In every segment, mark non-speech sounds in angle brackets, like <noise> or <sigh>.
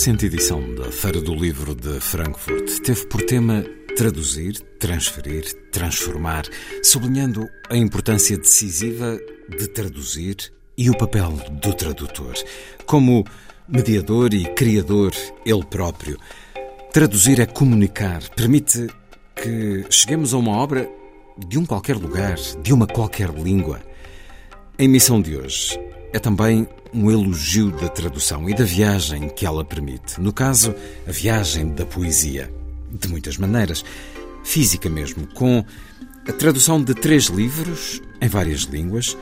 recente edição da Feira do Livro de Frankfurt teve por tema traduzir, transferir, transformar, sublinhando a importância decisiva de traduzir e o papel do tradutor, como mediador e criador ele próprio. Traduzir é comunicar, permite que cheguemos a uma obra de um qualquer lugar, de uma qualquer língua. A emissão de hoje é também um elogio da tradução e da viagem que ela permite. No caso, a viagem da poesia. De muitas maneiras. Física mesmo, com a tradução de três livros em várias línguas: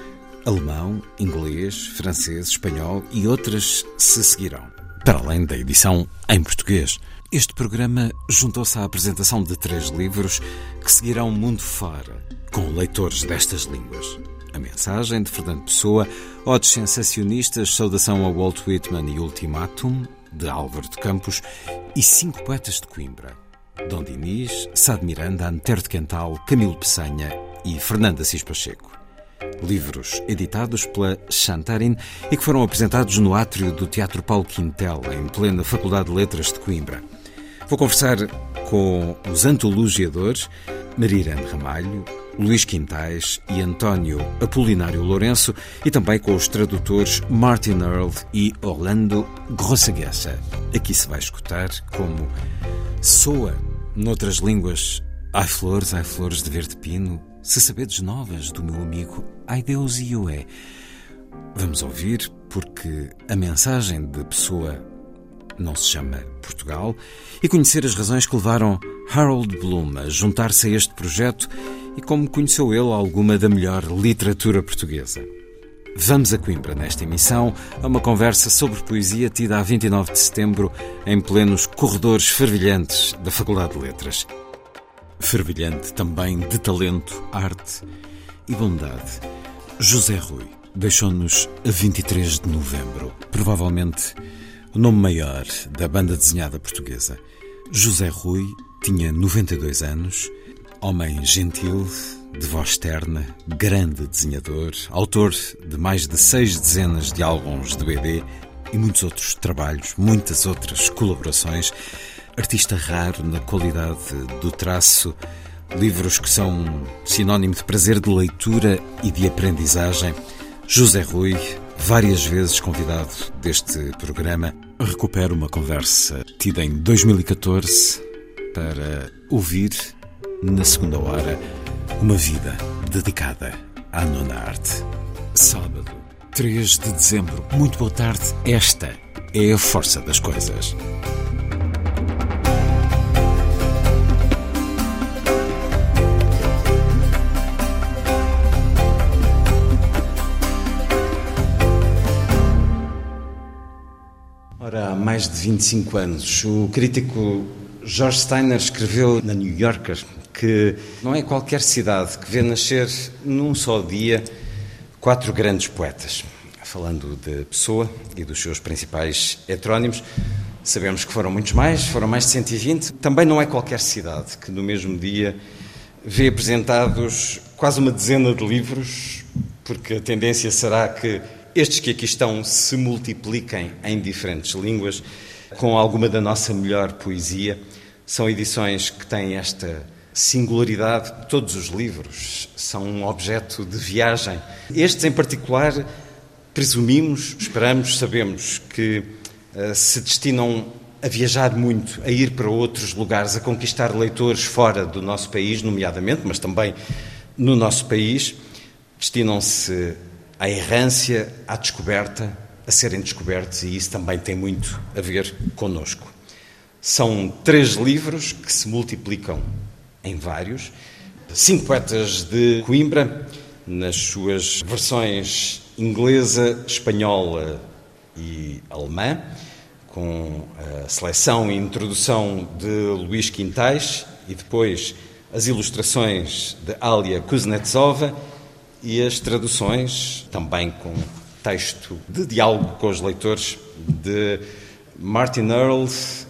alemão, inglês, francês, espanhol e outras se seguirão. Para além da edição em português. Este programa juntou-se à apresentação de três livros que seguirão mundo fora, com leitores destas línguas. A mensagem de Fernando Pessoa, Odes Sensacionistas, Saudação a Walt Whitman e Ultimátum, de Álvaro de Campos, e Cinco Poetas de Coimbra, Dom Dinis, Sá de Miranda, Antero de Quental, Camilo Peçanha e Fernando Assis Pacheco. Livros editados pela Chantarin e que foram apresentados no átrio do Teatro Paulo Quintel, em plena Faculdade de Letras de Coimbra. Vou conversar com os antologiadores Maria Irene Ramalho, Luís Quintais e António Apolinário Lourenço e também com os tradutores Martin Earl e Orlando Grossaguessa. Aqui se vai escutar como soa noutras línguas Ai flores, ai flores de verde pino, se sabedes novas do meu amigo, ai Deus e eu é. Vamos ouvir porque a mensagem de Pessoa não se chama Portugal e conhecer as razões que levaram Harold Bloom a juntar-se a este projeto e como conheceu ele alguma da melhor literatura portuguesa. Vamos a Coimbra nesta emissão a uma conversa sobre poesia tida a 29 de setembro em plenos corredores fervilhantes da Faculdade de Letras. Fervilhante também de talento, arte e bondade. José Rui deixou-nos a 23 de novembro, provavelmente o nome maior da banda desenhada portuguesa. José Rui tinha 92 anos, homem gentil, de voz terna, grande desenhador, autor de mais de seis dezenas de álbuns de BD e muitos outros trabalhos, muitas outras colaborações. Artista raro na qualidade do traço, livros que são sinónimo de prazer de leitura e de aprendizagem. José Rui, várias vezes convidado deste programa, recupera uma conversa tida em 2014 para ouvir, na segunda hora, uma vida dedicada à nona arte. Sábado, 3 de dezembro. Muito boa tarde. Esta é a força das coisas. Ora, há mais de 25 anos, o crítico George Steiner escreveu na New Yorker que não é qualquer cidade que vê nascer num só dia quatro grandes poetas. Falando de Pessoa e dos seus principais heterónimos, sabemos que foram muitos mais, foram mais de 120. Também não é qualquer cidade que no mesmo dia vê apresentados quase uma dezena de livros, porque a tendência será que estes que aqui estão se multipliquem em diferentes línguas com alguma da nossa melhor poesia. São edições que têm esta singularidade. Todos os livros são um objeto de viagem. Estes, em particular, presumimos, esperamos, sabemos que uh, se destinam a viajar muito, a ir para outros lugares, a conquistar leitores fora do nosso país, nomeadamente, mas também no nosso país. Destinam-se à errância, à descoberta, a serem descobertos, e isso também tem muito a ver conosco. São três livros que se multiplicam em vários. Cinco poetas de Coimbra, nas suas versões inglesa, espanhola e alemã, com a seleção e introdução de Luís Quintais e depois as ilustrações de Alia Kuznetsova e as traduções, também com texto de diálogo com os leitores, de Martin Earl,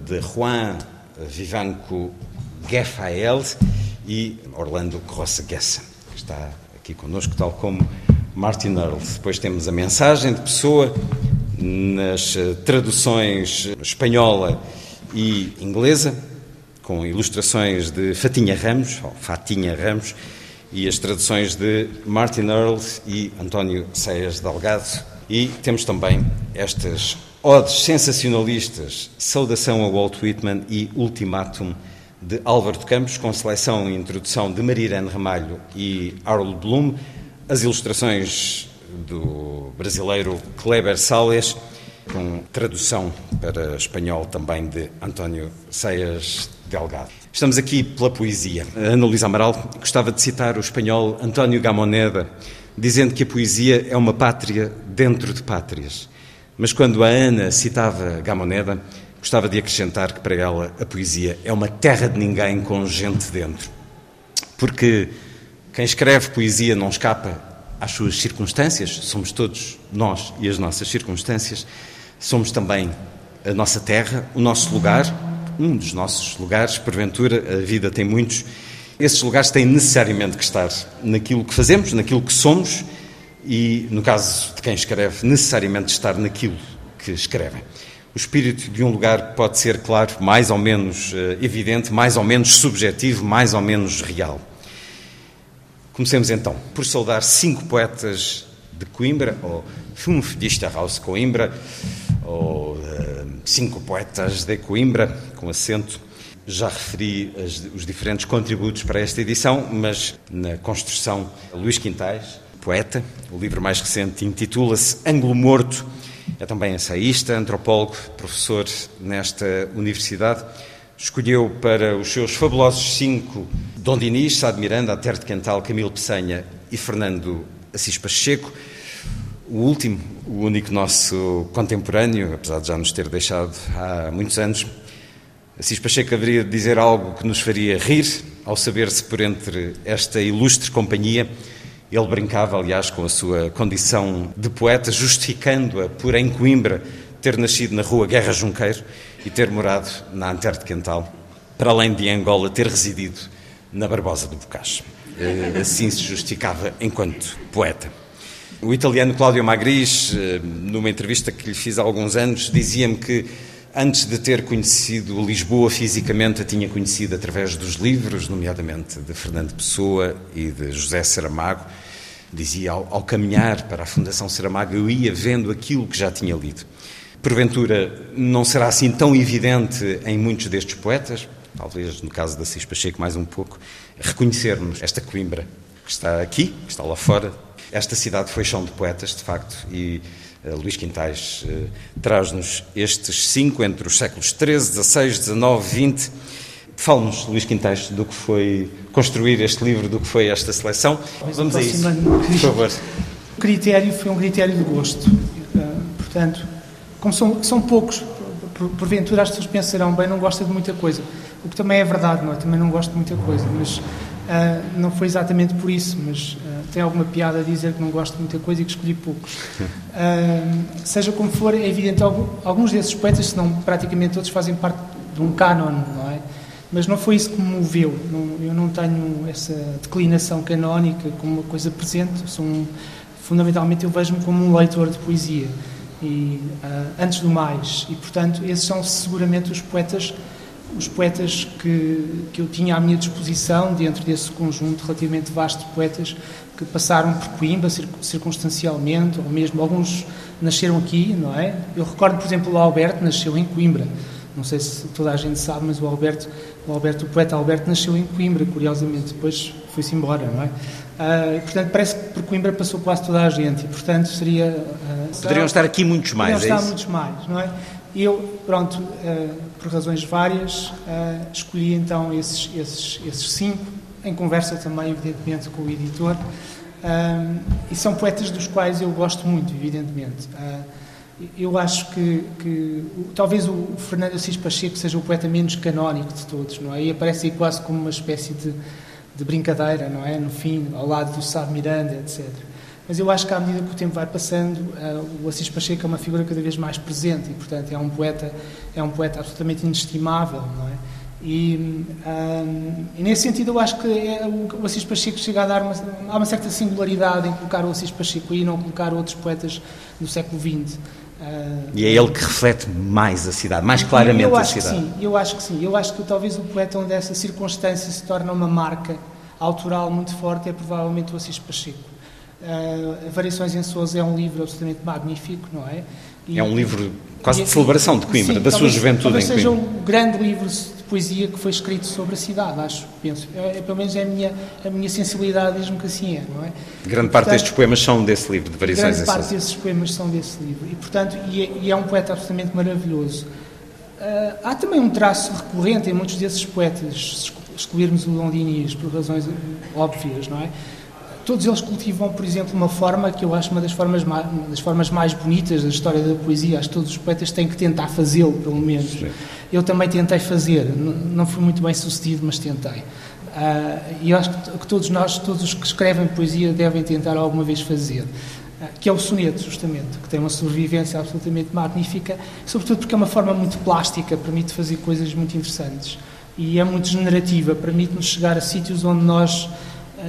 de Juan Vivanco Gefael e Orlando Crossa Gessa, que está aqui connosco, tal como Martin Earl. Depois temos a mensagem de Pessoa nas eh, traduções espanhola e inglesa, com ilustrações de Fatinha Ramos, ou Fatinha Ramos, e as traduções de Martin Earl e António Ceias Delgado. E temos também estas odes sensacionalistas, Saudação a Walt Whitman e Ultimátum de Álvaro de Campos, com seleção e introdução de Maria Irene Ramalho e Harold Bloom, as ilustrações do brasileiro Kleber Sales, com tradução para espanhol também de António Ceias Delgado. Estamos aqui pela poesia. A Ana Luísa Amaral gostava de citar o espanhol António Gamoneda, dizendo que a poesia é uma pátria dentro de pátrias. Mas quando a Ana citava Gamoneda, gostava de acrescentar que para ela a poesia é uma terra de ninguém com gente dentro. Porque quem escreve poesia não escapa às suas circunstâncias, somos todos nós e as nossas circunstâncias, somos também a nossa terra, o nosso lugar, um dos nossos lugares, porventura, a vida tem muitos. Esses lugares têm necessariamente que estar naquilo que fazemos, naquilo que somos e, no caso de quem escreve, necessariamente estar naquilo que escrevem. O espírito de um lugar pode ser, claro, mais ou menos uh, evidente, mais ou menos subjetivo, mais ou menos real. Comecemos então por saudar cinco poetas de Coimbra, ou Fünf Dichter aus Coimbra, ou uh, cinco poetas de Coimbra, com acento. Já referi as, os diferentes contributos para esta edição, mas na construção, Luís Quintais, poeta, o livro mais recente intitula-se Ângulo Morto, é também ensaísta, antropólogo, professor nesta universidade escolheu para os seus fabulosos cinco Dom Dinis, Sá Miranda, Terra de Quental, Camilo Peçanha e Fernando Assis Pacheco. O último, o único nosso contemporâneo, apesar de já nos ter deixado há muitos anos, Assis Pacheco haveria de dizer algo que nos faria rir, ao saber-se por entre esta ilustre companhia. Ele brincava, aliás, com a sua condição de poeta, justificando-a por em Coimbra ter nascido na rua Guerra Junqueiro e ter morado na Antero de Quental, para além de Angola ter residido na Barbosa do Bocage. Eh, assim se justificava enquanto poeta. O italiano Claudio Magris, eh, numa entrevista que lhe fiz há alguns anos, dizia-me que antes de ter conhecido Lisboa fisicamente, a tinha conhecido através dos livros, nomeadamente de Fernando Pessoa e de José Saramago. Dizia, ao, ao caminhar para a Fundação Saramago, eu ia vendo aquilo que já tinha lido. Porventura, não será assim tão evidente em muitos destes poetas, talvez no caso da Cis Pacheco mais um pouco, reconhecermos esta Coimbra que está aqui, que está lá fora. Esta cidade foi chão de poetas, de facto, e Luís Quintais uh, traz-nos estes cinco entre os séculos XIII, XVI, XIX, XX. Fale-nos, Luís Quintais, do que foi construir este livro, do que foi esta seleção. Vamos a isso, por favor. O critério foi um critério de gosto. Uh, portanto, como são, são poucos, porventura as pessoas pensarão, bem, não gosta de muita coisa. O que também é verdade, não é? Também não gosto de muita coisa, mas uh, não foi exatamente por isso, mas uh, tem alguma piada a dizer que não gosto de muita coisa e que escolhi poucos. <laughs> Uh, seja como for, é evidente, alguns desses poetas, se não praticamente todos, fazem parte de um canon, não é? Mas não foi isso que me moveu. Não, eu não tenho essa declinação canónica como uma coisa presente. Sou um, fundamentalmente, eu vejo-me como um leitor de poesia e antes do mais. E, portanto, esses são seguramente os poetas os poetas que, que eu tinha à minha disposição, dentro desse conjunto relativamente vasto de poetas que passaram por Coimbra circunstancialmente, ou mesmo alguns nasceram aqui, não é? Eu recordo, por exemplo, o Alberto nasceu em Coimbra. Não sei se toda a gente sabe, mas o Alberto, o Alberto, o poeta Alberto nasceu em Coimbra, curiosamente, depois foi-se embora, não é? Uh, portanto, parece que por Coimbra passou quase toda a gente, e portanto seria... Uh, Poderiam estar aqui muitos mais, Poderiam é estar muitos mais, não é? Eu, pronto, uh, por razões várias, escolhi então esses, esses, esses cinco, em conversa também, evidentemente, com o editor, e são poetas dos quais eu gosto muito, evidentemente. eu acho que, que, talvez o Fernando Assis Pacheco seja o poeta menos canónico de todos, não é? E aparece aí quase como uma espécie de de brincadeira, não é? No fim, ao lado do Sá Miranda, etc. Mas eu acho que à medida que o tempo vai passando, uh, o Assis Pacheco é uma figura cada vez mais presente e, portanto, é um poeta, é um poeta absolutamente inestimável, não é? E, um, e, nesse sentido eu acho que é, o, Assis Pacheco chega a dar uma, há uma certa singularidade em colocar o Assis Pacheco aí e não colocar outros poetas do século XX. Uh, e é ele que reflete mais a cidade, mais claramente eu acho a cidade. Que sim, eu acho que sim. Eu acho que talvez o poeta onde essa circunstância se torna uma marca autoral muito forte é provavelmente o Assis Pacheco. Uh, Variações em Sousa é um livro absolutamente magnífico, não é? E, é um livro quase de celebração de Coimbra, sim, da talvez, sua juventude talvez em Coimbra. seja o grande livro de poesia que foi escrito sobre a cidade, acho, penso. É, é, pelo menos é a minha, a minha sensibilidade diz-me que assim é, não é? Grande parte portanto, destes poemas são desse livro, de Variações Grande parte desses poemas são desse livro. E, portanto, e é, e é um poeta absolutamente maravilhoso. Uh, há também um traço recorrente em muitos desses poetas, se excluirmos o Dom Diniz por razões óbvias, não é? Todos eles cultivam, por exemplo, uma forma que eu acho uma das formas mais, das formas mais bonitas da história da poesia. Acho que todos os poetas têm que tentar fazê-lo, pelo menos. Sim. Eu também tentei fazer, não fui muito bem sucedido, mas tentei. Uh, e eu acho que, que, todos nós, todos os que escrevem poesia, devem tentar alguma vez fazer. Uh, que é o soneto, justamente, que tem uma sobrevivência absolutamente magnífica, sobretudo porque é uma forma muito plástica, permite fazer coisas muito interessantes. E é muito generativa, permite-nos chegar a sítios onde nós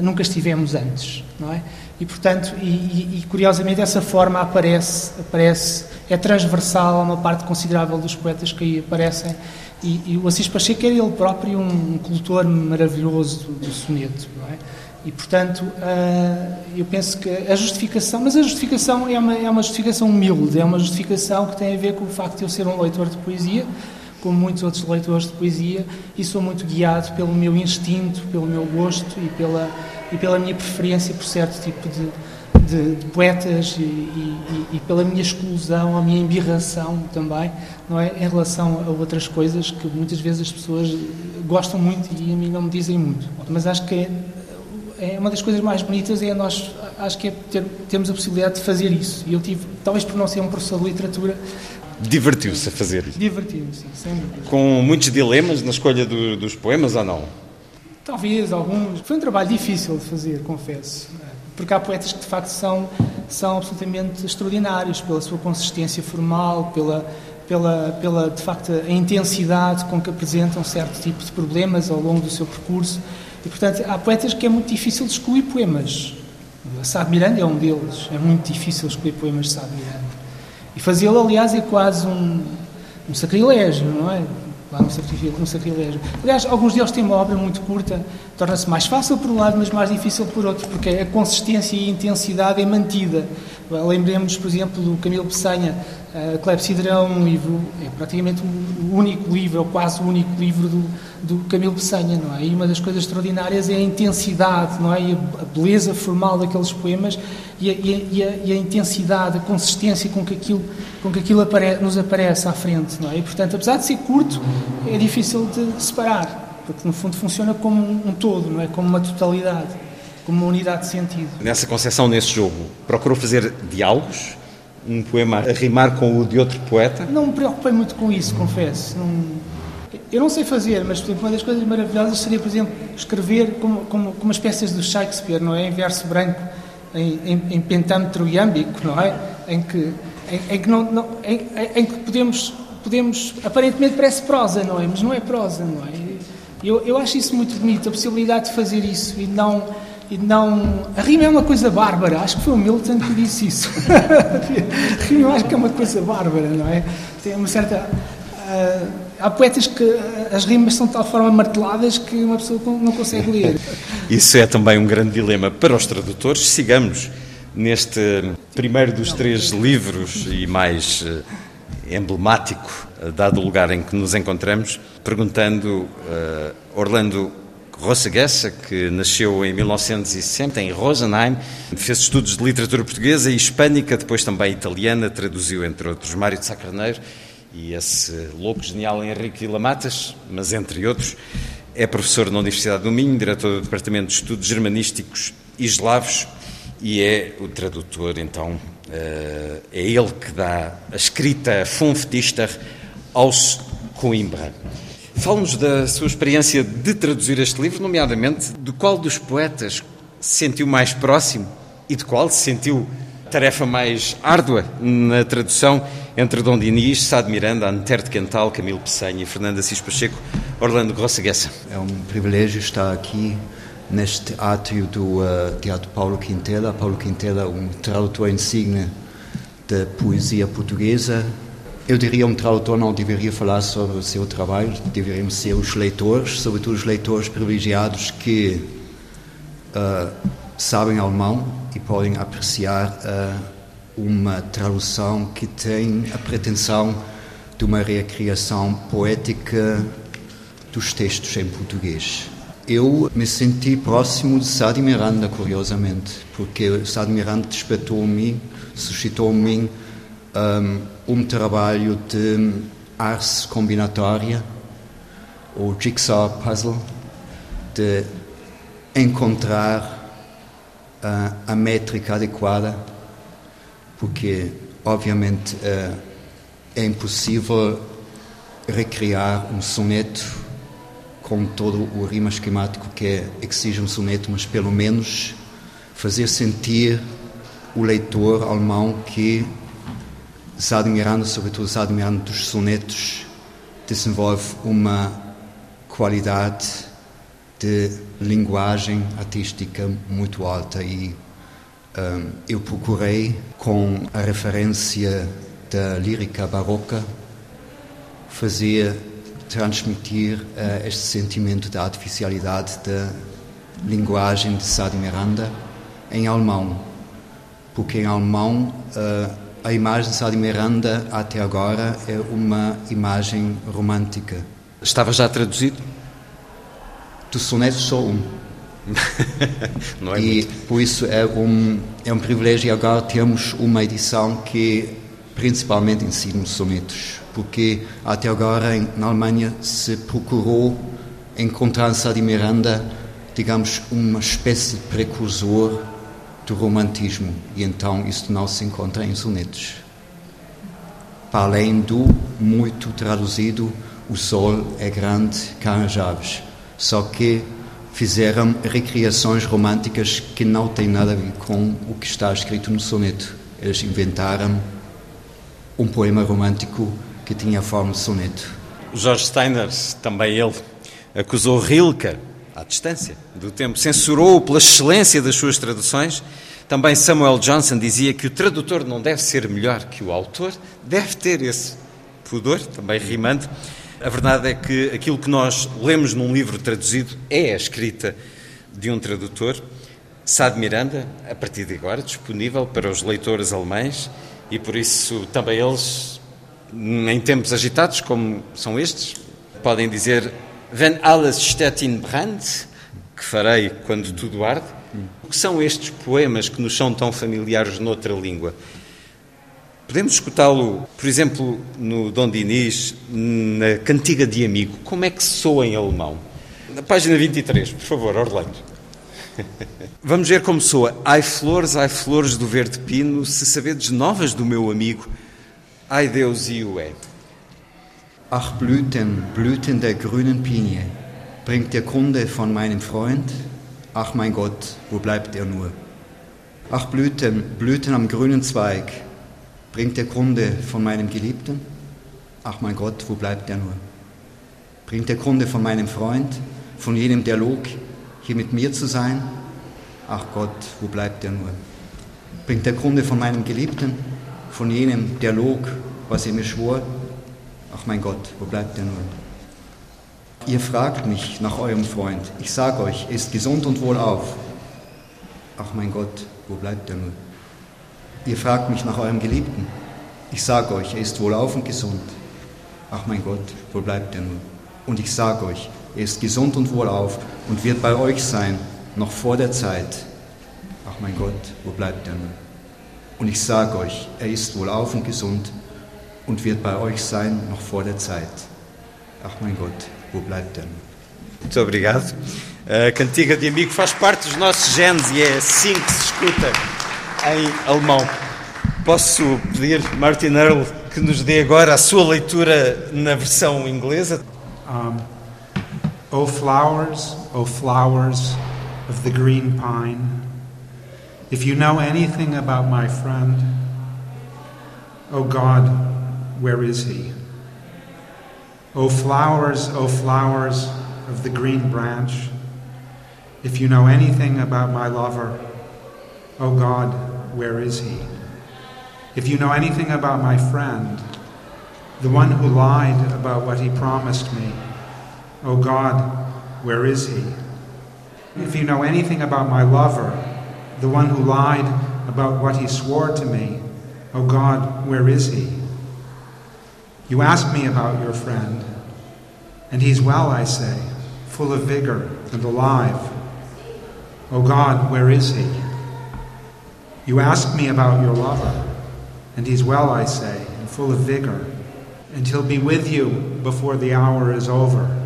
nunca estivemos antes, não é? E, portanto, e, e, curiosamente essa forma aparece, aparece, é transversal a uma parte considerável dos poetas que aí aparecem e, e o Assis Pacheco é ele próprio um, um cultor maravilhoso do, do, soneto, não é? E, portanto, uh, eu penso que a justificação, mas a justificação é uma, é uma justificação humilde, é uma justificação que tem a ver com o facto de eu ser um leitor de poesia, como muitos outros leitores de poesia, e sou muito guiado pelo meu instinto, pelo meu gosto e pela, e pela minha preferência por certo tipo de, de, de poetas e, e, e, pela minha exclusão, a minha embirração também, não é, em relação a outras coisas que muitas vezes as pessoas gostam muito e a mim não me dizem muito. Mas acho que é, é uma das coisas mais bonitas é nós acho que é ter, termos a possibilidade de fazer isso. E eu tive, talvez por não ser um professor de literatura, Divertiu-se a fazer isso? Divertiu-me, sim, sem dúvida. Com muitos dilemas na escolha do, dos poemas ou não? Talvez, alguns. Foi um trabalho difícil de fazer, confesso. Porque há poetas que de facto são, são absolutamente extraordinários pela sua consistência formal, pela, pela, pela de facto a intensidade com que apresentam certo tipo de problemas ao longo do seu percurso. E portanto há poetas que é muito difícil de excluir poemas. Sá Miranda é um deles. É muito difícil excluir poemas de Sá Miranda. E fazê-lo, aliás, é quase um, um sacrilégio, não é? Lá no sacrilégio, no sacrilégio. Aliás, alguns deles têm uma obra muito curta, torna-se mais fácil por um lado, mas mais difícil por outro, porque a consistência e a intensidade é mantida. Lembremos, por exemplo, do Camilo Peçanha, a é um livro, é praticamente o único livro, ou quase o único livro do, do Camilo Peçanha, não é? E uma das coisas extraordinárias é a intensidade, não é? E a beleza formal daqueles poemas e a, e a, e a intensidade, a consistência com que aquilo, com que aquilo apare, nos aparece à frente, não é? E, portanto, apesar de ser curto, é difícil de separar, porque no fundo funciona como um todo, não é? Como uma totalidade, como uma unidade de sentido. Nessa concepção, nesse jogo, procurou fazer diálogos? Um poema a rimar com o de outro poeta? Não me preocupei muito com isso, confesso. Não, eu não sei fazer, mas por exemplo, uma das coisas maravilhosas seria, por exemplo, escrever como, como, como as peças do Shakespeare, não é? Em verso branco, em, em, em pentâmetro iâmbico, não é? Em que, em, em que, não, não em, em, que podemos, podemos, aparentemente parece prosa, não é? Mas não é prosa, não é? Eu, eu acho isso muito bonito, a possibilidade de fazer isso e não, e não. A rima é uma coisa bárbara, acho que foi o Milton que disse isso. <laughs> a rima acho que é uma coisa bárbara, não é? Tem uma certa. Uh, há poetas que as rimas são de tal forma marteladas que uma pessoa não consegue ler. <laughs> Isso é também um grande dilema para os tradutores. Sigamos neste primeiro dos três livros e mais uh, emblemático, dado o lugar em que nos encontramos, perguntando uh, Orlando Rossegessa, que nasceu em 1960 em Rosenheim, fez estudos de literatura portuguesa e hispânica, depois também italiana, traduziu entre outros Mário de Sacarneiro e esse louco genial Henrique Vila mas entre outros, é professor na Universidade do Minho, diretor do Departamento de Estudos Germanísticos e Eslavos e é o tradutor, então, eh, é ele que dá a escrita Funftister aos Coimbra. Fale-nos da sua experiência de traduzir este livro, nomeadamente de qual dos poetas se sentiu mais próximo e de qual se sentiu tarefa mais árdua na tradução entre Dom Dinis, Sá de Miranda, Antero de Quental, Camilo Pessanha e Fernando Assis Pacheco, Orlando Grossaguessa. É um privilégio estar aqui neste átrio do uh, Teatro Paulo Quintela. Paulo Quintela, um tradutor insigne da poesia portuguesa, eu diria um tradutor não deveria falar sobre o seu trabalho, deveriam ser os leitores, sobretudo os leitores privilegiados que uh, sabem alemão e podem apreciar uh, uma tradução que tem a pretensão de uma recriação poética dos textos em português. Eu me senti próximo de Sá de Miranda, curiosamente, porque Sá de Miranda despertou em um, trabalho de arte combinatória, ou jigsaw puzzle, de encontrar uh, a métrica adequada, porque, obviamente, uh, é impossível recriar um soneto com todo o rima esquemático que é, exige um soneto, mas pelo menos fazer sentir o leitor alemão que Sá de Miranda, sobretudo Sá de Miranda dos sonetos, desenvolve uma qualidade de linguagem artística muito alta e um, eu procurei, com a referência da lírica barroca, fazer transmitir uh, este sentimento da artificialidade da linguagem de Sá de Miranda em alemão, porque em alemão uh, a imagem de Sá de Miranda até agora é uma imagem romântica. Estava já traduzido? Do soneto só um. <laughs> Não é e muito. por isso é um, é um privilégio agora termos uma edição que principalmente ensina os sonetos, porque até agora na Alemanha se procurou encontrar em Sá de Miranda, digamos, uma espécie de precursor do romantismo, e então isso não se encontra em sonetos. Para além do muito traduzido, o sol é grande, cá Javes. Só que fizeram recriações românticas que não têm nada a ver com o que está escrito no soneto. Eles inventaram um poema romântico que tinha a forma de soneto. Jorge Steiner, também ele, acusou Rilke à distância do tempo, censurou pela excelência das suas traduções. Também Samuel Johnson dizia que o tradutor não deve ser melhor que o autor, deve ter esse pudor, também rimando. A verdade é que aquilo que nós lemos num livro traduzido é a escrita de um tradutor. Sá de Miranda, a partir de agora, disponível para os leitores alemães e por isso também eles, em tempos agitados como são estes, podem dizer Wenn alles steht in Brand, que farei quando tudo arde. O que são estes poemas que nos são tão familiares noutra língua? Podemos escutá-lo, por exemplo, no Dom Dinis, na Cantiga de Amigo. Como é que soa em alemão? Na página 23, por favor, Orlando. <laughs> Vamos ver como soa. Ai flores, ai flores do verde pino, se sabedes novas do meu amigo, ai Deus e o é. Ach Blüten, Blüten der grünen Pinie, bringt der Kunde von meinem Freund? Ach mein Gott, wo bleibt er nur? Ach Blüten, Blüten am grünen Zweig, bringt der Kunde von meinem Geliebten? Ach mein Gott, wo bleibt er nur? Bringt der Kunde von meinem Freund, von jenem, der log, hier mit mir zu sein? ach Gott, wo bleibt er nur? Bringt der Kunde von meinem Geliebten, von jenem, der log, was er mir schwor, ach mein Gott, wo bleibt er nur? Ihr fragt mich nach eurem Freund, ich sage euch, er ist gesund und wohlauf. Ach mein Gott, wo bleibt er nur? Ihr fragt mich nach eurem Geliebten, ich sage euch, er ist wohlauf und gesund. Ach mein Gott, wo bleibt er nur? Und ich sage euch, er ist gesund und wohlauf und wird bei euch sein, noch vor der Zeit. Ach mein Gott, wo bleibt er nun? Und ich sage euch, er ist wohlauf und gesund und wird bei euch sein, noch vor der Zeit. Ach mein Gott, wo bleibt nun? Muito obrigado. A cantiga de amigo faz parte dos nossos genes e é assim que se escuta em alemão. Posso pedir, Martin Earl, que nos dê agora a sua leitura na versão inglesa? Um, O flowers, O flowers of the green pine, if you know anything about my friend, O God, where is he? O flowers, O flowers of the green branch, if you know anything about my lover, O God, where is he? If you know anything about my friend, the one who lied about what he promised me, O God, where is he? If you know anything about my lover, the one who lied about what he swore to me, O God, where is he? You ask me about your friend, and he's well, I say, full of vigor and alive. O God, where is he? You ask me about your lover, and he's well, I say, and full of vigor, and he'll be with you before the hour is over.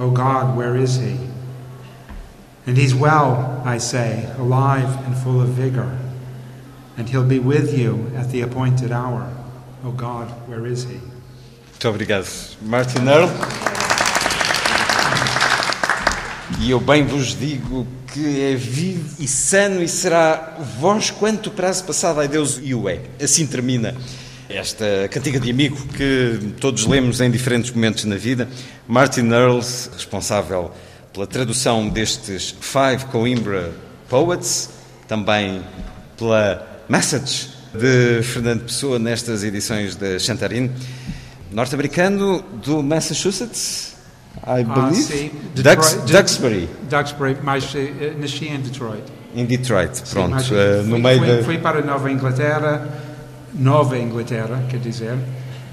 O God, where is he? And he's well, I say, alive and full of vigor, and he'll be with you at the appointed hour. O God, where is he? Muito obrigado, Martin Earl. E eu bem vos digo que é vivo e sano e será vós quanto prazo passado, ai Deus, e o é. Assim termina esta cantiga de amigo que todos lemos em diferentes momentos na vida. Martin Earls, responsável pela tradução destes Five Coimbra Poets, também pela Message de Fernando Pessoa nestas edições da Chantarine, norte-americano do Massachusetts, I believe. Ah. Dux, Duxbury, Duxbury, mas eh, nasci em Detroit. em Detroit, Sim, pronto, mas eh, no fui, meio fui, da... fui para Nova Inglaterra, Nova Inglaterra, quer dizer,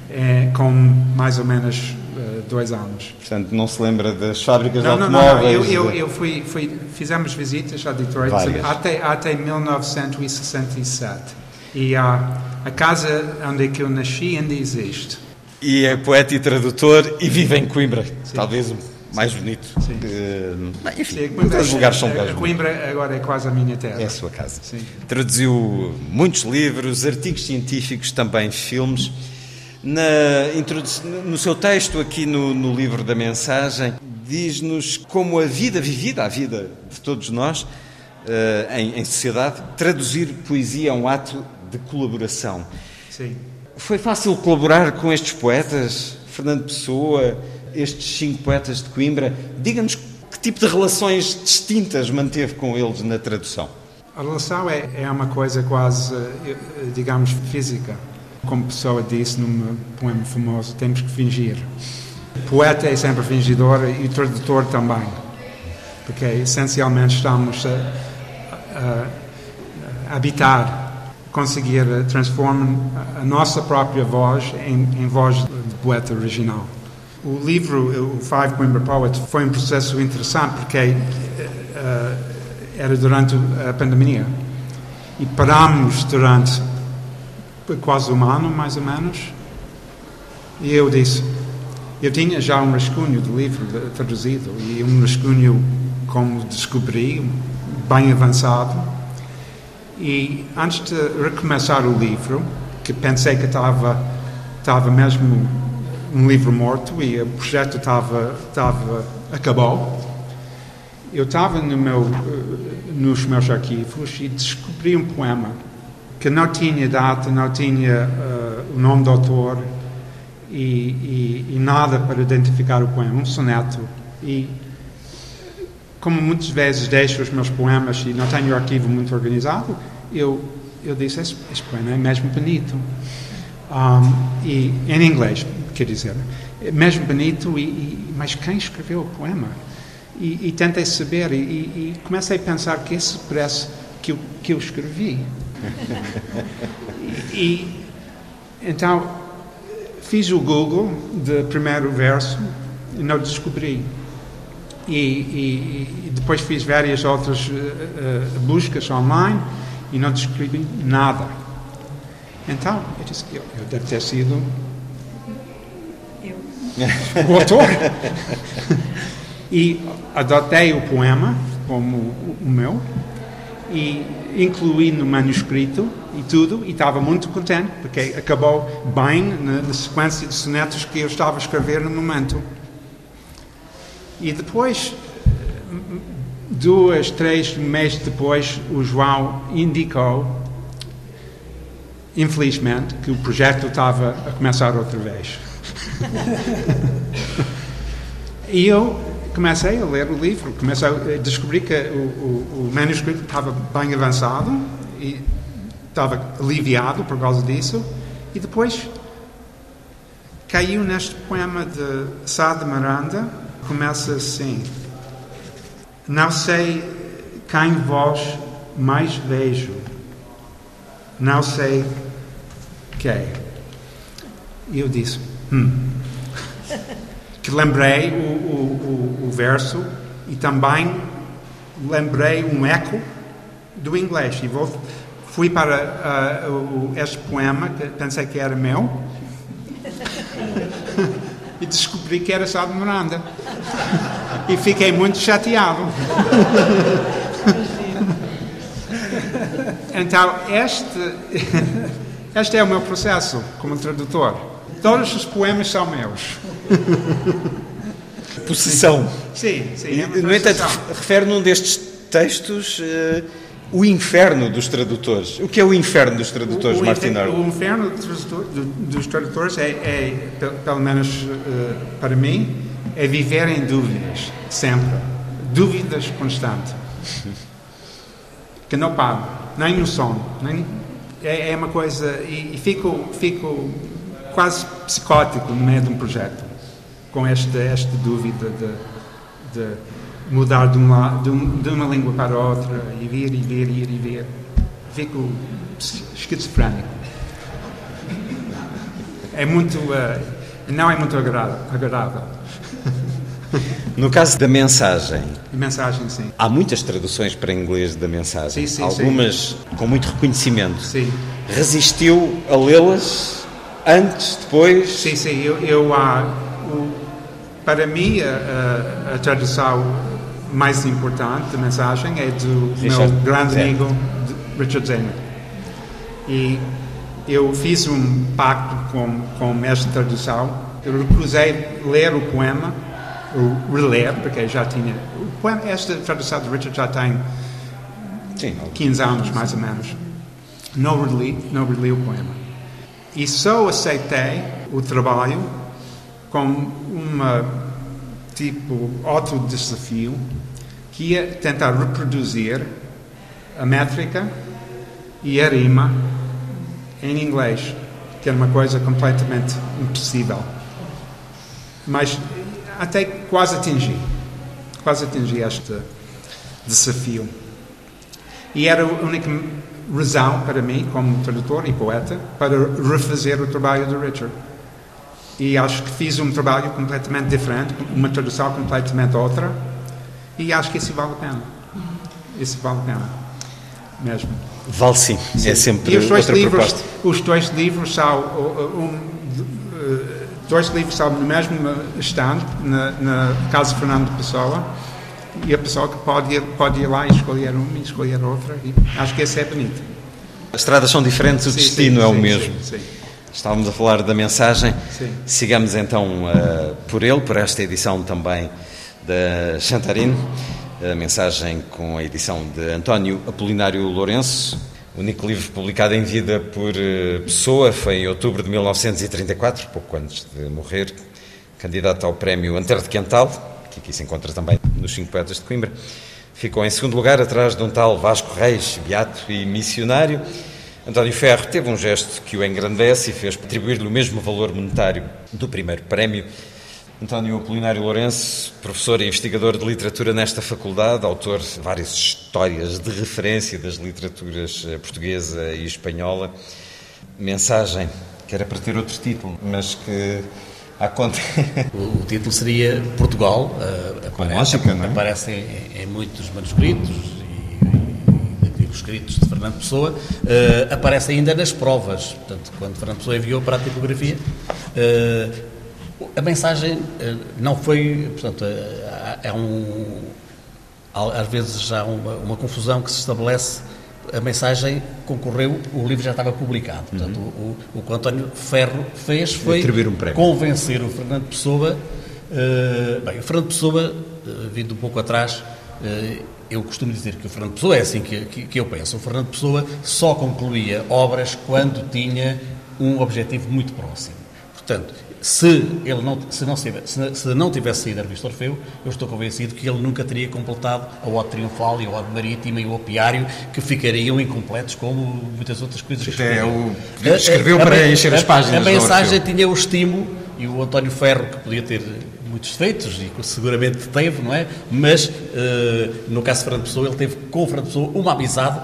eh, com mais ou menos eh, dois anos. Portanto, não se lembra das fábricas Não, de não, não, não. automóveis? Eu, eu, de- eu fui, fui, fizemos visitas a Detroit Várias. até, até 1967. E a, a casa onde é que eu nasci ainda existe. E é poeta e tradutor e vive em Coimbra, talvez o mais bonito. Sim. Bem, enfim, Sim, todos os lugares são lugares a bonitos. Coimbra agora é quase a minha terra. É a sua casa. Sim. Traduziu muitos livros, artigos científicos, também filmes. Na no seu texto, aqui no, no livro da mensagem, diz-nos como a vida vivida, a vida de todos nós, eh, em, em sociedade, traduzir poesia é um ato de colaboração. Sim. Foi fácil colaborar com estes poetas, Fernando Pessoa, estes cinco poetas de Coimbra? Diga-nos que tipo de relações distintas manteve com eles na tradução. A relação é, é uma coisa quase, eh, digamos, física. Como Pessoa disse num poema famoso, temos que fingir. Poeta é sempre fingidor e tradutor também. Porque essencialmente estamos a, a- a habitar, conseguir transformar a nossa própria voz em, em voz de poeta original. O livro, o Five Coimbra Poets, foi um processo interessante porque eh, era durante a pandemia e parámos durante quase um ano, mais ou menos. E eu disse, eu tinha já um rascunho do livro traduzido e um rascunho, como descobri, bem avançado. E antes de recomeçar o livro, que pensei que estava, estava mesmo um livro morto e o projeto estava, estava acabou, eu estava no meu, nos meus arquivos e descobri um poema que não tinha data, não tinha eh, o nome do autor e, e- e nada para identificar o poema, um soneto. E como muitas vezes deixo os meus poemas e não tenho o arquivo muito organizado, eu, eu disse: Este, este poema é mesmo bonito. Um, e, em inglês, quer dizer, é mesmo bonito, e, e, mas quem escreveu o poema? E, e tentei saber, e, e, comecei a pensar que esse parece que eu, que eu escrevi. <laughs> e, então fiz o Google do primeiro verso e não descobri. E, e, e, depois fiz várias outras uh, uh, buscas online e não descrevi nada. Então, eu disse, eu, eu deve ter sido eu. <laughs> o autor. e adotei o poema como o, o meu e incluí no manuscrito e tudo, e estava muito contente, porque acabou bem na, na sequência de sonetos que eu estava a escrever no momento. E depois, duas, três meses depois, o João indicou, infelizmente, que o projeto estava a começar outra vez. e eu comecei a ler o livro, comecei a descobrir que o, o, o manuscrito estava bem avançado e estava aliviado por causa disso, e depois caiu neste poema de Sá de Miranda, começa assim: Não sei quem vós mais vejo, não sei quem. E eu disse: Hum. <laughs> Que lembrei o, o, o, o verso e também lembrei um eco do inglês. E vou, fui para uh, este poema, que pensei que era meu, e descobri que era Sá de Miranda. E fiquei muito chateado. Então, este, este é o meu processo como tradutor. Todos os poemas são meus. Possessão. Sim, sim. É no entanto, refere num destes textos uh, o inferno dos tradutores. O que é o inferno dos tradutores, o, Martin O inferno dos tradutores é, é pelo menos uh, para mim, é viver em dúvidas, sempre. Dúvidas constantes. Que não pago, nem no sono. Nem, é, é uma coisa. E, e fico, fico quase psicótico no meio de um projeto, com esta, esta dúvida de, de mudar de uma, de, um, de uma língua para outra, e vir, e vir, e ir, e vir. Fico esquizofrénico. É muito. Uh, não é muito agradável. <laughs> No caso da mensagem. Mensagem, sim. Há muitas traduções para inglês da mensagem. Sim, sim, Algumas sim. com muito reconhecimento. Sim. Resistiu a lê-las antes, depois? Sim, sim. Eu, eu uh, o, para mim, a, a, a, tradução mais importante mensagem é do Richard meu grande amigo Richard Zenner. E eu fiz um pacto com, com esta tradução. Eu recusei ler o poema, ou reler, porque já tinha. O poema, esta tradução de Richard já tem Sim. 15 anos, mais ou menos. Não reli, não reli o poema. E só aceitei o trabalho com uma tipo outro desafio que ia tentar reproduzir a métrica e a rima em inglês, que era uma coisa completamente impossível. Mas até quase atingi, quase atingi este desafio. E era a única razão para mim, como tradutor e poeta, para refazer o trabalho de Richard. E acho que fiz um trabalho completamente diferente, uma tradução completamente outra, e acho que isso vale a pena. Isso vale a pena, mesmo. Vale sim, sim. é sempre e os dois outra livros, proposta. Os dois livros são, um, dois livros são no mesmo stand, na, na Casa Fernando Pessoa, e a pessoa que pode ir, pode ir lá e escolher uma e escolher outra. E acho que esse é bonito. As estradas são diferentes, o Sim, destino sim, é o sim, mesmo. sim, sim. Estávamos a falar da mensagem. Sim. Sigamos então uh, por ele, por esta edição também da Chantarine. A mensagem com a edição de António Apolinário Lourenço. O único livro publicado em vida por uh, Pessoa foi em outubro de 1934, pouco antes de morrer. Candidato ao prémio Antero de Quental, que aqui se encontra também no dos cinco poetas de Coimbra. Ficou em segundo lugar, atrás de um tal Vasco Reis, beato e missionário. António Ferro teve um gesto que o engrandece e fez atribuir-lhe o mesmo valor monetário do primeiro prémio. António Apolinário Lourenço, professor e investigador de literatura nesta faculdade, autor de várias histórias de referência das literaturas eh, portuguesa e espanhola. Mensagem que era para ter outro título, mas que à conta. <laughs> o, o título seria Portugal. Uh, aparece, lógica, é? Aparece em, em muitos manuscritos e, escritos de Fernando Pessoa. Uh, aparece ainda nas provas. Portanto, quando Fernando Pessoa enviou para a tipografia. Uh, a mensagem eh, não foi, portanto, é um, às vezes já uma, uma confusão que se estabelece a mensagem concorreu, o livro já estava publicado. Portanto, uhum. o, o, que o António Ferro fez foi um convencer o Fernando Pessoa. Uh, bem, o Fernando Pessoa, uh, vindo um pouco atrás, uh, eu costumo dizer que o Fernando Pessoa é assim que, que, que, eu penso. O Fernando Pessoa só concluía obras quando tinha um objetivo muito próximo. Portanto, se ele não, se não, se, se não tivesse saído a revista Orfeu, eu estou convencido que ele nunca teria completado a Ode Triunfal e a Ode Marítima e o Opiário, que ficariam incompletos como muitas outras coisas que é, o, escreveu a, para a, encher as páginas. A, a mensagem tinha o estímulo e o António Ferro, que podia ter muitos defeitos, e seguramente teve, não é? Mas, uh, no caso de Fernando Pessoa, ele teve com o Fernando Pessoa uma amizade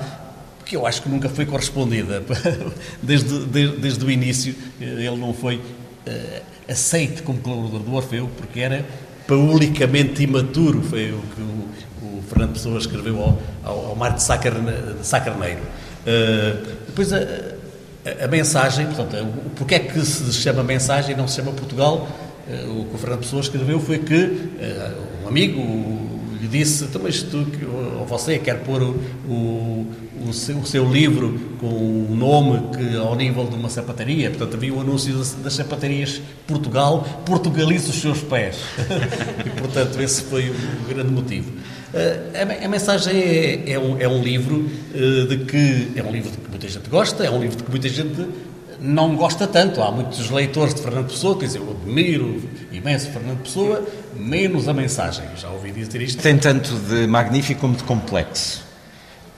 que eu acho que nunca foi correspondida. <laughs> Desde, desde, desde o início, eh, ele não foi uh, aceite como colaborador do Orfeu, porque era paulicamente imaturo, foi o que o, o Fernando Pessoa escreveu ao, ao, ao Marco de Sacarneiro. Uh, depois a, a, a, mensagem, portanto, o, porque é que se chama mensagem e não se chama Portugal? Uh, o que o Fernando Pessoa escreveu foi que uh, um amigo lhe disse, então, mas tu, ou você quer pôr o, o o seu, o seu, livro com um nome que ao nível de uma sapataria, portanto havia o um anúncio das, das, sapatarias Portugal, portugaliza os seus pés. <laughs> e portanto esse foi o grande motivo. Uh, a, a, mensagem é, é, um, é um livro uh, de que é um livro de que muita gente gosta, é um livro de que muita gente não gosta tanto. Há muitos leitores de Fernando Pessoa que dizem eu admiro imenso Fernando Pessoa, menos a mensagem. Já ouvi dizer isto. Tem tanto de magnífico como de complexo.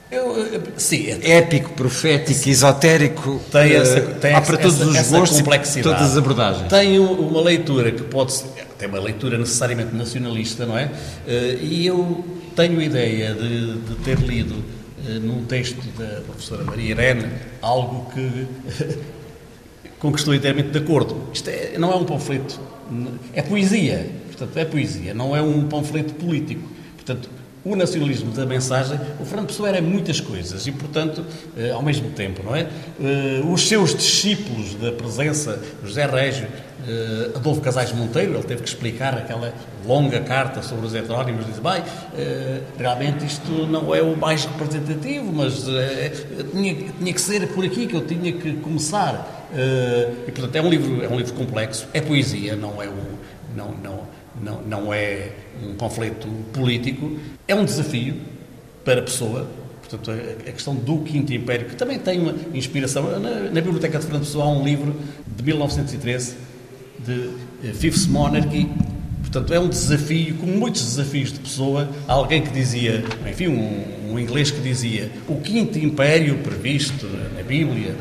Eu, sim, é, épico, profético, esotérico. Tem eh, essa, tem há para todos essa, os essa gostos complexidade. todas as abordagens. Tem uma leitura que pode ser, tem uma leitura necessariamente nacionalista, não é? Eh, e eu tenho a ideia de, de ter lido eh, num texto da professora Maria Irene algo que <laughs> estou inteiramente de acordo. Isto é, não é um panfleto, é poesia. Portanto, é poesia, não é um panfleto político. Portanto, o nacionalismo da mensagem, o Fernando Pessoa era muitas coisas e, portanto, eh, ao mesmo tempo, não é? Eh, os seus discípulos da presença, José Régio, eh, Adolfo Casais Monteiro, ele teve que explicar aquela longa carta sobre os heterónimos, diz, bem, realmente isto não é o mais representativo, mas tinha, tinha que ser por aqui que eu tinha que começar. E, portanto, é um livro, é um livro complexo, é poesia, não é um... Não, não, não, não é um conflito político, é um desafio para a pessoa. Portanto, a, questão do Quinto Império, que também tem uma inspiração. Na, na Biblioteca de Fernando Pessoa há um livro de 1913, de eh, Fifth Monarchy. Portanto, é um desafio, como muitos desafios de pessoa. Alguém que dizia, enfim, um, um inglês que dizia o Quinto Império previsto na Bíblia,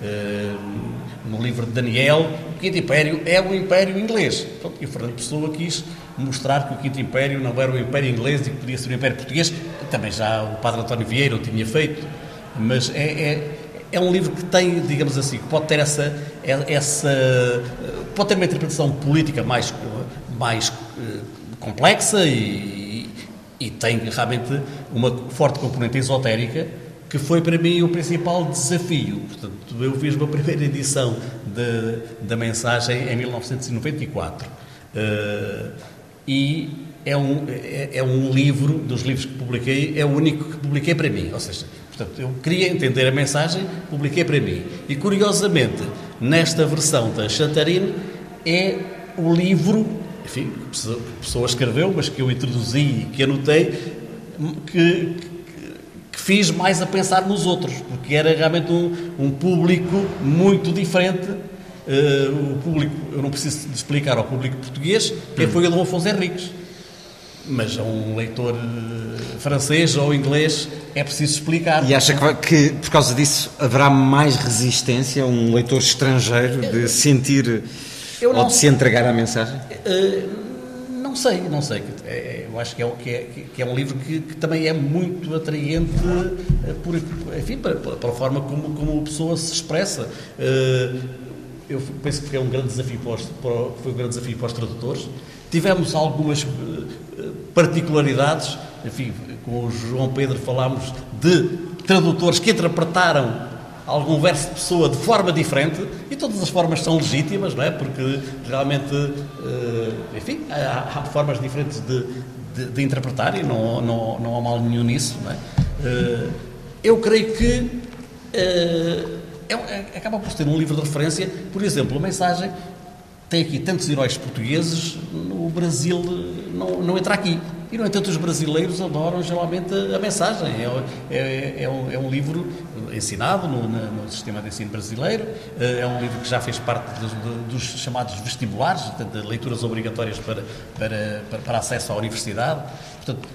uh, no livro de Daniel, o Quinto Império é o Império Inglês. Pronto, e o Fernando Pessoa quis mostrar que o Quinto Império não era o Império Inglês e que podia ser o Império Português. Também já o Padre António Vieira o tinha feito. Mas é, é, é um livro que tem, digamos assim, que pode ter essa, essa pode ter uma interpretação política mais, mais eh, complexa e, e tem realmente uma forte componente esotérica que foi para mim o principal desafio. Portanto, eu fiz uma primeira edição de, da mensagem em 1994. Uh, e é um, é, é, um livro, dos livros que publiquei, é o único que publiquei para mim. Ou seja, portanto, eu queria entender a mensagem, publiquei para mim. E curiosamente, nesta versão da Chantarine, é o livro, enfim, que a pessoa escreveu, mas que eu introduzi e que anotei, que, fiz mais a pensar nos outros, porque era realmente um, um público muito diferente. Uh, o público, eu não preciso de explicar ao público português quem hum. foi o Dom Afonso Henriques. mas a um leitor eh, francês ou inglês é preciso explicar. E acha que, que, por causa disso haverá mais resistência a um leitor estrangeiro de sentir Eu não- ou de se entregar à mensagem? Eh, não sei, não sei. É, eu acho que é, que é, que é um livro que, que também é muito atraente eh, por, enfim, pela, pela forma como, como a pessoa se expressa. Eh, eu penso que é um grande desafio para os, para foi um grande desafio para os tradutores. Tivemos algumas particularidades, enfim, com o João Pedro falámos de tradutores que interpretaram algum verso de pessoa de forma diferente e todas as formas são legítimas, não é? Porque realmente, eh, enfim, há, há formas diferentes de, de- de interpretar e não, não, não há mal nenhum nisso, não é? Eh, eu creio que eh, é é- acaba por ser um livro de referência, por exemplo, a mensagem tem aqui tantos heróis portugueses, no Brasil não, não entra aqui. E, no entanto, os brasileiros adoram geralmente a, a mensagem. É, é, é um, é um livro ensinado no, no sistema de ensino brasileiro, eh, é um livro que já fez parte dos, dos chamados vestibulares, de leituras obrigatórias para, para, para acesso à universidade. Portanto,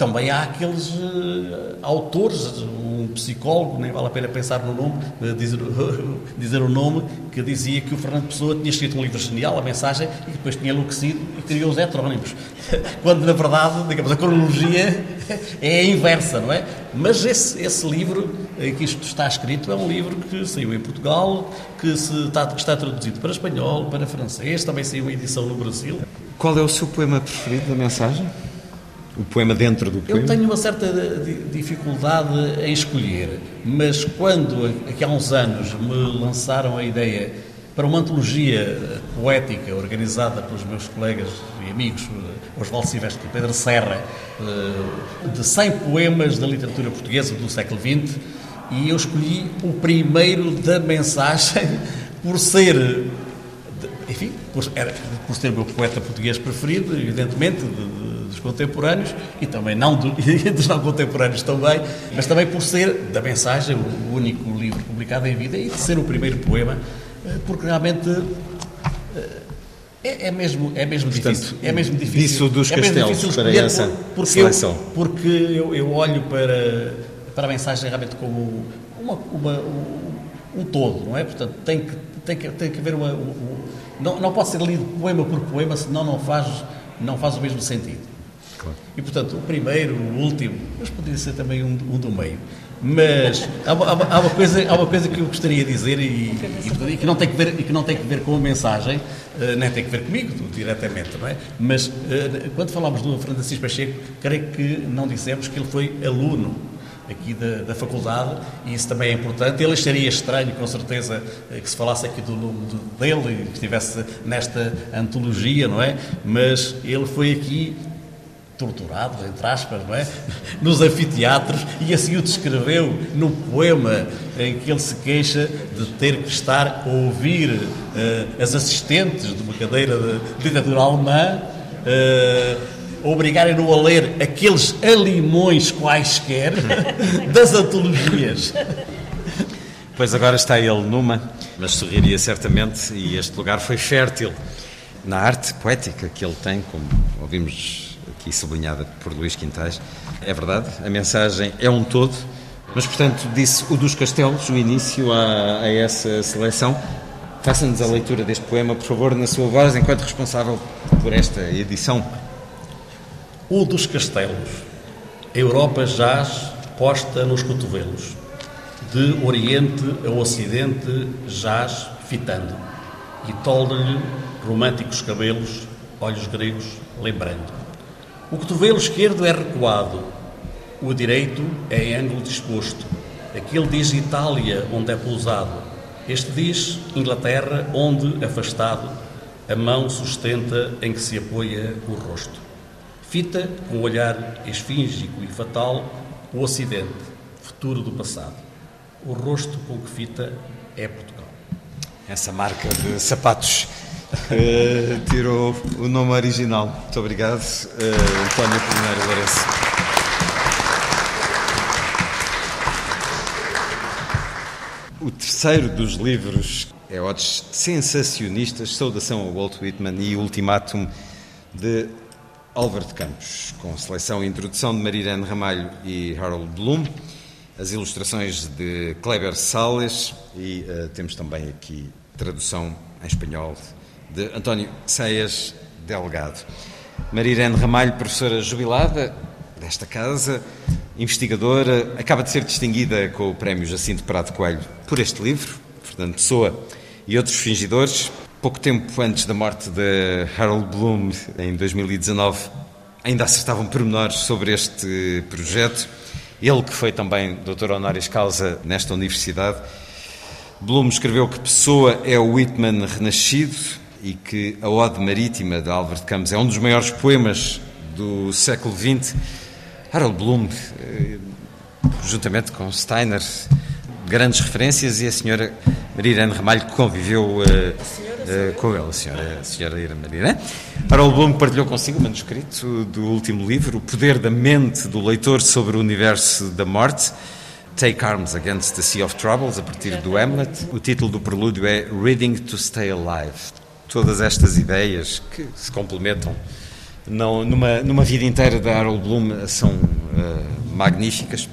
também há aqueles eh, autores, um psicólogo, nem vale a pena pensar no nome, eh, dizer, <laughs> dizer o nome, que dizia que o Fernando Pessoa tinha escrito um livro genial, a mensagem, e depois tinha enlouquecido e criou os heterónimos. <laughs> Quando, na verdade, digamos, a cronologia <laughs> é a inversa, não é? Mas esse, esse livro em que isto está escrito é um livro que saiu em Portugal, que, está, que está traduzido para espanhol, para francês, também saiu uma edição no Brasil. Qual é o seu poema preferido da mensagem? O poema dentro do poema? Eu tenho uma certa di- dificuldade em escolher, mas quando, aqui há uns anos, me lançaram a ideia para uma antologia poética organizada pelos meus colegas e amigos, eh, Osvaldo Silvestre e Pedro Serra, eh, de 100 poemas da literatura portuguesa do século XX, e eu escolhi o primeiro da mensagem <laughs> por ser enfim, por, era, por ser o meu poeta português preferido, evidentemente, de- de- dos contemporâneos, e também não do- <laughs> dos não contemporâneos também, mas também por ser, da mensagem, o único livro publicado em vida, e de ser o primeiro poema, eh, porque realmente eh, é, é mesmo, é mesmo Portanto, difícil. É mesmo difícil. disso dos é castelos para essa por- porque seleção. Eu, porque eu, eu olho para, para a mensagem realmente como uma, uma- um, um todo, não é? Portanto, tem que, tem que, tem que haver uma. um- um- não, não pode ser lido poema por poema, senão não faz, não faz o mesmo sentido. E, portanto, o primeiro, o último, mas poderia ser também um, um do meio. Mas há, uma- há uma- coisa, há uma coisa que eu gostaria de dizer e, e- e que, não tem que ver, e que não tem que ver com a mensagem, eh, nem tem que ver comigo diretamente, não é? Mas eh, quando falámos do Francisco Pacheco, creio que não dissemos que ele foi aluno aqui da, da faculdade e isso também é importante. Ele acharia estranho, com certeza, eh, que se falasse aqui do nome dele e que estivesse nesta antologia, não é? Mas ele foi aqui torturado, entre aspas, não é? <laughs> Nos anfiteatros e assim o descreveu no poema em que ele se queixa de ter que estar a ouvir eh, as assistentes de uma cadeira de literatura alemã eh, obrigarem-no a ler aqueles alimões quaisquer <laughs> das antologias. Pois agora está ele numa, mas sorriria certamente, e este lugar foi fértil na arte poética que ele tem, como ouvimos aqui sublinhada por Luís Quintais. É verdade, a mensagem é um todo, mas portanto disse o dos castelos, o início a, a essa seleção. Faça-nos a leitura deste poema, por favor, na sua voz, enquanto responsável por esta edição. O dos castelos. A Europa jaz posta nos cotovelos. De Oriente a Ocidente jaz fitando. E tolda-lhe românticos cabelos, olhos gregos, lembrando. O cotovelo esquerdo é recuado, o direito é em ângulo disposto. Aquele diz Itália, onde é pousado. Este diz Inglaterra, onde, afastado, a mão sustenta em que se apoia o rosto. Fita, com um olhar esfíngico e fatal, o Ocidente, futuro do passado. O rosto com que fita é Portugal. Essa marca de sapatos que tirou o nome original. Muito obrigado, eh, António Polinário Lourenço. O terceiro dos livros é Odes Sensacionistas, Saudação a Walt Whitman e Ultimátum de Álvaro de Campos, com seleção e introdução de Marirene Ramalho e Harold Bloom, as ilustrações de Kleber Sales e uh, temos também aqui tradução em espanhol de António Ceias Delgado. Marirene Ramalho, professora jubilada desta casa, investigadora, acaba de ser distinguida com o Prémio Jacinto Prado Coelho por este livro, Fernando Pessoa e outros fingidores. Pouco tempo antes da morte de Harold Bloom, em 2019, ainda acertavam pormenores sobre este projeto. Ele que foi também doutor honoris causa nesta universidade. Bloom escreveu que Pessoa é o Whitman renascido e que a Ode Marítima de Álvaro de Campos é um dos maiores poemas do século XX. Harold Bloom, eh, juntamente com Steiner, grandes referências, e a senhora Maria Irene Ramalho, que conviveu uh, uh, com ele, a senhora, a senhora Maria Irene. Harold Bloom partilhou consigo o manuscrito do último livro, O Poder da Mente do Leitor sobre o Universo da Morte, Take Arms Against the Sea of Troubles, a partir do Hamlet. O título do prelúdio é Reading to Stay Alive. Todas estas ideias que se complementam não, numa, numa vida inteira da Harold Bloom são uh, magníficas.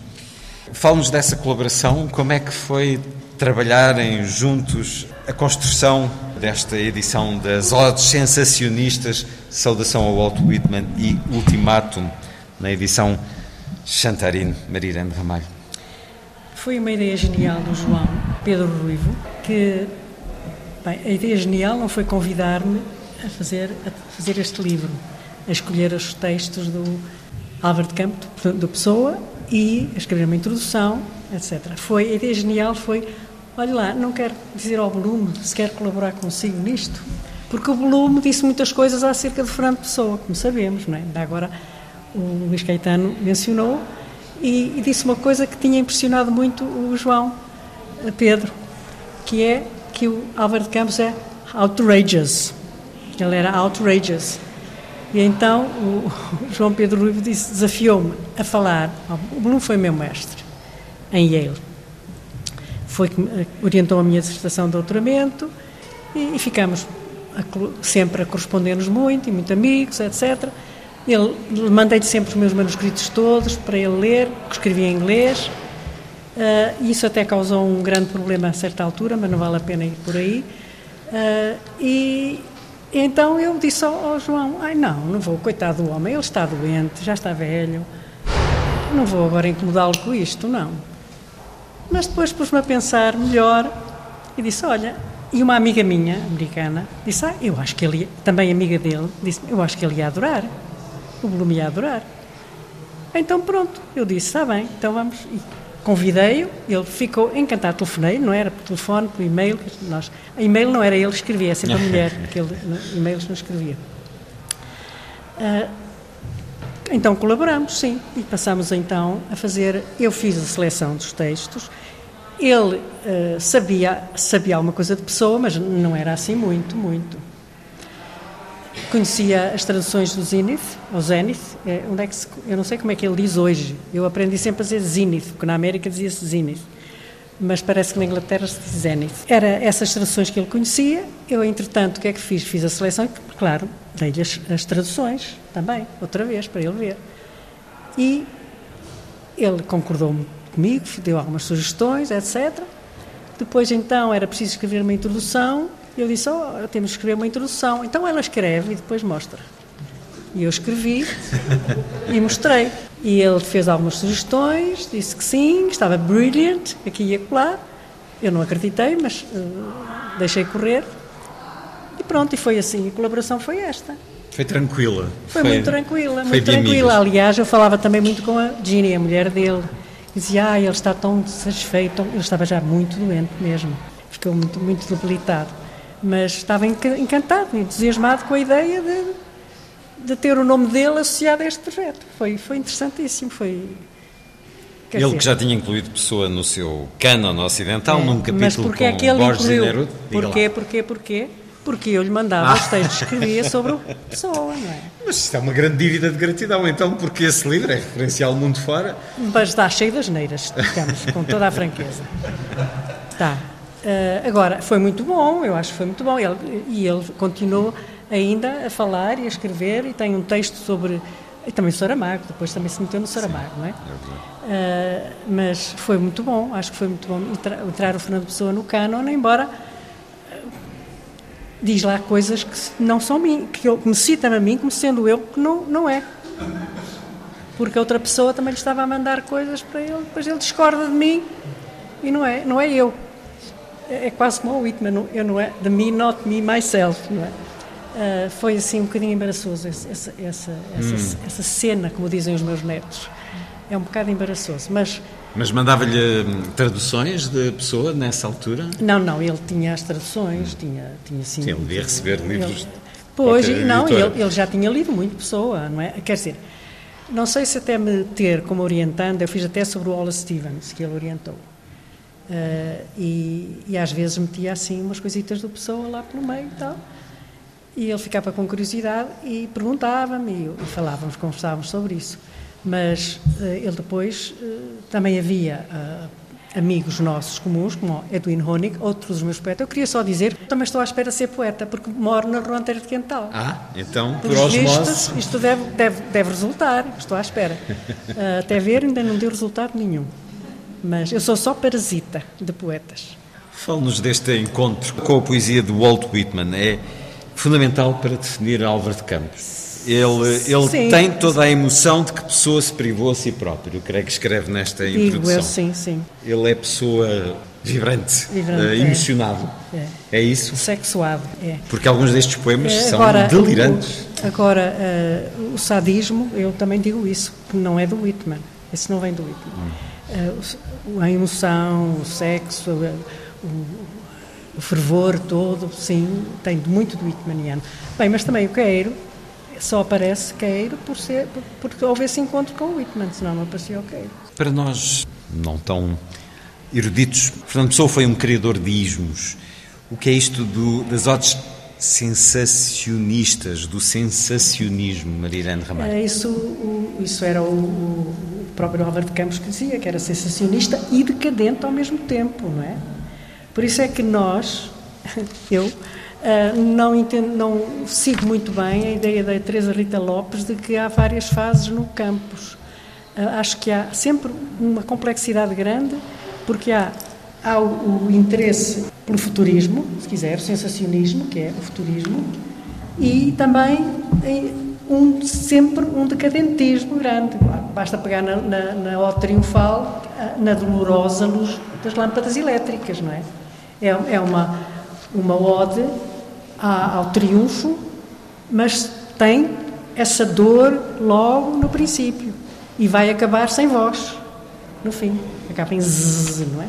Fale-nos dessa colaboração, como é que foi trabalharem juntos a construção desta edição das Odes Sensacionistas, Saudação ao Walt Whitman e Ultimátum, na edição Chantarine, Marirene Ramalho. Foi uma ideia genial do João Pedro Ruivo, que bem, a ideia genial não foi convidar-me a fazer, a fazer este livro, a escolher os textos do Álvaro de Campo, do Pessoa, e a escrever uma introdução, etc. Foi, a ideia genial foi, olha lá, não quero dizer ao Blume se quer colaborar consigo nisto, porque o Blume disse muitas coisas acerca de Fernando Pessoa, como sabemos, não é? Ainda agora o Luís Caetano mencionou, e, e disse uma coisa que tinha impressionado muito o João Pedro, que é que o Álvaro de Campos é outrageous. Ele era outrageous. E então o <laughs> João Pedro Ruivo desafiou-me a falar. O Bloom foi meu mestre em Yale. Foi que eh, orientou a minha dissertação de doutoramento e, e ficamos a, sempre a corresponder-nos muito, e muito amigos, etc. Ele mandei-lhe sempre os meus manuscritos todos para ele ler, que escrevia em inglês. Uh, isso até causou um grande problema a certa altura, mas não vale a pena ir por aí. Uh, e então eu disse ao, ao, João: Ai, não, não vou, coitado do homem, ele está doente, já está velho, não vou agora incomodá-lo com isto, não. Mas depois pus-me a pensar melhor e disse: Olha, e uma amiga minha, americana, disse: Ah, eu acho que ele, também amiga dele, disse: Eu acho que ele ia adorar, o Blume ia adorar. Então pronto, eu disse: Está bem, então vamos. E Convidei-o, ele ficou encantado, telefonei, não era por telefone, por e-mail, nós, e-mail não era ele que escrevia, é sempre a <laughs> mulher, que ele, e-mails não escrevia. Uh, então colaboramos, sim, e passamos então a fazer, eu fiz a seleção dos textos, ele uh, sabia, sabia alguma coisa de pessoa, mas não era assim muito, muito. Conhecia as traduções do Zenith, ou Zenith, é, onde é que se, eu não sei como é que ele diz hoje. Eu aprendi sempre a dizer Zenith, porque na América dizia-se Zenith. Mas parece que na Inglaterra se diz Zenith. Era essas traduções que ele conhecia. Eu, entretanto, o que é que fiz? Fiz a seleção e, claro, dei-lhe as, as traduções também, outra vez, para ele ver. E ele concordou comigo, deu algumas sugestões, etc. Depois, então, era preciso escrever uma introdução eu disse, oh, temos que escrever uma introdução. Então ela escreve e depois mostra. E eu escrevi <laughs> e mostrei. E ele fez algumas sugestões, disse que sim, que estava brilliant, aqui e acolá. Eu não acreditei, mas uh, deixei correr. E pronto, e foi assim. A colaboração foi esta. Foi tranquila. Foi, foi muito tranquila, muito tranquila. Aliás, eu falava também muito com a Ginny, a mulher dele. Dizia, ah, ele está tão satisfeito. Ele estava já muito doente mesmo. Ficou muito, muito debilitado mas estava encantado, entusiasmado com a ideia de, de ter o nome dele associado a este projeto. Foi, foi interessantíssimo, foi... Ele dizer, que já tinha incluído Pessoa no seu canon ocidental, é, num capítulo mas porque com é que ele Borges incluiu? e Neruda. Porquê, porquê, porquê? Porque eu lhe mandava ah. os textos que escrevia sobre o <laughs> Pessoa, não é? Mas isto é uma grande dívida de gratidão, então, porque esse livro é referencial mundo fora. Mas está cheio das neiras, digamos, com toda a franqueza. Está. Uh, agora, foi muito bom, eu acho que foi muito bom. Ele, e ele continuou ainda a falar e a escrever e tem um texto sobre e também Saramago, depois também se meteu no Saramago, não é? Uh, mas foi muito bom, acho que foi muito bom entrar o Fernando Pessoa no canon, embora uh, diz lá coisas que não são mim, que, eu, que me citam a mim como sendo eu, que não, não é. Porque a outra pessoa também lhe estava a mandar coisas para ele, depois ele discorda de mim e não é, não é eu. É, é quase como o Whitman, eu não é the me, not me, myself, não é? Uh, foi assim um bocadinho embaraçoso essa, essa, essa, hum. essa, cena, como dizem os meus netos. É um bocado embaraçoso, mas... Mas mandava-lhe hum, traduções de pessoa nessa altura? Não, não, ele tinha as traduções, hum. tinha, tinha sim... Sim, ele devia receber livros... Ele, pois, não, ele, ele já tinha lido muito pessoa, não é? Quer dizer, não sei se até me ter como orientando, eu fiz até sobre o Wallace Stevens, que ele orientou. Uh, e, e, às vezes metia assim umas coisitas do pessoa lá pelo meio e tal. E ele ficava com curiosidade e perguntava-me e, e, falávamos, conversávamos sobre isso. Mas uh, ele depois uh, também havia amigos nossos comuns, como Edwin Honig, outros dos meus poetas. Eu queria só dizer que também estou à espera de ser poeta, porque moro na fronteira de Quental. Ah, então, por, por osmose... Isto deve, deve, deve resultar, estou à espera. <laughs> até ver ainda não deu resultado nenhum. Mas eu sou só parasita de poetas. Fale-nos deste encontro com a poesia de Walt Whitman. É fundamental para definir Álvaro de Campos. Ele, ele sim, tem toda a emoção de que pessoa se privou a si próprio, creio que escreve nesta Digo introdução. Eu, sim, sim. Ele é pessoa vibrante, vibrante uh, emocionado. É. é. é. isso? Sexuado, é. Porque alguns destes poemas é, são delirantes. O, agora, uh, o sadismo, eu também digo isso, que não é do Whitman. Esse não vem do Whitman. Hum. Uh, a emoção, o sexo, o, o fervor todo, sim, tem muito do Whitmaniano. Bem, mas também o Queiro só aparece Queiro por ser, porque houve esse encontro com o Whitman, senão não aparecia o Queiro. Para nós, não tão eruditos, Fernando Pessoa foi um criador de ismos. O que é isto do, das odes sensacionistas, do sensacionismo, Marilene Ramalho? É, isso, o, isso era o, o próprio Álvaro de Campos que dizia, que era sensacionista e decadente ao mesmo tempo, não é? Por isso é que nós, <laughs> eu, Uh, não, entendo, não sigo muito bem a ideia da Teresa Rita Lopes de que há várias fases no campus. Uh, acho que há sempre uma complexidade grande, porque há, há o, o, interesse pelo futurismo, se quiser, o sensacionismo, que é o futurismo, e também um, sempre um decadentismo grande. Basta pegar na, na, na ode triunfal, na dolorosa luz das lâmpadas elétricas, não é? É, é uma, uma ode ao triunfo, mas tem essa dor logo no princípio e vai acabar sem voz no fim. Acaba em zzz, não é?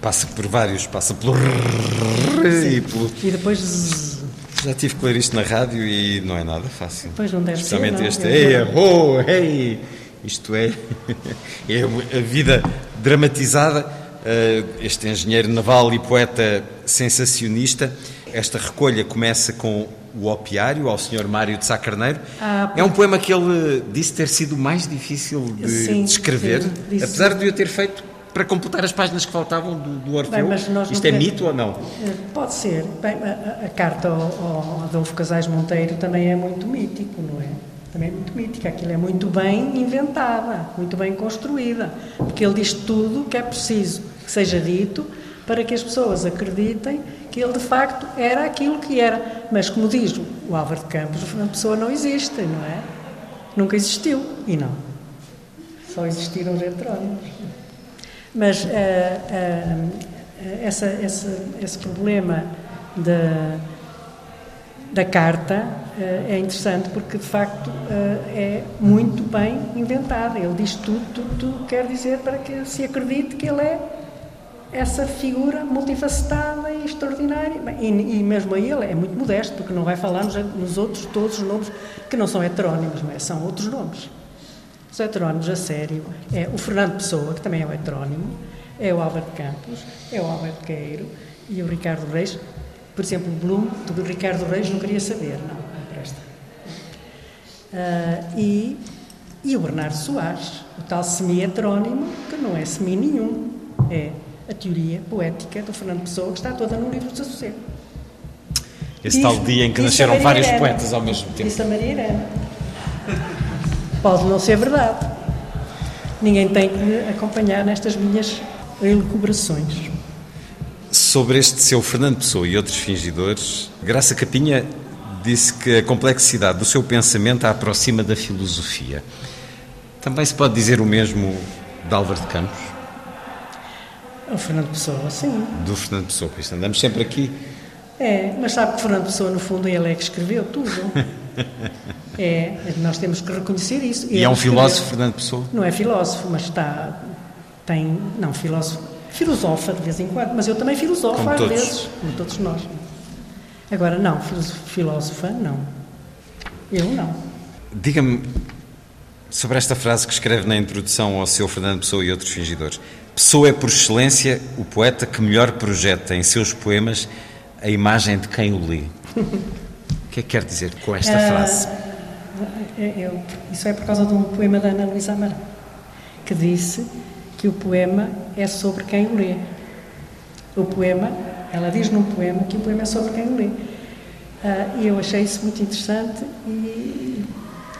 Passa por vários, passa pelo e, pelo... e depois. Já tive que ler isto na rádio e não é nada fácil. Pois não deve Especialmente ser. Não. este. Ei, oh, ei! Isto é, <laughs> é a vida dramatizada eh, este engenheiro naval e poeta sensacionista. Esta recolha começa com o Opiário, ao Sr. Mário de Sá Carneiro. Ah, é um poema que ele disse ter sido mais difícil de, sim, de escrever, sim, apesar de eu ter feito para completar as páginas que faltavam do, do Orfeu. Bem, Isto é mito ou não? Eh, pode ser. Bem, a, a, carta ao, ao Adolfo Casais Monteiro também é muito mítico, não é? também é muito mítica, aquilo é muito bem inventada, muito bem construída, porque ele diz tudo o que é preciso que seja dito para que as pessoas acreditem que ele de facto era aquilo que era. Mas, como diz o Álvaro de Campos, a pessoa não existe, não é? Nunca existiu. E não. Só existiram os heterónimos. Mas uh, uh, essa, essa, esse problema da, da carta uh, é interessante porque, de facto, é muito bem inventada. Ele diz tudo, tudo, tudo quer dizer para que se acredite que ele é essa figura multifacetada e extraordinária. E, e, mesmo aí ele é muito modesto, porque não vai falar nos, nos outros, todos os nomes que não são heterónimos, não é? são outros nomes. Os heterónimos, a sério, é o Fernando Pessoa, que também é o heterónimo, é o Álvaro Campos, é o Álvaro Queiro e o Ricardo Reis. Por exemplo, o Bloom, do Ricardo Reis, não queria saber, não, não presta. Uh, e, e o Bernardo Soares, o tal semi-heterónimo, que não é semi nenhum, é a teoria poética do Fernando Pessoa, que está toda no livro de Sossego. Esse tal dia em que nasceram vários poetas ao mesmo tempo. Disse a Maria Irene. Pode não ser verdade. Ninguém tem que me acompanhar nestas minhas elucubrações. Sobre este seu Fernando Pessoa e outros fingidores, Graça Capinha disse que a complexidade do seu pensamento a aproxima da filosofia. Também se pode dizer o mesmo de Álvaro de Campos? O Fernando Pessoa, sim. Do Fernando Pessoa, pois andamos sempre aqui. É, mas sabe que Fernando Pessoa, no fundo, ele é que escreveu tudo. <laughs> <laughs> é, nós temos que reconhecer isso. E ele é um escreveu. filósofo, Fernando Pessoa? Não é filósofo, mas está. Tem. Não, filósofo. Filosofa de vez em quando, mas eu também filosofo Como às todos. vezes, como todos nós. Agora, não, filósofa, não. Eu não. Diga-me sobre esta frase que escreve na introdução ao seu Fernando Pessoa e outros fingidores. Pessoa é, por excelência, o poeta que melhor projeta em seus poemas a imagem de quem o lê. <laughs> O que é que quer dizer com esta Ah, frase? é- eu- isso é por causa de um poema da Ana Luísa Amaral, que disse que o poema é sobre quem o lê. O poema, ela diz num poema que o poema é sobre quem o lê. Ah, e eu achei isso muito interessante e.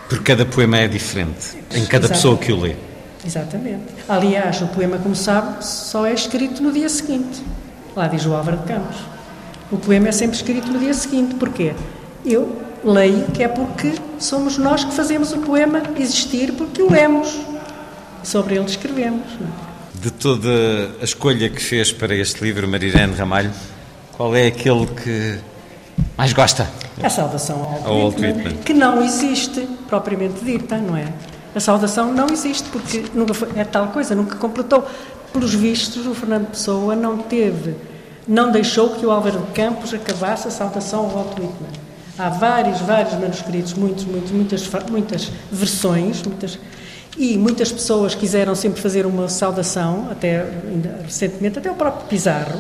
Porque cada poema é diferente, em cada pessoa que o lê. Exatamente. Aliás, o poema, como sabe, só é escrito no dia seguinte. Lá diz o Álvaro de Campos. O poema é sempre escrito no dia seguinte. Porquê? Eu leio que é porque somos nós que fazemos o poema existir porque o lemos. Sobre ele escrevemos. De toda a escolha que fez para este livro, Marirene Ramalho, qual é aquele que mais gosta? A saudação ao Walt Whitman. que não existe propriamente dita, não é? A saudação não existe porque nunca foi, é tal coisa, nunca completou. Pelos vistos, o Fernando Pessoa não teve, não deixou que o Álvaro de Campos acabasse a saudação ao Walt Whitman. Há vários, vários manuscritos, muitos, muitos, muitas, muitas versões, muitas, e muitas pessoas quiseram sempre fazer uma saudação, até recentemente, até o próprio Pizarro,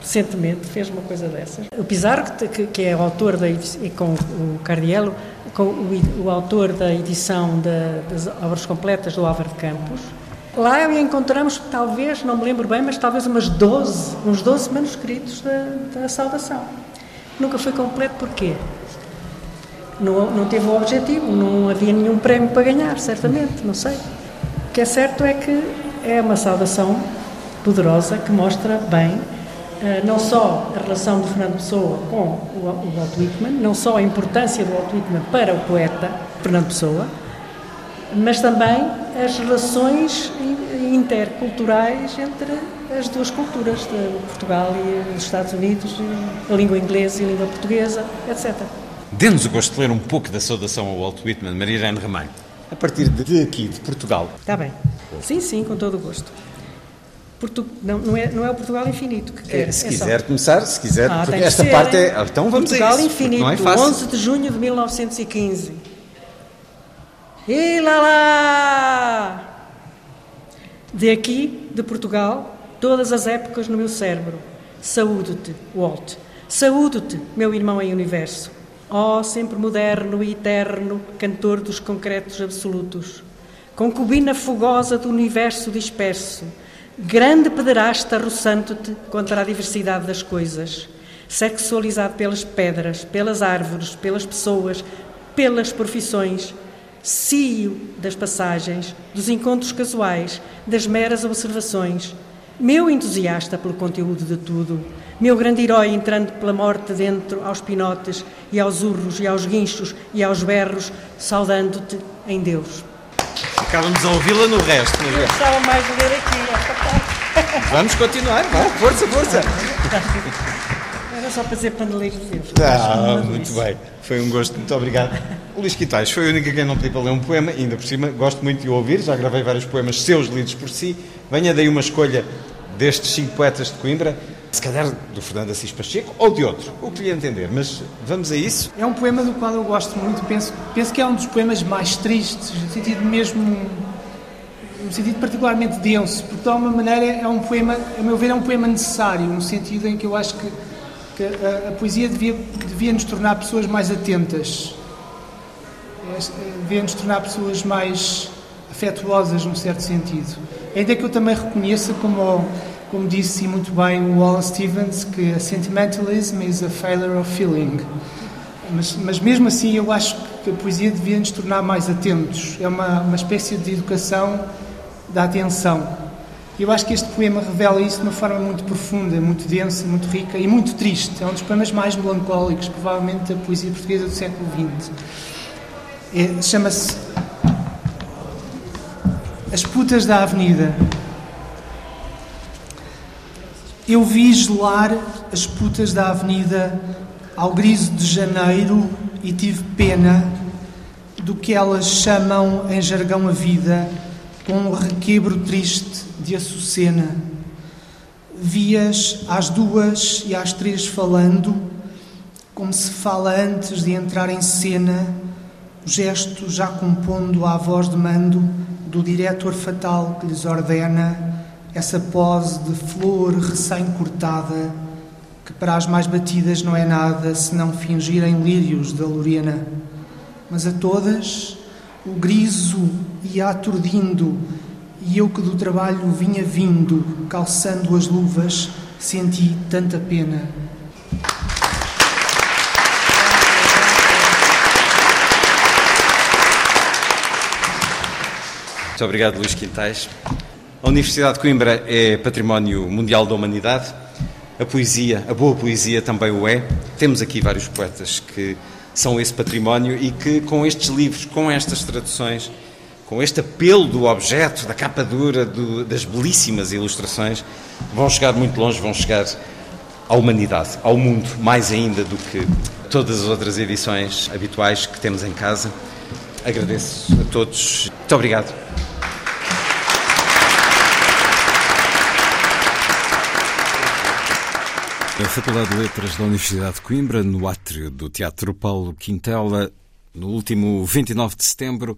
recentemente fez uma coisa dessas. O Pizarro, que, que- é o autor da, e com o Cardiello, com o, o autor da edição da- das obras completas do Álvaro de Campos, lá encontramos, talvez, não me lembro bem, mas talvez umas 12, uns 12 manuscritos da, da saudação. Nunca foi completo, porquê? Não, não teve o objetivo, não havia nenhum prémio para ganhar, certamente, não sei. O que é certo é que é uma saudação poderosa que mostra bem eh, não só a relação de Fernando Pessoa com o, Walt Whitman, não só a importância do Walt Whitman para o poeta Fernando Pessoa, mas também as relações in- interculturais entre as duas culturas, de Portugal e os Estados Unidos, a língua inglesa e a língua portuguesa, etc. Dê-nos o gosto de ler um pouco da saudação ao Walt Whitman, Marirene Ramalho, a partir de aqui, de Portugal. Está bem. Sim, sim, com todo o gosto. Portu... Não, não, é, não é o Portugal infinito que quer. Eh, se é só- quiser começar, se quiser, Ah, porque esta ser, parte é. ah, Então vamos Portugal a isso. infinito, Não é fácil. 11 de junho de 1915. E lá lá! De aqui, de Portugal, todas as épocas no meu cérebro. Saúdo-te, Walt. Saúdo-te, meu irmão em universo. Ó, sempre moderno e eterno, cantor dos concretos absolutos. Concubina fogosa do universo disperso. Grande pederasta roçando-te contra a diversidade das coisas. Sexualizado pelas pedras, pelas árvores, pelas pessoas, pelas profissões. Cio das passagens, dos encontros casuais, das meras observações. Meu entusiasta pelo conteúdo de tudo, meu grande herói entrando pela morte dentro aos pinotes e aos urros e aos guinchos e aos berros, saudando-te em Deus. Ficávamos a ouvi-la no resto. Eu é. gostava mais de ler aqui. <laughs> Vamos continuar, vá, força, força. Era só para dizer pandeleiros de Deus. Ah, muito bem. Foi um gosto, muito obrigado. O Luís Quitais foi a única quem não pediu para ler um poema, e ainda por cima gosto muito de o ouvir, já gravei vários poemas seus lidos por si. Venha daí uma escolha destes cinco poetas de Coimbra, se calhar do Fernando Assis Pacheco ou de outro, o que lhe entender, mas vamos a isso. É um poema do qual eu gosto muito, penso, penso que é um dos poemas mais tristes, no sentido mesmo, no sentido particularmente denso, porque de alguma maneira é um poema, a meu ver, é um poema necessário, no sentido em que eu acho que, que a, a poesia devia, devia nos tornar pessoas mais atentas, devia nos tornar pessoas mais afetuosas, num certo sentido. Ainda que eu também reconheça, como como disse muito bem o Wallace Stevens, que a sentimentalism is a failure of feeling. Mas, mas mesmo assim, eu acho que a poesia devia nos tornar mais atentos. É uma, uma espécie de educação da atenção. E eu acho que este poema revela isso de uma forma muito profunda, muito densa, muito rica e muito triste. É um dos poemas mais melancólicos, provavelmente, da poesia portuguesa do século XX. É, Chama-se As Putas da Avenida. Eu vi gelar as putas da avenida ao griso de janeiro e tive pena do que elas chamam em jargão a vida, com um requebro triste de açucena. Vi-as às duas e às três falando, como se fala antes de entrar em cena, o gesto já compondo à voz de mando do diretor fatal que lhes ordena essa pose de flor recém-cortada, que para as mais batidas não é nada senão fingirem lírios da Lorena. Mas a todas o griso ia aturdindo, e eu que do trabalho vinha vindo, calçando as luvas, senti tanta pena. Muito obrigado, Luís Quintais. A Universidade de Coimbra é património mundial da humanidade. A poesia, a boa poesia também o é. Temos aqui vários poetas que são esse património e que com estes livros, com estas traduções, com este apelo do objeto, da capa dura, do, das belíssimas ilustrações, vão chegar muito longe, vão chegar à humanidade, ao mundo, mais ainda do que todas as outras edições habituais que temos em casa. Agradeço a todos. Muito obrigado. A Faculdade de Letras da Universidade de Coimbra, no átrio do Teatro Paulo Quintela, no último 29 de setembro,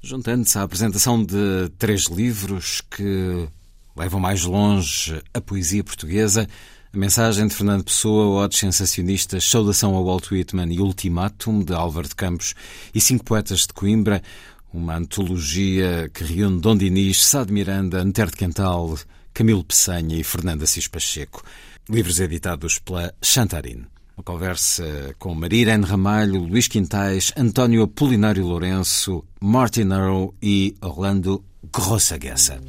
juntando-se à apresentação de três livros que levam mais longe a poesia portuguesa, a mensagem de Fernando Pessoa, Odes Sensacionistas, Saudação ao Walt Whitman e Ultimátum, de Álvaro de Campos, e Cinco Poetas de Coimbra, uma antologia que reúne Dom Dinis, Sá de Miranda, Antero de Quental, Camilo Peçanha e Fernando Assis Pacheco. Livros editados pela Chantarine. Uma conversa com Maria Irene Ramalho, Luís Quintais, António Apolinário Lourenço, Martin Earl e Orlando Grossaguessa.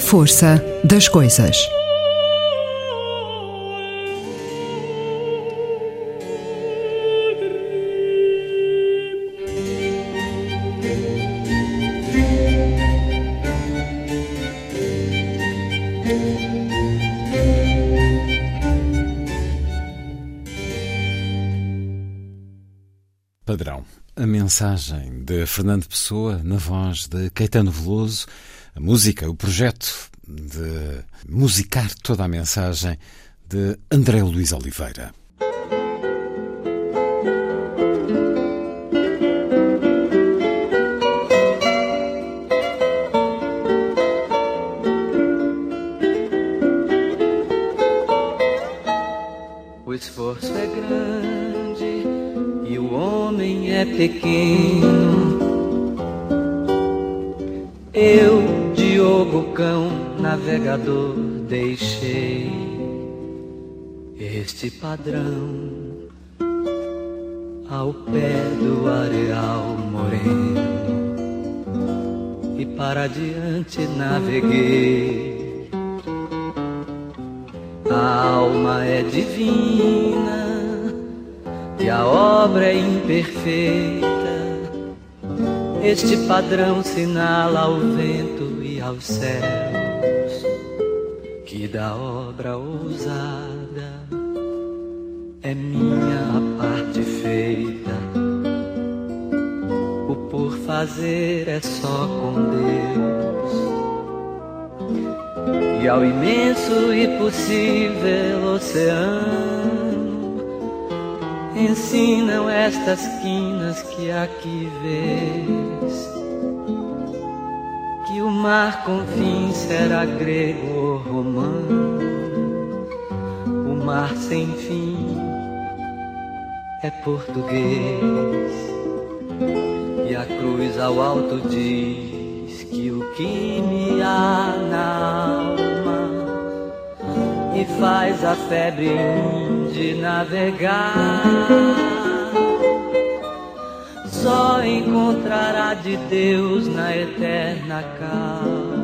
Força das coisas. Padrão. A mensagem de Fernando Pessoa na voz de Caetano Veloso a música, o projeto de musicar toda a mensagem de André Luiz Oliveira. O esforço é grande e o homem é pequeno. Eu Diogo Cão, navegador, deixei este padrão ao pé do areal moreno e para diante naveguei. A alma é divina e a obra é imperfeita. Este padrão sinala ao vento aos céus que da obra ousada é minha a parte feita. O por fazer é só com Deus. E e ao imenso e possível oceano ensinam estas quinas que aqui vês. Que o mar com fim será grego ou romano. O mar sem fim é português. E a cruz ao alto diz que o que me há na e faz a febre de navegar só encontrará de Deus na eterna calma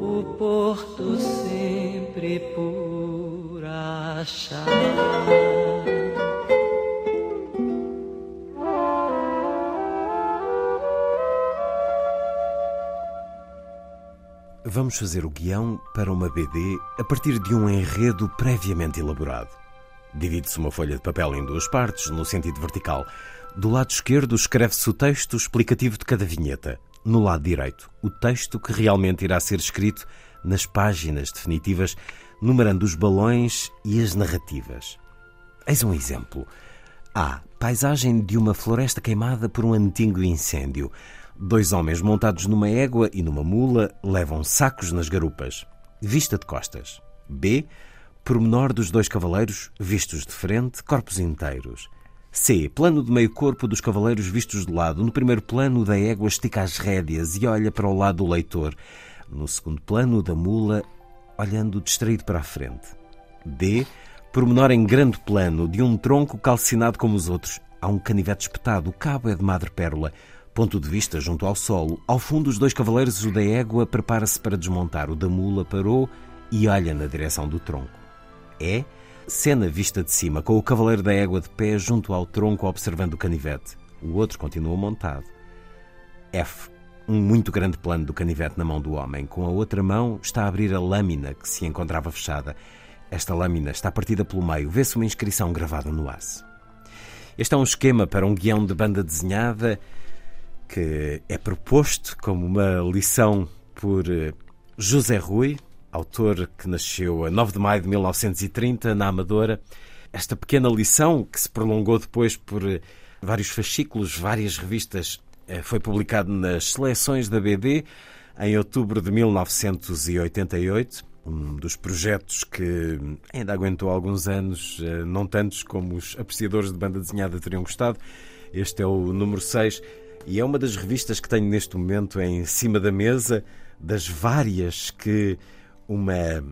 o porto sempre por achar. Vamos fazer o guião para uma BD a partir de um enredo previamente elaborado. Divide-se uma folha de papel em duas partes, no sentido vertical. Do lado esquerdo escreve-se o texto explicativo de cada vinheta. No lado direito, o texto que realmente irá ser escrito nas páginas definitivas, numerando os balões e as narrativas. Eis um exemplo. A. Paisagem de uma floresta queimada por um antigo incêndio. Dois homens montados numa égua e numa mula levam sacos nas garupas. Vista de costas. B. Pormenor dos dois cavaleiros vistos de frente, corpos inteiros. C. Plano de meio corpo dos cavaleiros vistos de lado. No primeiro plano, da égua estica as rédeas e olha para o lado do leitor. No segundo plano, da mula, olhando distraído para a frente. D. Pormenor em grande plano de um tronco calcinado como os outros. Há um canivete espetado. O cabo é de madrepérola. Ponto de vista junto ao solo. Ao fundo, os dois cavaleiros, o da égua, prepara-se para desmontar. O da mula parou e olha na direção do tronco. É cena vista de cima, com o cavaleiro da égua de pé junto ao tronco observando o canivete. O outro continua montado. F. Um muito grande plano do canivete na mão do homem. Com a outra mão está a abrir a lâmina que se encontrava fechada. Esta lâmina está partida pelo meio. Vê-se uma inscrição gravada no aço. Este é um esquema para um guião de banda desenhada que é proposto como uma lição por José Rui, autor que nasceu a 9 de maio de 1930 na Amadora. Esta pequena lição, que se prolongou depois por vários fascículos, várias revistas, foi publicado nas seleções da BD em outubro de 1988. Um dos projetos que ainda aguentou alguns anos, não tantos como os apreciadores de banda desenhada teriam gostado. Este é o número 6 e é uma das revistas que tenho neste momento em cima da mesa, das várias que uma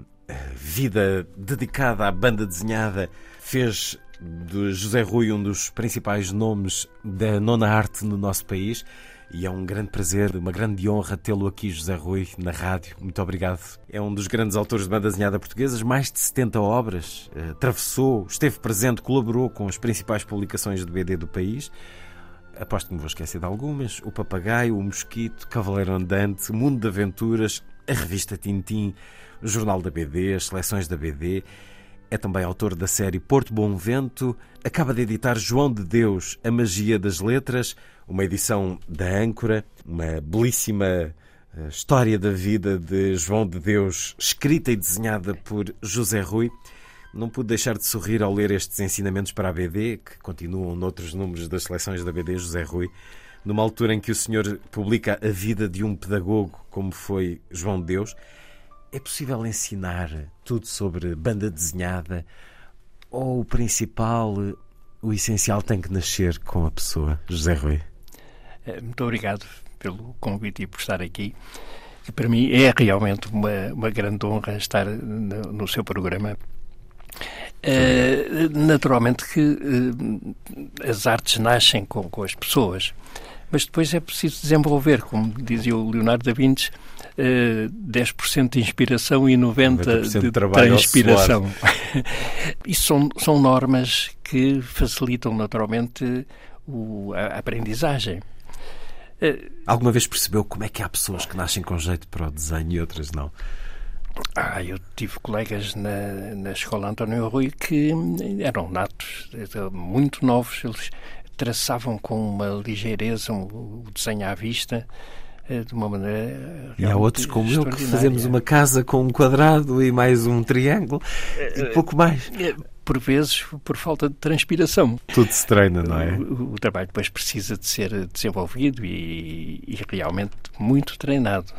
vida dedicada à banda desenhada fez de José Rui um dos principais nomes da nona arte no nosso país. E é um grande prazer, uma grande honra tê-lo aqui, José Rui, na rádio. Muito obrigado. É um dos grandes autores de banda desenhada portuguesas, mais de 70 obras, atravessou, esteve presente, colaborou com as principais publicações de BD do país. Aposto que me vou esquecer de algumas: O Papagaio, O Mosquito, Cavaleiro Andante, Mundo de Aventuras, a revista Tintim, o Jornal da BD, as seleções da BD. É também autor da série Porto Bom Vento. Acaba de editar João de Deus, A Magia das Letras, uma edição da Âncora, uma belíssima história da vida de João de Deus, escrita e desenhada por José Rui. Não pude deixar de sorrir ao ler estes ensinamentos para a BD, que continuam noutros números das seleções da BD, José Rui, numa altura em que o senhor publica a vida de um pedagogo como foi João de Deus. É possível ensinar tudo sobre banda desenhada ou o principal, o essencial tem que nascer com a pessoa? José Rui. Muito obrigado pelo convite e por estar aqui. Para mim é realmente uma, uma grande honra estar no, no seu programa. Uh, naturalmente que uh, as artes nascem com, com, as pessoas, mas depois é preciso desenvolver, como dizia o Leonardo da Vinci, uh, 10% de inspiração e 90%, 90 de, de transpiração. Isso <laughs> são, são normas que facilitam naturalmente o, a aprendizagem. Alguma vez percebeu como é que há pessoas que nascem com jeito para o desenho e outras não? Ah, eu tive colegas na, na escola António Rui que eram natos, muito novos, eles traçavam com uma ligeireza o um, desenho à vista, de uma maneira. E há outros como eu que fazemos uma casa com um quadrado e mais um triângulo e pouco mais. Por vezes, por falta de transpiração. Tudo se treina, não é? O, o trabalho depois precisa de ser desenvolvido e, e realmente muito treinado.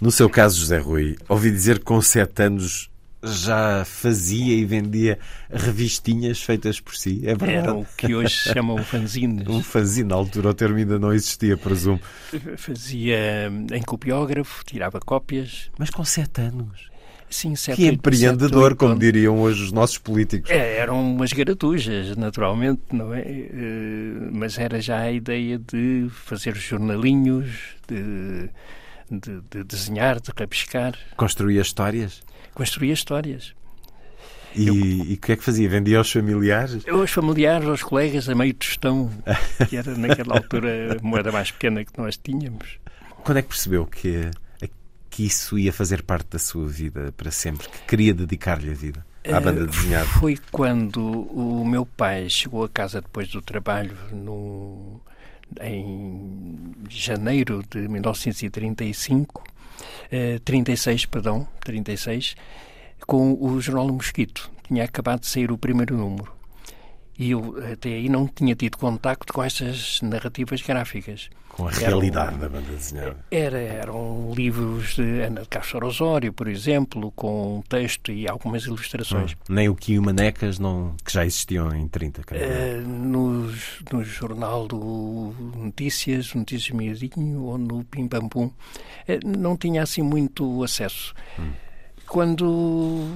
No seu caso, José Rui, ouvi dizer que com sete anos já fazia e vendia revistinhas feitas por si. É verdade. Era o que hoje se chamam fanzines. <laughs> um fanzine, na altura o termo ainda não existia, presumo. Fazia em copiógrafo, tirava cópias. Mas com sete anos. Sim, sete, que empreendedor, sete, como diriam hoje os nossos políticos. É, eram umas garatujas, naturalmente, não é? Mas era já a ideia de fazer jornalinhos, de, de, de desenhar, de rabiscar. Construía histórias? Construía histórias. E, eu, e o que é que fazia? Vendia aos familiares? Aos familiares, aos colegas, a meio tostão, que era naquela altura a moeda mais pequena que nós tínhamos. Quando é que percebeu que, que isso ia fazer parte da sua vida para sempre? Que queria dedicar-lhe a vida? À banda desenhada? Foi quando o meu pai chegou a casa depois do trabalho, no, em janeiro de 1935, eh, 36, perdão, 36, com o Jornal Mosquito. Tinha acabado de sair o primeiro número. E eu até aí não tinha tido contacto com essas narrativas gráficas. Com a realidade da banda desenhada. Era, eram livros de Ana de Castro Osório, por exemplo, com texto e algumas ilustrações. Hum, nem o Manecas, não, que já existiam em 30, uh, nos, No jornal do Notícias, Notícias Miadinho ou no Pim Pam Pum, uh, não tinha assim muito acesso. Hum quando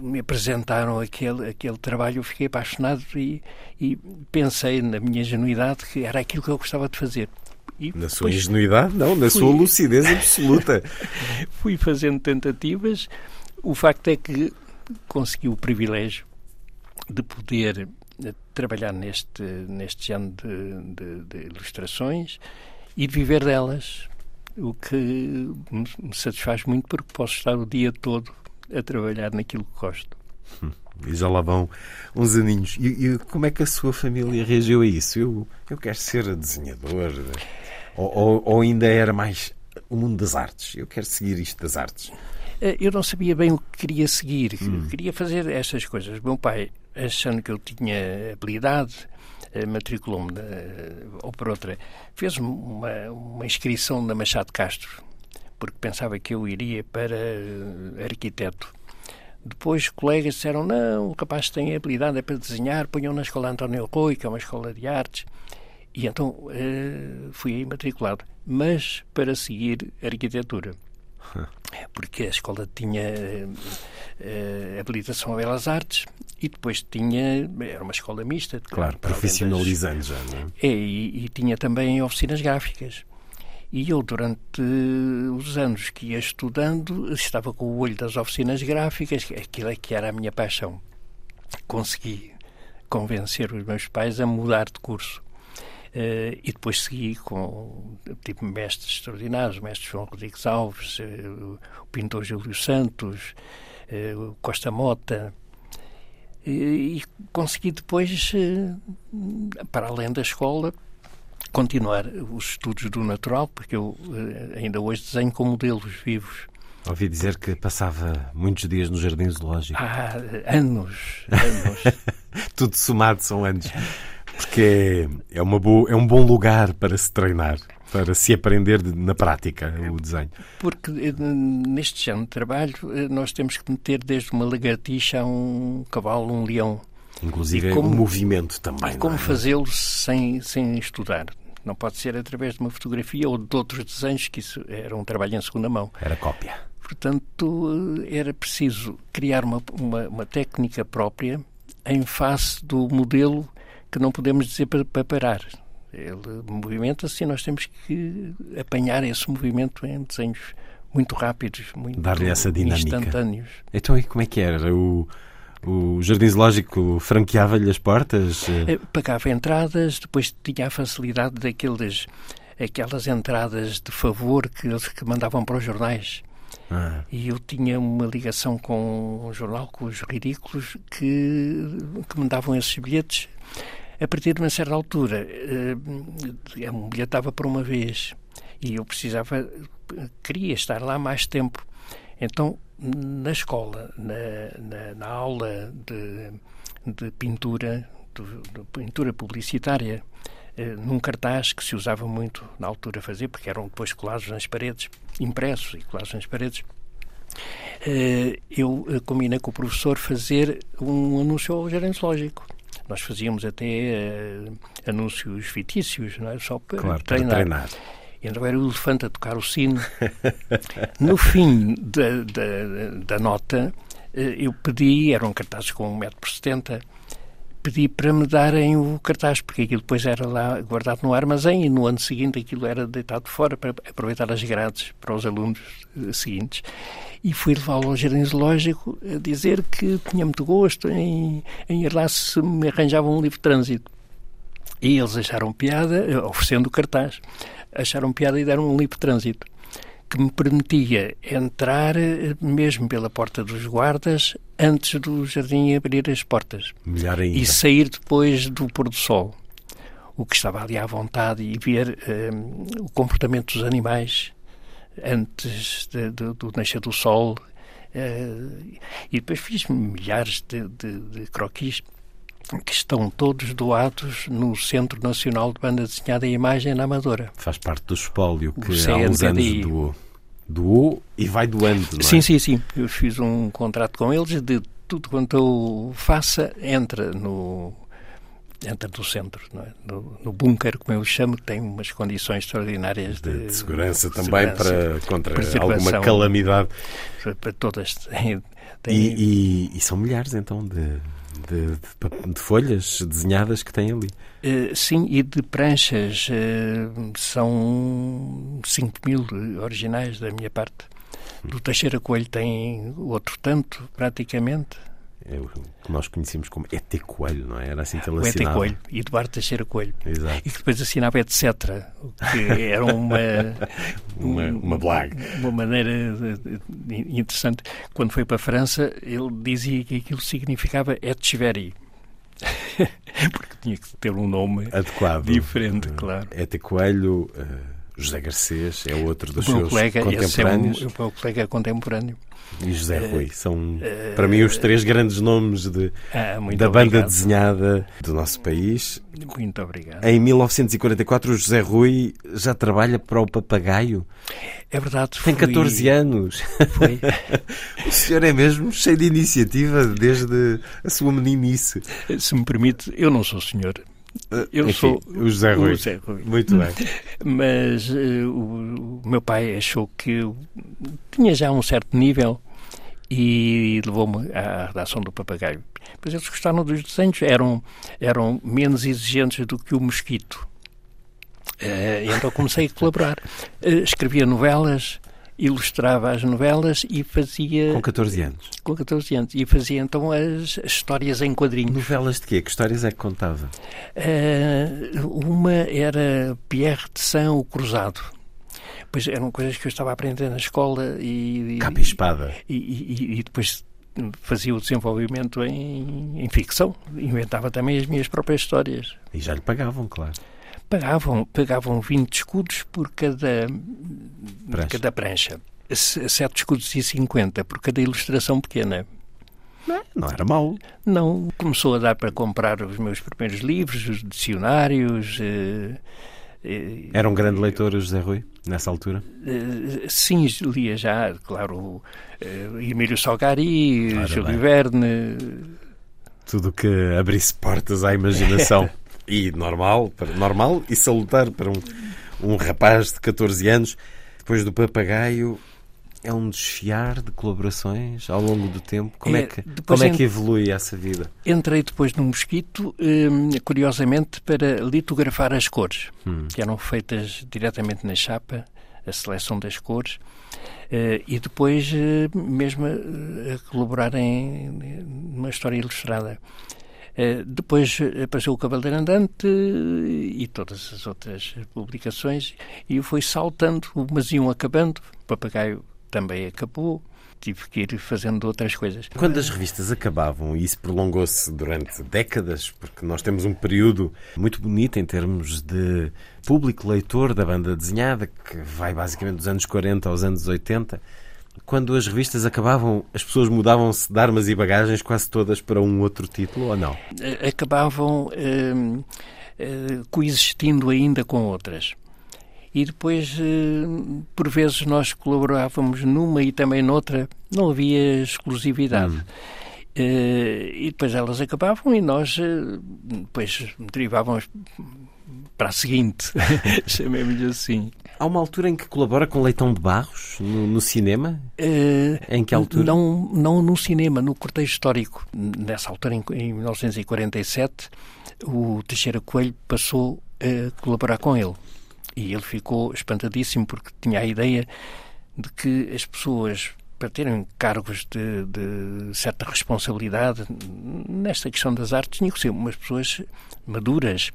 me apresentaram aquele, aquele trabalho, eu fiquei apaixonado e, e pensei na minha ingenuidade que era aquilo que eu gostava de fazer. E na sua ingenuidade, não, na fui... sua lucidez absoluta. <laughs> fui fazendo tentativas. O facto é que consegui o privilégio de poder eh, trabalhar neste, neste género de, de, de ilustrações e de viver delas o que me satisfaz muito porque posso estar o dia todo a trabalhar naquilo que gosto. Hum, e já lá vão uns aninhos. E, e, como é que a sua família reagiu a isso? Eu, eu quero ser desenhador. Ou, ou, ou ainda era mais o mundo das artes? Eu quero seguir isto das artes. Eh, eu não sabia bem o que queria seguir. Hum. Queria fazer estas coisas. Meu pai, achando que eu tinha habilidade, matriculou-me, ou por outra, fez uma, uma inscrição na Machado Castro, porque pensava que eu iria para eh, arquiteto. Depois colegas disseram, não, o rapaz tem habilidade é para desenhar, ponham na escola António Rui, que é uma escola de artes. E então fui aí matriculado, mas para seguir arquitetura. Porque a escola tinha uh, habilitação a belas artes e depois tinha, era uma escola mista. Claro, profissionalizando das, já, não é? É, e, e, tinha também oficinas gráficas. E eu, durante os anos que ia estudando, estava com o olho das oficinas gráficas, aquilo é que era a minha paixão. Consegui convencer os meus pais a mudar de curso. Uh, e depois segui com tipo mestres extraordinários, o mestre João Rodrigues Alves, uh, o pintor Júlio Santos, uh, o Costa Mota, e, e consegui depois, para além da escola, continuar os estudos do natural, porque eu ainda hoje desenho com modelos vivos. Ouvi dizer que passava muitos dias no Jardim Zoológico. Ah, anos, anos. <laughs> Tudo somado são anos porque é, uma boa, é um bom lugar para se treinar, para se aprender na prática o desenho. Porque eh, neste género de trabalho eh, nós temos que meter desde uma lagartixa a um cavalo, um leão. Inclusive como, o movimento também. E como é? fazê-lo sem, sem estudar. Não pode ser através de uma fotografia ou de outros desenhos, que isso era um trabalho em segunda mão. Era cópia. Portanto, eh, era preciso criar uma, uma, uma técnica própria em face do modelo que não podemos dizer para, para parar. Ele movimenta-se e nós temos que apanhar esse movimento em desenhos muito rápidos, muito Dar-lhe essa dinâmica. instantâneos. Então, e como é que era? O, o Jardim Zoológico franqueava-lhe as portas? Eh, pagava entradas, depois tinha a facilidade daqueles aquelas entradas de favor que eles que mandavam para os jornais. Ah. E eu tinha uma ligação com um jornal, com os ridículos, que, que me davam esses bilhetes A partir de uma certa altura, a mulher estava por uma vez e eu precisava, queria estar lá mais tempo. Então, na escola, na, na, na aula de, de pintura, de, de, pintura publicitária, num cartaz que se usava muito na altura fazer, porque eram depois colados nas paredes, impressos e colados nas paredes, eu combinei com o professor fazer um anúncio ao gerente lógico. Nós fazíamos até uh, anúncios fictícios, não é? Só para claro, treinar. Para treinar. Então era o elefante a tocar o sino. no fim da, da, da nota, eu pedi, eram cartazes com 1 metro por 70, pedi para me darem o cartaz, porque aquilo depois era lá guardado no armazém e no ano seguinte aquilo era deitado fora para aproveitar as grades para os alunos seguintes. E fui levá-lo ao jardim zoológico a dizer que tinha muito gosto em, em ir lá se me arranjavam um livro de trânsito. E eles acharam piada, oferecendo o cartaz, acharam piada e deram um livro de trânsito que me permitia entrar mesmo pela porta dos guardas antes do jardim abrir as portas. Melhor ainda. E sair depois do pôr do sol. O que estava ali à vontade e ver um, o comportamento dos animais antes de, de, do nascer do sol. Uh, e depois fiz milhares de, de, de croquis que estão todos doados no Centro Nacional de Banda Desenhada e Imagem na Amadora. Faz parte do espólio que há uns anos doou. Doou e vai doando, não é? Sim, sim, sim. Eu fiz um contrato com eles de tudo quanto eu faça entra no entra no centro, é? no, no bunker, como eu chamo, que tem umas condições extraordinárias de, de, de segurança também segurança, para contra alguma calamidade. Para todas. Tem, <laughs> tem... E, e, e, são milhares então de, de, de, folhas desenhadas que tem ali. Uh, sim, e de pranchas. Uh, são 5 mil originais da minha parte. Do Teixeira Coelho tem outro tanto, praticamente. É o que nós conhecíamos como ET Coelho, não é? Era assim que ele o assinava. ET Coelho, Eduardo Teixeira Coelho. Exato. E que depois assinava etc. Que era uma... <laughs> uma, uma blague. Uma maneira interessante. Quando foi para a França, ele dizia que aquilo significava Etcheverry. <laughs> Porque tinha que ter um nome adequado, diferente, claro. ET Coelho... Uh... José Garcês é outro dos seus colega, contemporâneos. É o, o meu colega contemporâneo. E José Rui. São, uh, para mim, os três grandes nomes de, ah, da banda desenhada do nosso país. Muito obrigado. Em 1944, o José Rui já trabalha para o Papagaio. É verdade. Tem fui... 14 anos. Foi. <laughs> o senhor é mesmo cheio de iniciativa desde a sua meninice. Se me permite, eu não sou senhor. Eu Enfim, sou o José Rui. O José Rui. Muito bem. <laughs> Mas uh, o, o, meu pai achou que eu tinha já um certo nível e levou-me à redação do Papagaio. Pois eles gostaram dos desenhos, eram, eram menos exigentes do que o Mosquito. Uh, então comecei a colaborar. Uh, escrevia novelas, ilustrava as novelas e fazia... Com 14 anos? Com 14 anos. E fazia então as, as histórias em quadrinhos. Novelas de quê? Que histórias é que contava? Uh, uma era Pierre de São, o Cruzado. Pois eram coisas que eu estava a aprender na escola e... Capa e espada. E, e, e depois fazia o desenvolvimento em, em ficção. Inventava também as minhas próprias histórias. E já lhe pagavam, claro pagavam, pagavam 20 escudos por cada prancha. cada prancha. 7 escudos e 50 por cada ilustração pequena. Não, não era mau. Não. Começou a dar para comprar os meus primeiros livros, os dicionários. Eh, eh, era um grande leitor, José Rui, nessa altura? Eh, sim, lia já, claro, Emílio Salgari, Júlio Verne. Tudo que abrisse portas à imaginação. <laughs> e normal, normal e salutar para um, um rapaz de 14 anos. Depois do papagaio, é um desfiar de colaborações ao longo do tempo? Como é, é que, como é que evolui essa vida? Entrei depois no Mosquito, hum, curiosamente, para litografar as cores, hum. que eram feitas diretamente na chapa, a seleção das cores, uh, e depois uh, mesmo uh, a colaborar em, numa história ilustrada. Eh, depois apareceu o Cavaleiro Andante e todas as outras publicações e foi saltando, umas iam acabando, o Papagaio também acabou. tive que ir fazendo outras coisas. Quando as revistas acabavam, e isso prolongou-se durante décadas, porque nós temos um período muito bonito em termos de público leitor da banda desenhada, que vai basicamente dos anos 40 aos anos 80. Quando as revistas acabavam, as pessoas mudavam-se de armas e bagagens quase todas para um outro título ou não? Acabavam eh, eh, coexistindo ainda com outras e depois, eh, por vezes, nós colaborávamos numa e também noutra, não havia exclusividade. Hum. Eh, e depois elas acabavam e nós eh, depois derivávamos para a seguinte, <laughs> chamemos-lhe assim. Há uma altura em que colabora com Leitão de Barros no, no cinema? Uh, em que altura? Não, não no cinema, no cortejo histórico. Nessa altura, em, em 1947, o Teixeira Coelho passou a colaborar com ele. E ele ficou espantadíssimo porque tinha a ideia de que as pessoas, para terem cargos de, de certa responsabilidade nesta questão das artes, tinham que ser umas pessoas maduras.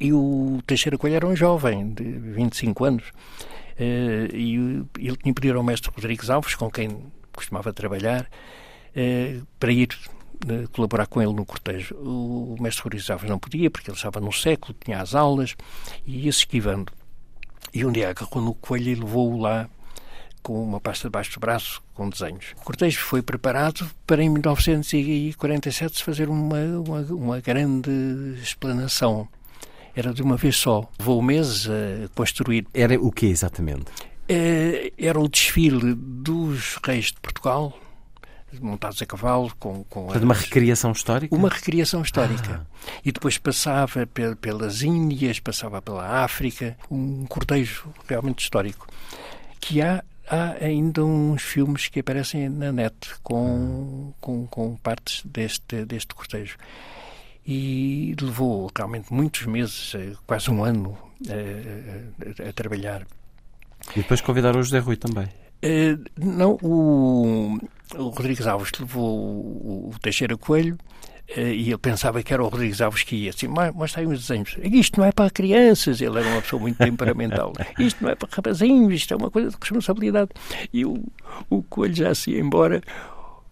E o Teixeira Coelho era um jovem de 25 anos. Uh, e ele tinha pedido ao mestre Rodrigues Alves, com quem costumava trabalhar, uh, para ir uh, colaborar com ele no cortejo. O mestre Rodrigues Alves não podia, porque ele estava no século, tinha as aulas, e ia-se esquivando. E um dia agarrou no coelho e levou-o lá com uma pasta debaixo do braço, com desenhos. O cortejo foi preparado para, em 1947, se fazer uma, uma, uma grande explanação. Era de uma vez só. Levou meses a construir. Era o que exatamente? Eh, era o desfile dos reis de Portugal, montados a cavalo. Com, com as... Uma recriação histórica? Uma recriação histórica. Ah. E depois passava pelas Índias, passava pela África, um cortejo realmente histórico. Que há, há ainda uns filmes que aparecem na net com, ah. com, com partes deste, deste cortejo e levou realmente muitos meses, eh, quase um ano, a, eh, a, a trabalhar. E depois convidaram o José Rui também. Uh, não, o, o Rodrigues Alves levou o, o Teixeira Coelho uh, e ele pensava que era o Rodrigues Alves que ia assim, mostra aí uns desenhos. Isto não é para crianças, ele era uma pessoa muito temperamental. <laughs> Isto não é para rapazinhos, isto é uma coisa de responsabilidade. E o, o Coelho já se ia embora.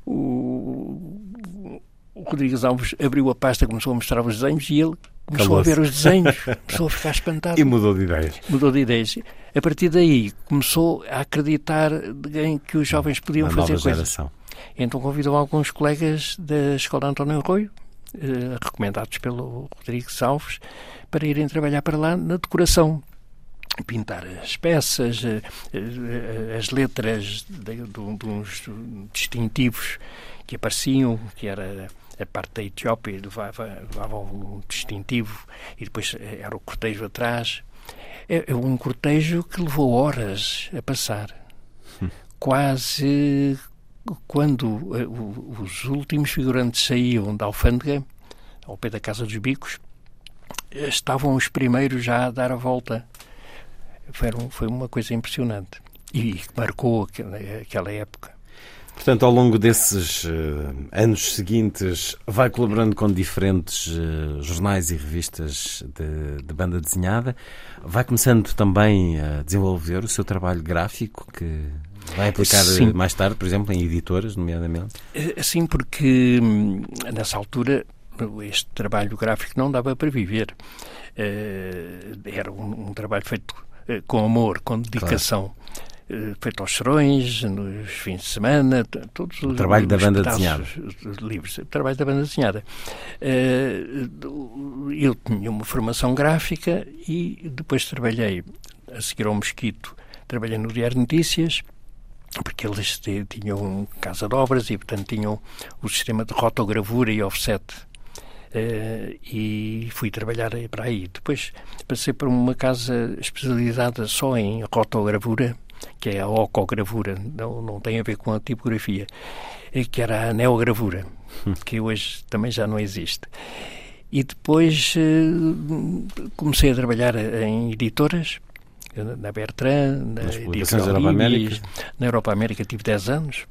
O, o Rodrigues Alves abriu a pasta, começou a mostrar os desenhos e ele começou a ver os desenhos, <laughs> começou a ficar espantado. E mudou de ideias. Mudou de ideias. A partir daí começou a acreditar em que os jovens podiam a fazer coisas. Então convidou alguns colegas da Escola António Arroio, eh, recomendados pelo Rodrigues Alves, para irem trabalhar para lá na decoração pintar as peças, eh, eh, as letras de, de, de uns distintivos que apareciam, que era a parte da Etiópia levava, levava um distintivo e depois eh, era o cortejo atrás. É, é um cortejo que levou horas a passar. Hum. Quase quando uh, os últimos figurantes saíam da alfândega, ao pé da Casa dos Bicos, estavam os primeiros já a dar a volta. Foi, foi uma coisa impressionante e marcou aquela, aquela época. Portanto, ao longo desses uh, anos seguintes, vai colaborando com diferentes uh, jornais e revistas de, de, banda desenhada. Vai começando também a desenvolver o seu trabalho gráfico, que vai aplicar Sim. mais tarde, por exemplo, em editoras, nomeadamente. Eh, sim, porque hum, nessa altura este trabalho gráfico não dava para viver. Uh, era um, um, trabalho feito com amor, com dedicação. Claro. Eh, feito aos serões, nos fins de semana, todos o trabalho da banda desenhada. Livros, o trabalho da banda desenhada. Eh, eu tinha uma formação gráfica e depois trabalhei, a seguir ao Mosquito, trabalhei no Diário Notícias, porque eles tinham casa de obras e, portanto, tinham o sistema de rotogravura e offset. Uh, e fui trabalhar para aí. Depois passei para uma casa especializada só em rotogravura que é a ocogravura, não, não tem a ver com a tipografia, que era a neogravura, <laughs> que hoje também já não existe. E depois eh, comecei a trabalhar em editoras, na Bertrand, na Edição Europa América. Na Europa América tive 10 anos.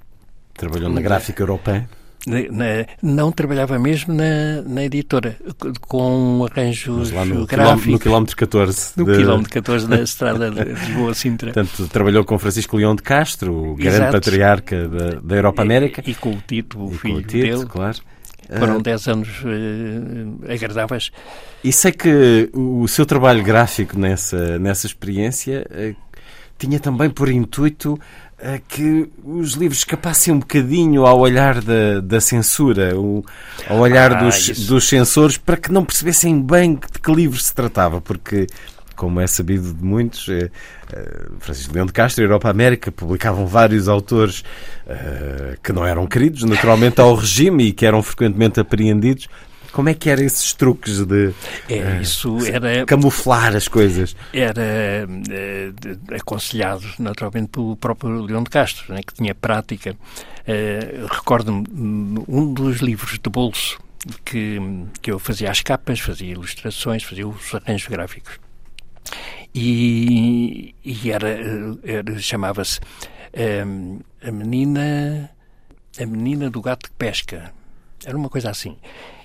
Trabalhou na gráfica europeia? Na, não trabalhava mesmo na, na editora, com arranjos lá no, gráficos. no quilómetro 14. No de... quilómetro 14 da estrada de Lisboa-Sintra. <laughs> Portanto, trabalhou com Francisco Leão de Castro, o grande Exato. patriarca da, da Europa América. E, e, com o Tito, o e filho com o Tito, dele. claro. Foram 10 uh, anos uh, agradáveis. E sei que o seu trabalho gráfico nessa, nessa experiência uh, tinha também por intuito que os livros escapassem um bocadinho ao olhar da, da censura, o, ao olhar ah, dos, dos censores, para que não percebessem bem de que livro se tratava, porque como é sabido de muitos, eh, eh, Francisco Leão de Castro e Europa América publicavam vários autores eh, que não eram queridos, naturalmente, ao regime e que eram frequentemente apreendidos como é que eram esses truques de é, uh, isso era, camuflar as coisas? Era uh, aconselhado naturalmente pelo próprio Leão de Castro, né, que tinha prática. Uh, Recordo-me um dos livros de bolso que, que eu fazia as capas, fazia ilustrações, fazia os arranjos gráficos. E, e era, era chamava-se a menina a menina do gato que pesca. Era uma coisa assim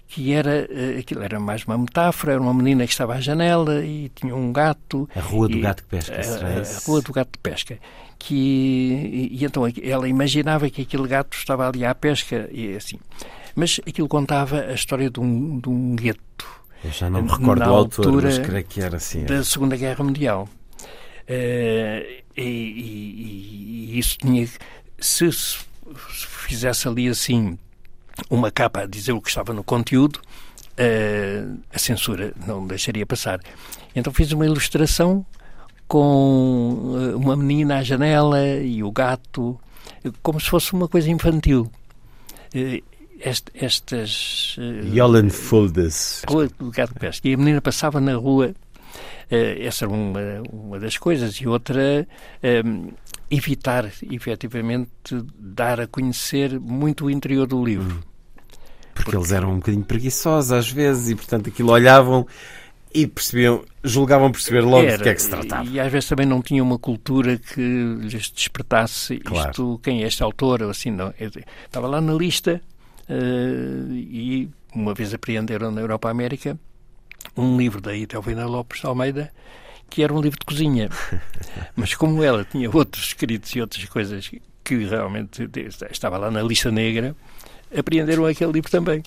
que era eh, aquilo era mais uma metáfora, era uma menina que estava à janela e tinha um gato. A Rua do e, Gato que Pesca. A, a, Rua do Gato que Pesca. Que, e, e, então ela imaginava que aquele gato estava ali à pesca e assim. Mas aquilo contava a história de um, de um gueto. Eu já não me recordo do autor, mas creio que era assim. Da Segunda Guerra Mundial. Uh, e, e, e, isso tinha. Se, se fizesse ali assim uma capa a dizer o que estava no conteúdo, uh, a censura não deixaria passar. Então fiz uma ilustração com uh, uma menina à janela e o gato, como se fosse uma coisa infantil. Uh, est, estas. Uh, Foldes. Rua do Gato Pesca. E a menina passava na rua. essa era uma, uma das coisas. E outra, evitar, efetivamente, dar a conhecer muito o interior do livro. Porque, Porque eles eram um bocadinho preguiçosos às vezes e, portanto, aquilo olhavam e percebiam, julgavam perceber logo Era, de que é que se tratava. E às vezes também não tinham uma cultura que lhes despertasse claro. isto, quem é este autor, ou assim, não. Eu estava lá na lista uh, e uma vez apreenderam na Europa América um livro da Itelvina Lopes de Almeida que era um livro de cozinha. <laughs> Mas como ela tinha outros escritos e outras coisas que realmente estava lá na lista negra, apreenderam aquele livro também.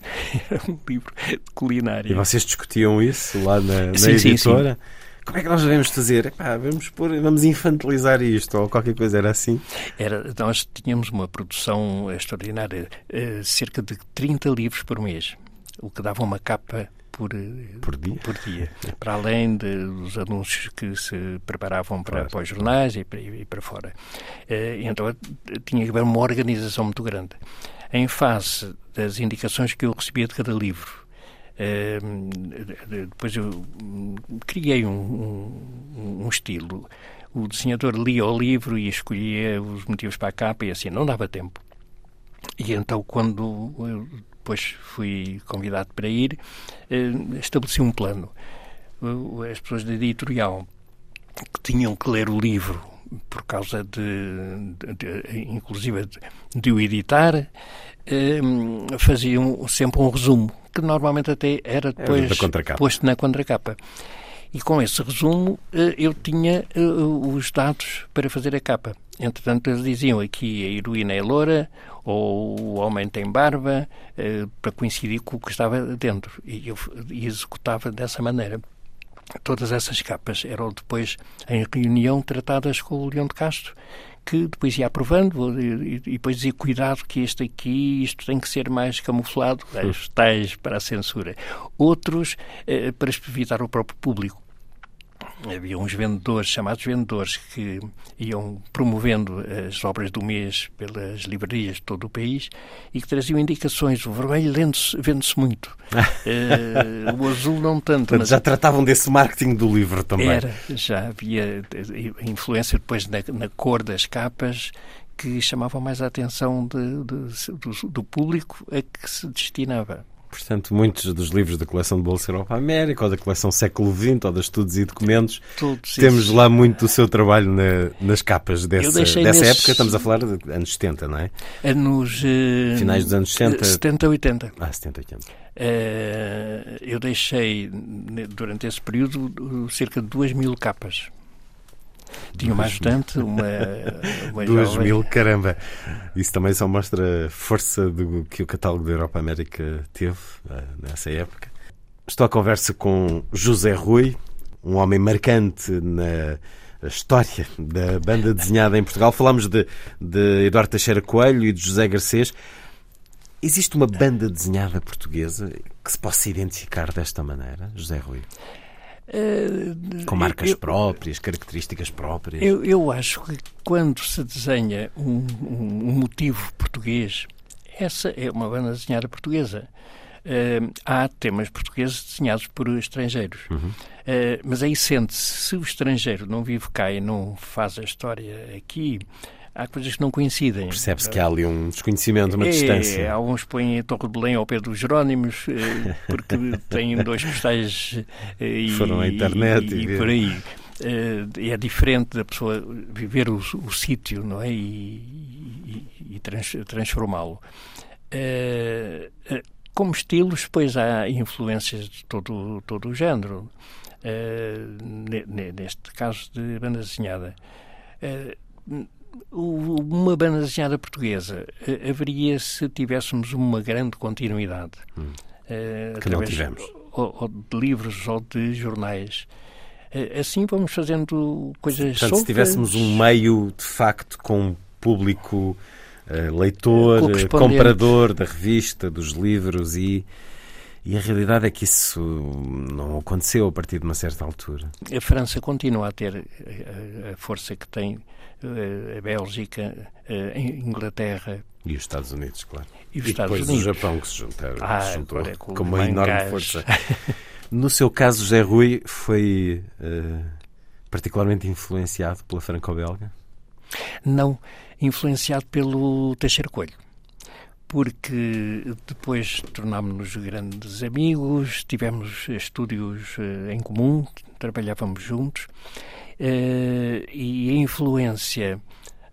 <laughs> Era um livro de culinária. E vocês discutiam isso lá na, na sim, editora? Sim, sim. Como é que nós devemos fazer? Epá, vamos, pôr, vamos infantilizar isto ou qualquer coisa, era assim? Era, nós tínhamos uma produção extraordinária, eh, cerca de 30 livros por mês, o que dava uma capa por, por, dia? por dia. <laughs> Para além de, dos anúncios que se preparavam para, claro. para os jornais e para, e para fora. Uh, então tinha que haver uma organização muito grande. Em face das indicações que eu recebia de cada livro, uh, depois eu criei um, um, um estilo. O desenhador lia o livro e escolhia os motivos para a capa e assim, não dava tempo. E então, quando depois fui convidado para ir, eh, estabeleci um plano. As pessoas da editorial que tinham que ler o livro por causa de, de, de inclusive de, de, o editar, eh, faziam sempre um resumo, que normalmente até era depois posto na contracapa. E com esse resumo eh, eu tinha os dados para fazer a capa. Entretanto, eles diziam aqui a heroína é loura, ou o homem tem barba, eh, para coincidir com o que estava dentro. E eu executava dessa maneira. Todas essas capas eram depois, em reunião, tratadas com o Leão de Castro, que depois ia aprovando e, e depois dizia cuidado que este aqui, isto tem que ser mais camuflado, tais para a censura. Outros eh, para evitar o próprio público havia uns vendedores, chamados vendedores, que iam promovendo as obras do mês pelas livrarias de todo o país e que traziam indicações. O vermelho vende-se muito, uh, <laughs> o azul não tanto. Mas já tratavam desse marketing do livro também. Era, já havia influência depois na, na cor das capas que chamavam mais a atenção de, de, do, do público a que se destinava. Portanto, muitos dos livros da coleção de Bolsa Europa América, ou da coleção Século XX, ou de Estudos e Documentos, Todos temos esses. lá muito do seu trabalho na- nas capas dessa, dessa nesses- época. Estamos a falar de anos 70, não é? Anos. eh, Finais dos anos 60. 70, 80. Ah, 70, 80. Eh, eu deixei, durante esse período, uh, cerca de 2 mil capas. Tinha uma ajudante, uma. <laughs> uma Duas jovem- mil, caramba. Isso também só mostra a força do, que o catálogo da Europa América teve eh, nessa época. Estou à conversa com José Rui, um homem marcante na história da banda desenhada em Portugal. Falámos de, de Eduardo Teixeira Coelho e de José Garcês. Existe uma banda desenhada portuguesa que se possa identificar desta maneira, José Rui? Eh, Com marcas eu- próprias, características próprias? Eu, eu acho que quando se desenha um, um- motivo português, essa é uma banda desenhada portuguesa. Eh, há temas portugueses desenhados por estrangeiros. Uhum. Eh, mas aí sente-se, se o estrangeiro não vive cá e não faz a história aqui, há coisas que não coincidem. Percebe-se que há ali um desconhecimento, uma É, distância. Alguns põem a Torre de Belém ao pé dos Jerónimos, eh, porque <laughs> têm dois postais eh, e, Foram à internet e, e e por aí. Eh, É diferente da pessoa viver o, o sítio não é? e, e- trans- transformá-lo. Como estilos, pois há influências de todo, todo o género. Ne- ne- neste caso de banda desenhada. Uma banda desenhada portuguesa eh, haveria se tivéssemos uma grande continuidade. eh, Que não tivemos. Ou, ou de livros ou de jornais. Eh, assim vamos fazendo coisas Portanto, se soltas. tivéssemos um meio de facto com um público eh, leitor, comprador da revista, dos livros e, e a realidade é que isso não aconteceu a partir de uma certa altura. A França continua a ter a, força que tem, a Bélgica, eh, a Inglaterra. E os Estados Unidos, claro. E os Estados depois Unidos. o Japão que se juntaram, Ah, se juntou é com com uma enorme mangás. força. <laughs> No seu caso, José Rui foi eh, particularmente influenciado pela franco-belga? Não influenciado pelo Teixeira Coelho. Porque depois tornámos-nos grandes amigos, tivemos estúdios eh, em comum, trabalhávamos juntos, eh, e a influência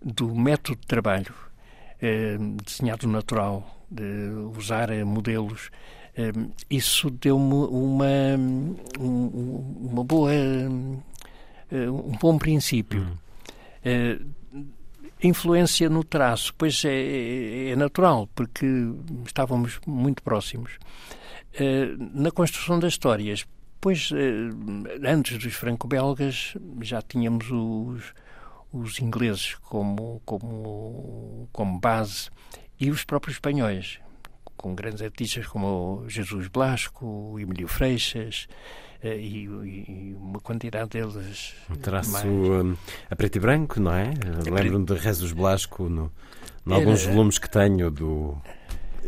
do método de trabalho eh, desenhado natural, de usar eh, modelos, eh, isso deu-me uma, um- uma boa, eh, um bom princípio. Eh, influência no traço, pois é, é natural, porque estávamos muito próximos. Eh, na construção das histórias, pois eh, antes dos franco-belgas já tínhamos os, os ingleses como, como, como base e os próprios espanhóis, com grandes artistas como Jesus Blasco, Emílio Freixas eh, e, e uma quantidade deles. Um traço mais. hum, a preto e branco, não é? Lembro-me de Rezos Blasco no, em alguns volumes que tenho do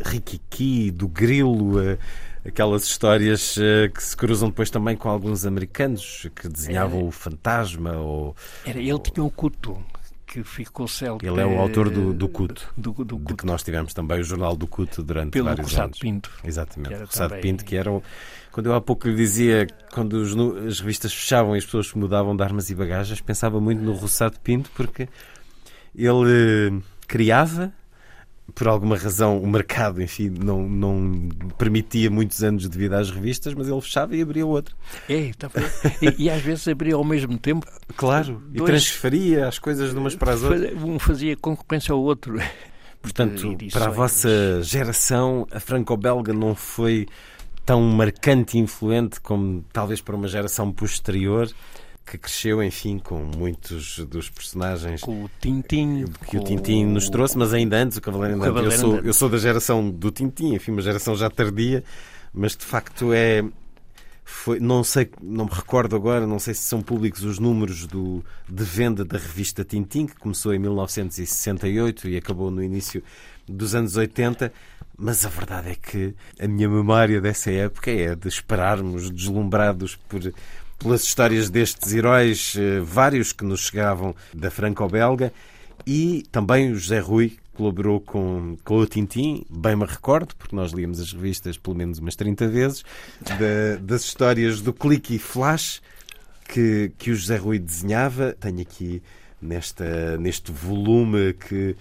Rikiki, do Grilo, eh, aquelas histórias eh, que se cruzam depois também com alguns americanos que desenhavam o fantasma ou Era, ele tinha o culto que ficou célebre. ele é o autor do, do Cuto, do, do de que nós tivemos também o jornal do Cuto durante Pelo vários Roçado anos. Pinto, Exatamente, era Roçado também- Pinto, que era o, quando eu há pouco lhe dizia, quando os as revistas fechavam e as pessoas mudavam de armas e bagagens, pensava muito no Roçado Pinto, porque ele eh, criava, por alguma razão, o mercado, enfim, não, não permitia muitos anos de vida às revistas, mas ele fechava e abria outra. É, estava- e, e às vezes abria ao mesmo tempo. Claro, e dois- transferia as coisas de umas para as outras. Um fazia concorrência ao outro. Portanto, para a vossa geração, a franco-belga não foi tão marcante e influente como talvez para uma geração posterior que cresceu, enfim, com muitos dos personagens Com o Tintin. que o Tintin nos trouxe, mas ainda antes o Cavaleiro Andante. Eu sou, eu sou da geração do Tintin, enfim, uma geração já tardia, mas de facto é. Foi, não sei, não me recordo agora, não sei se são públicos os números do, de venda da revista Tintin, que começou em 1968 e acabou no início dos anos 80, mas a verdade é que a minha memória dessa época é de esperarmos deslumbrados por, pelas histórias destes heróis, eh, vários que nos chegavam da franco-belga, e também o José Rui, colaborou com, com o Tintim, bem me recordo, porque nós líamos as revistas pelo menos umas 30 vezes, da, das histórias do Clique e Flash que, que o José Rui desenhava. Tenho aqui nesta, neste volume que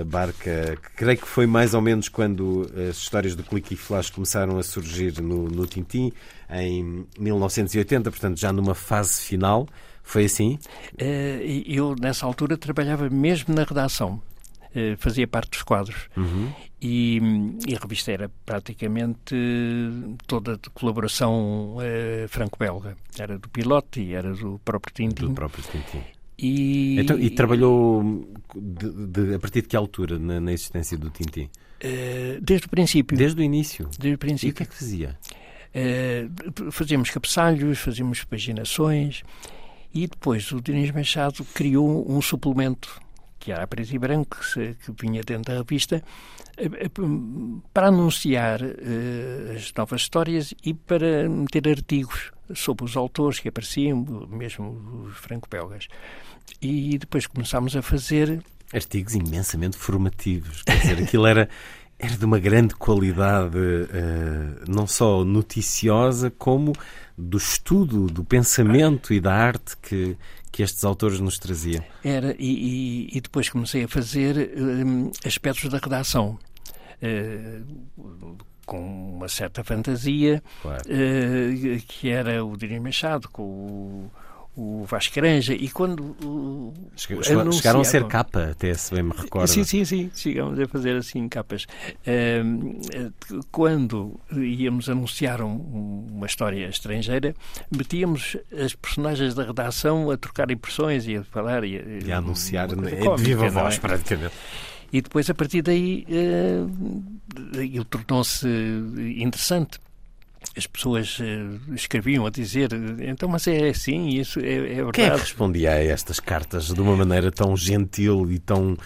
abarca, que creio que foi mais ou menos quando as histórias do Clique e Flash começaram a surgir no, no Tintim, em 1980, portanto já numa fase final. Foi assim? Eh, eu, nessa altura, trabalhava mesmo na redação. Eh, fazia parte dos quadros. Uhum. E, e, a revista era praticamente toda de colaboração uh, franco-belga. Era do Pilote e era do próprio Tintin. Do próprio Tintin. E, então, e trabalhou de, de, a partir de que altura na, na existência do Tintin? Desde o princípio. Desde o início? Desde o princípio. E o que é que fazia? Uh, fazíamos cabeçalhos, fazíamos paginações e depois o Diniz Machado criou um suplemento que era a preto e branco, que, que vinha dentro da revista, para anunciar uh, as novas histórias e para meter artigos sobre os autores que apareciam, mesmo os franco-belgas. E depois começámos a fazer. Artigos imensamente formativos. Quer dizer, aquilo era, era de uma grande qualidade, uh, não só noticiosa, como do estudo, do pensamento e da arte que, que estes autores nos traziam. Era, e, e, depois comecei a fazer um, aspectos da redação. Uh, com uma certa fantasia, claro. uh, que era o Diniz Machado, com o o Vasco Granja e quando o, chegaram, chegaram a ser capa até se bem me recordo. Sim, sim, sim chegamos a fazer assim capas. Quando íamos anunciar um, uma história estrangeira metíamos as personagens da redação a trocar impressões e a falar e a, e a anunciar é de viva voz é? praticamente. E depois a partir daí uh, ele tornou-se interessante as pessoas uh, escreviam a dizer então, mas é assim, isso é, é verdade. Quem é que respondia a estas cartas de uma maneira tão gentil e tão uh,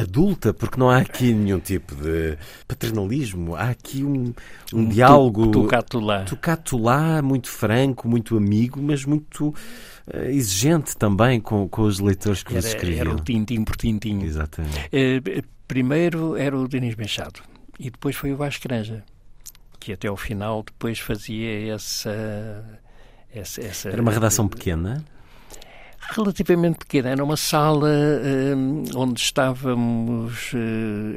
adulta? Porque não há aqui nenhum tipo de paternalismo, há aqui um, um, um diálogo. Tocato lá. Tocato lá, muito franco, muito amigo, mas muito uh, exigente também com, com os leitores que era, vos escreviam. Era o tintim por tintim. Exatamente. primeiro era o Denis Machado e depois foi o Vasco Granja que até ao final depois fazia essa, essa, essa Era uma redação pequena? Relativamente pequena. Era uma sala um, onde estávamos uh,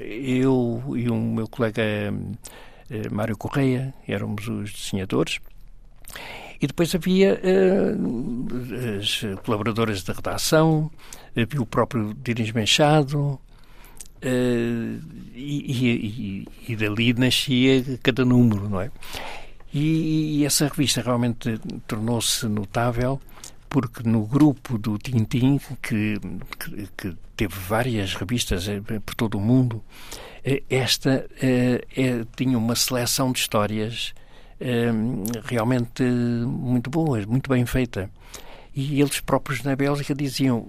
eu e o meu colega uh, Mário Correia, éramos os desenhadores. E depois havia uh, as colaboradoras da redação, havia o próprio Diniz Machado, Uh, e, e, e, dali nascia cada número, não é? E, e essa revista realmente tornou-se notável porque no grupo do Tintim, que, que, que, teve várias revistas eh, por todo o mundo, eh, esta é, tinha uma seleção de histórias realmente muito boas, muito bem feita e eles próprios na Bélgica diziam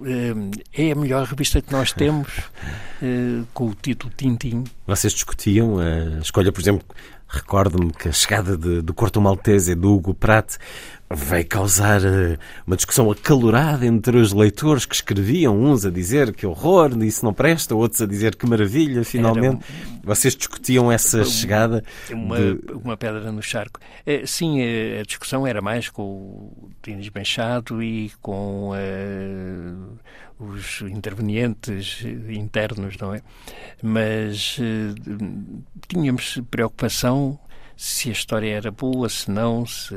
é a melhor revista que nós temos <laughs> eh, com o título Tintim. Vocês discutiam a escolha, por exemplo, recordo-me que a chegada de, do Corto Maltese do Hugo Pratt veio causar uh, uma discussão acalorada entre os leitores que escreviam, uns a dizer que horror, isso não presta, outros a dizer que maravilha, finalmente. Um, Vocês discutiam essa chegada? Uma, de... uma pedra no charco. É, sim, a discussão era mais com o Dinis Benchado e com uh, os intervenientes internos, não é? Mas uh, tínhamos preocupação se a história era boa, se não, se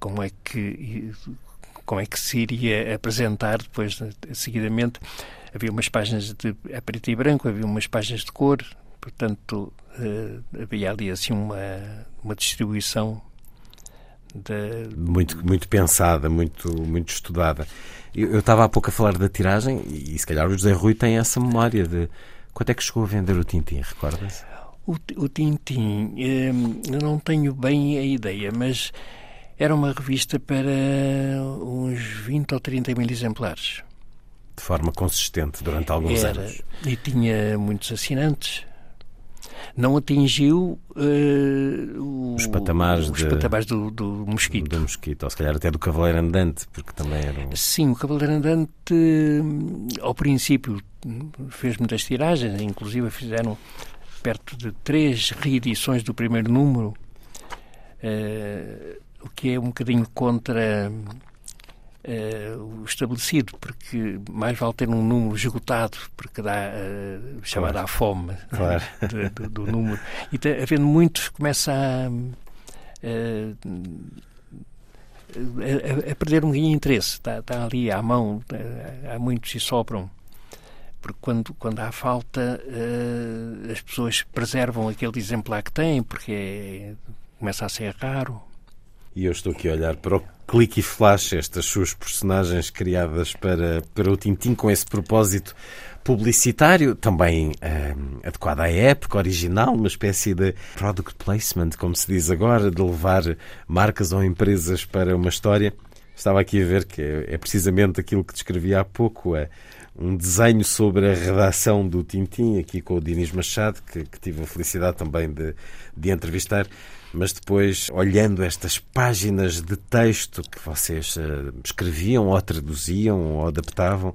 como é que como é que se iria apresentar depois seguidamente. Havia umas páginas de a preto e branco havia umas páginas de cor portanto uh, havia ali assim uma uma distribuição de... muito muito pensada muito muito estudada. Eu, eu estava há pouco a falar da tiragem e, e se calhar o José Rui tem essa memória de quanto é que chegou a vender o Tintim recorda-se? O, o Tintim eh, eu não tenho bem a ideia mas era uma revista para uns 20 ou 30 mil exemplares. De forma consistente durante alguns Era, anos. E tinha muitos assinantes. não atingiu uh, os patamares, os de, patamares do, do, mosquito. Do mosquito, ou se calhar até do cavaleiro andante, porque também era um... Sim, o cavaleiro andante, ao princípio, fez muitas tiragens, inclusive fizeram perto de três reedições do primeiro número, uh, o que é um bocadinho contra uh, o estabelecido, porque mais vale ter um número esgotado, porque dá uh, chamada claro. à fome claro. <laughs> do, número. E te, havendo muitos, começa a, a, a perder um bocadinho de interesse. Está, está, ali à mão, há muitos e sobram porque quando, quando há falta uh, as pessoas preservam aquele exemplar que têm porque é, começa a ser raro e eu estou aqui a olhar para o clique e flash, estas suas personagens criadas para, para o Tintim com esse propósito publicitário, também eh, adequado à época, original, uma espécie de product placement, como se diz agora, de levar marcas ou empresas para uma história. Estava aqui a ver que é precisamente aquilo que descrevi há pouco, é um desenho sobre a redação do Tintim, aqui com o Dinis Machado, que, que tive a felicidade também de, de entrevistar mas depois, olhando estas páginas de texto que vocês uh, escreviam ou traduziam ou adaptavam,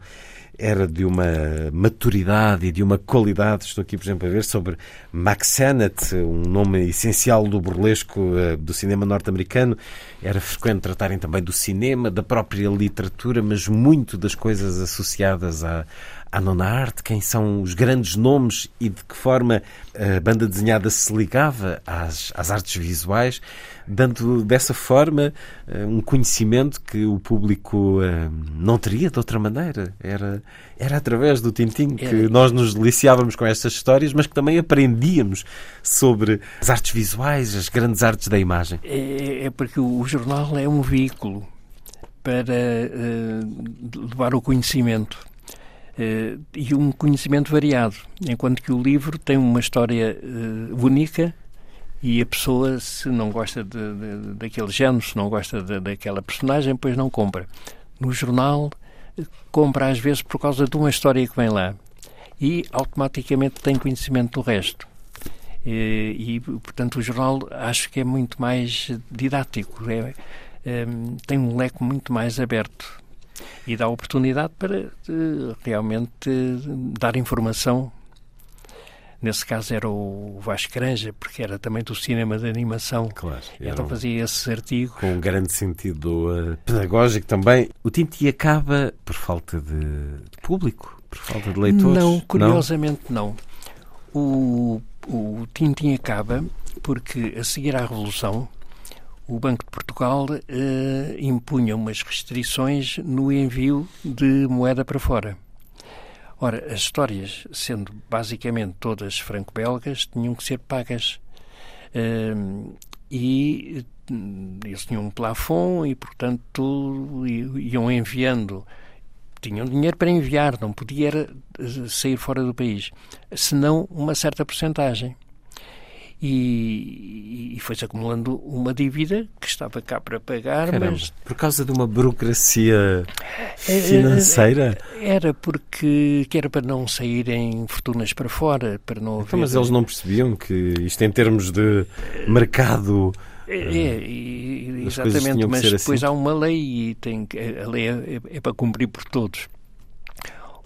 era de uma maturidade e de uma qualidade. Estou aqui, por exemplo, a ver sobre Max Sennett, um nome essencial do burlesco uh, do cinema norte-americano. Era frequente tratarem também do cinema, da própria literatura, mas muito das coisas associadas à, à nona arte, quem são os grandes nomes e de que forma a banda desenhada se ligava às, às artes visuais, dando dessa forma eh, um conhecimento que o público eh, não teria de outra maneira. Era, era através do Tintim que era. nós nos deliciávamos com estas histórias, mas que também aprendíamos sobre as artes visuais, as grandes artes da imagem. É, é porque o jornal é um veículo para uh, levar o conhecimento e um conhecimento variado, enquanto que o livro tem uma história uh, única e a pessoa, se não gosta de, de, daquele género, se não gosta de, daquela personagem, pois não compra. No jornal, compra às vezes por causa de uma história que vem lá e automaticamente tem conhecimento do resto. E, e portanto, o jornal acho que é muito mais didático, é, é, tem um leque muito mais aberto e dá oportunidade para uh, realmente dar informação. Nesse caso era o Vasco Granja, porque era também do cinema de animação. Claro. Então fazia esses artigos. Com um grande sentido uh, pedagógico também. O Tinti acaba por falta de, público, por falta de leitores? Não, curiosamente não. não. O, o Tintin acaba porque, a seguir à Revolução, o Banco de Portugal eh, impunha umas restrições no envio de moeda para fora. Ora, as histórias, sendo basicamente todas franco-belgas, tinham que ser pagas. Eh, e hum, eles tinham um plafond e, portanto, iam enviando. Tinham dinheiro para enviar, não podia eh, sair fora do país, senão uma certa porcentagem e, e foi-se acumulando uma dívida que estava cá para pagar, Caramba, mas... Por causa de uma burocracia financeira? Era porque que era para não saírem fortunas para fora, para não então, Mas eles não percebiam que isto em termos de mercado... É, é exatamente, mas depois assim. há uma lei e tem, a lei é, é para cumprir por todos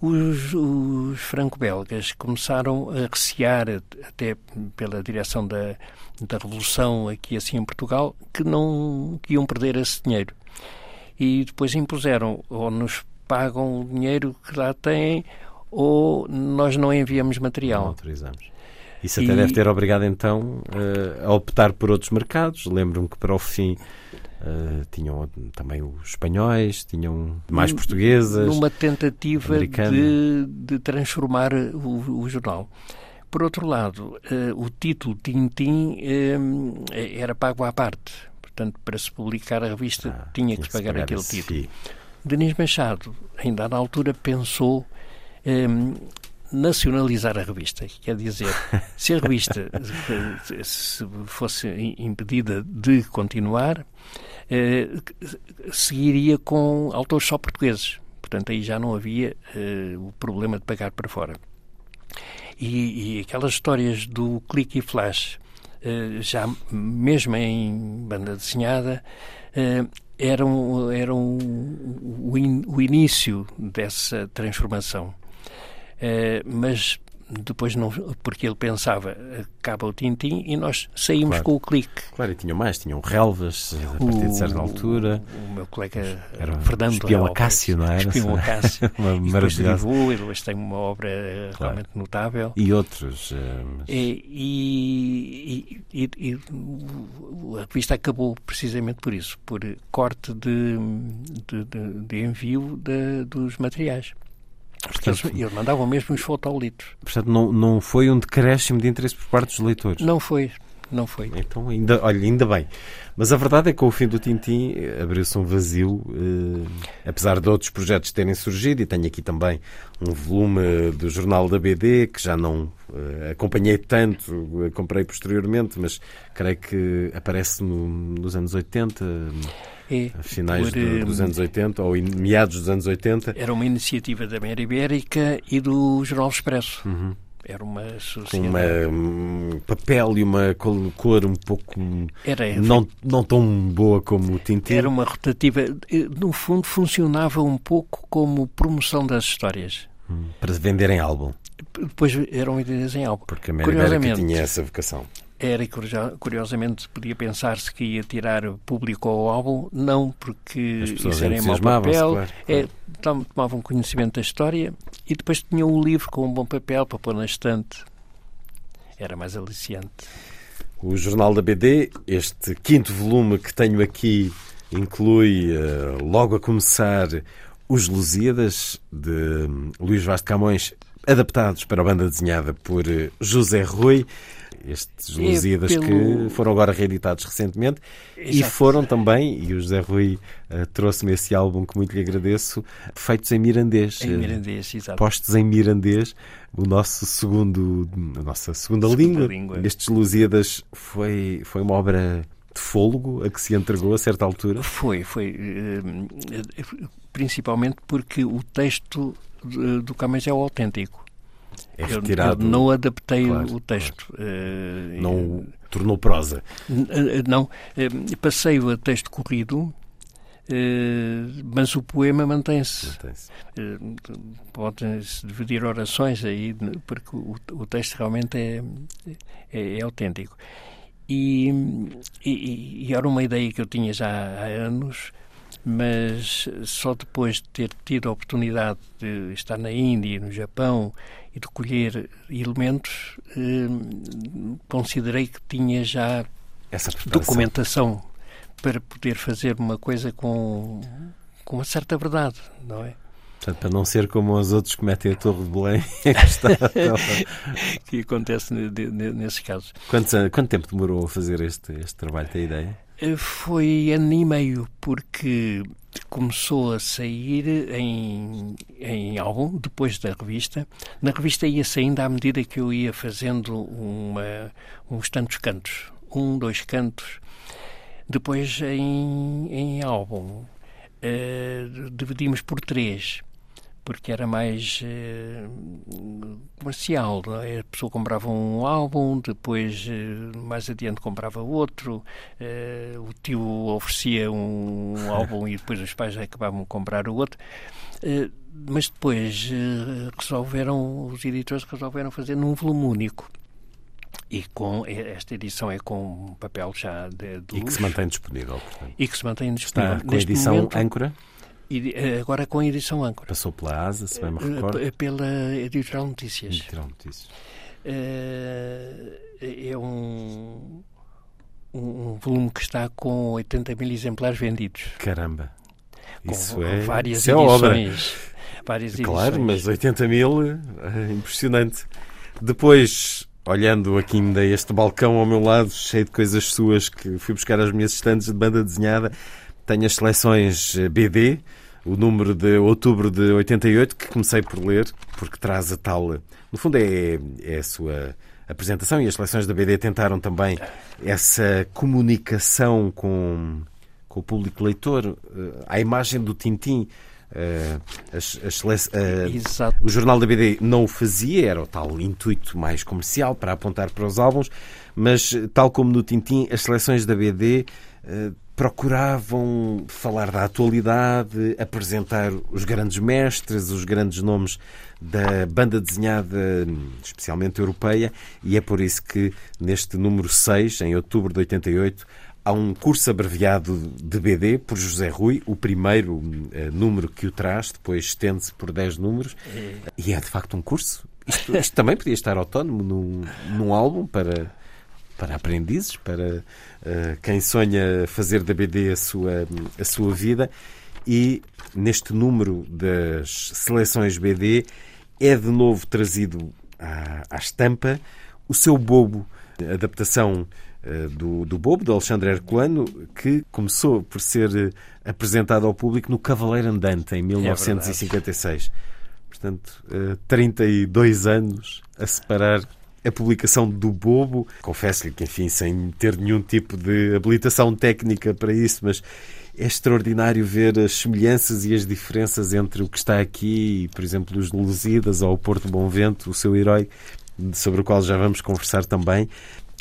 os, os franco-belgas começaram a recear, até pela direção da, da Revolução aqui assim em Portugal, que não que iam perder esse dinheiro. E depois impuseram, ou nos pagam o dinheiro que lá têm, ou nós não enviamos material. Não autorizamos. Isso até e... deve ter obrigado então eh, a optar por outros mercados. Lembro-me que para o fim Uh, tinham também os espanhóis, tinham mais portuguesas. Numa tentativa de, de, transformar o, o, jornal. Por outro lado, uh, o título Tintim uh, era pago à parte. Portanto, para se publicar a revista ah, tinha que se pagar, pagar aquele título. Fio. Denis Machado, ainda na altura, pensou um, nacionalizar a revista. Quer dizer, se a revista se fosse impedida de continuar, eh, seguiria com autores só portugueses. Portanto, aí já não havia eh, o problema de pagar para fora. E, e aquelas histórias do clique e flash, uh, já mesmo em banda desenhada, uh, eram, eram o, in, o início dessa transformação. Mas depois não, porque ele pensava, acaba o Tintim e nós saímos claro. com o clique. Claro, e tinham mais, tinham relvas a partir de certa altura. O, o meu colega era Fernando Espião Acácio, não era? Espião Acácio. <laughs> uma e depois derivou, ele hoje tem uma obra claro. realmente notável. E outros. Uh, mas... e, e, e, e, a revista acabou precisamente por isso, por corte de, de, de, de envio dos materiais. Porque eles, eles mandavam mesmo os fotolitos. Portanto, não, não foi um decréscimo de interesse por parte dos leitores? Não foi, não foi. Então, ainda, olha, ainda bem. Mas a verdade é que com o fim do Tintim abriu-se um vazio, eh, apesar de outros projetos terem surgido, e tenho aqui também um volume do jornal da BD, que já não eh, acompanhei tanto, eh, comprei posteriormente, mas creio que aparece no, nos anos 80 é, finais por, do, dos anos 80 ou meados dos anos 80. Era uma iniciativa da Mera Ibérica e do Jornal Expresso. Uhum. Era uma uma, um papel e uma cor um pouco era, não, não tão boa como o Tintin. Era uma rotativa. No fundo, funcionava um pouco como promoção das histórias. Hum, para venderem álbum. Depois eram vendidas em álbum. Porque a Mera Ibérica tinha essa vocação. Era, curiosamente, podia pensar-se que ia tirar público ao álbum, não, porque isso era em mau papel, claro, é, tomavam conhecimento da história e depois tinham o livro com um bom papel para pôr na estante. Era mais aliciante. O Jornal da BD, este quinto volume que tenho aqui, inclui, uh, logo a começar, Os Lusíadas, de Luís Vaz de Camões, adaptados para a banda desenhada por José Rui estes Lusíadas pelo... que foram agora reeditados recentemente Exato. e foram também, e o José Rui uh, trouxe-me esse álbum que muito lhe agradeço, feitos em mirandês. Em mirandês, exato. Postos em mirandês, o nosso segundo, a nossa segunda, segunda língua. língua. Estes Lusíadas foi, foi uma obra de fôlego a que se entregou a certa altura? Foi, foi. Principalmente porque o texto do Camões é o autêntico. É retirado. Eu, eu não adaptei claro, o texto. Claro. Uh, não o tornou prosa? Não. Uh, passei-o a texto corrido, mas o poema mantém-se. Mantém Podem-se dividir orações aí, porque o, o texto realmente é, é, é autêntico. E, e, e, era uma ideia que eu tinha já há anos, mas só depois de ter tido a oportunidade de estar na Índia e no Japão e de colher elementos, eh, considerei que tinha já documentação para poder fazer uma coisa com, com uma certa verdade, não é? Portanto, para não ser como os outros que metem a Torre de Belém, <laughs> <laughs> que acontece nesses casos. Quanto, quanto tempo demorou a fazer este, este trabalho? Tem ideia? Eh, foi ano e meio, porque começou a sair em, em álbum, depois da revista. Na revista ia saindo à medida que eu ia fazendo uma, uns tantos cantos. Um, dois cantos. Depois em, em álbum. Uh, dividimos por três porque era mais uh, comercial. É? A pessoa comprava um álbum, depois uh, mais adiante comprava outro, uh, o tio oferecia um <laughs> álbum e depois os pais acabavam de comprar o outro. mas depois resolveram, os editores resolveram fazer num volume único. E com esta edição é com papel já de, de E que se mantém disponível. Portanto. E que se mantém disponível. Está com a edição momento, âncora? Eh, agora com a edição âncora. Passou pela ASA, se bem me recordo? Eh, pela Editorial Notícias. Editorial Notícias. Eh, é um, um volume que está com 80 mil exemplares vendidos. Caramba! Com isso é, várias isso edições. É. Várias claro, edições. mas 80 mil é impressionante. Depois, olhando aqui ainda este balcão ao meu lado, cheio de coisas suas que fui buscar às minhas estantes de banda desenhada, tenho as seleções BD, o número de outubro de 88, que comecei por ler, porque traz a tal. No fundo, é, é a sua apresentação e as seleções da BD tentaram também essa comunicação com, com o público leitor. À imagem do Tintim, Uh, as, as, uh, o jornal da BD não o fazia, era o tal intuito mais comercial para apontar para os álbuns, mas tal como no Tintim, as seleções da BD uh, procuravam falar da atualidade, apresentar os grandes mestres, os grandes nomes da banda desenhada, especialmente europeia, e é por isso que neste número 6, em outubro de 88, há um curso abreviado de BD por José Rui, o primeiro uh, número que o traz, depois estende-se por 10 números, é. e é de facto um curso. Isto, isto também podia estar autónomo num, num álbum para, para aprendizes, para uh, quem sonha fazer da BD a sua, a sua vida. E neste número das seleções BD é de novo trazido à, à estampa o seu Bobo, adaptação uh, do, do Bobo, de Alexandre Herculano, que começou por ser uh, apresentado ao público no Cavaleiro Andante, em 1956. É Portanto, uh, 32 anos a separar a publicação do Bobo. Confesso-lhe que, enfim, sem ter nenhum tipo de habilitação técnica para isso, mas é extraordinário ver as semelhanças e as diferenças entre o que está aqui, por exemplo, os Lusíadas ou o Porto Bom Vento, o seu herói, sobre o qual já vamos conversar também.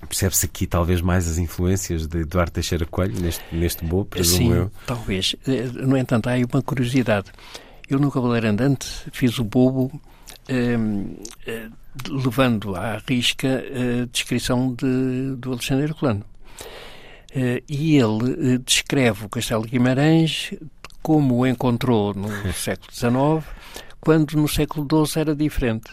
Percebe-se aqui talvez mais as influências de Eduardo Teixeira Coelho neste, neste Bobo, presumo Sim, eu. talvez. Eh, no entanto, há aí uma curiosidade. Eu no Cavaleiro Andante fiz o Bobo eh, levando à risca a descrição de, do Alexandre Herculano. Uh, e ele uh, descreve o Castelo de Guimarães como o encontrou no <laughs> século XIX, quando no século XII era diferente.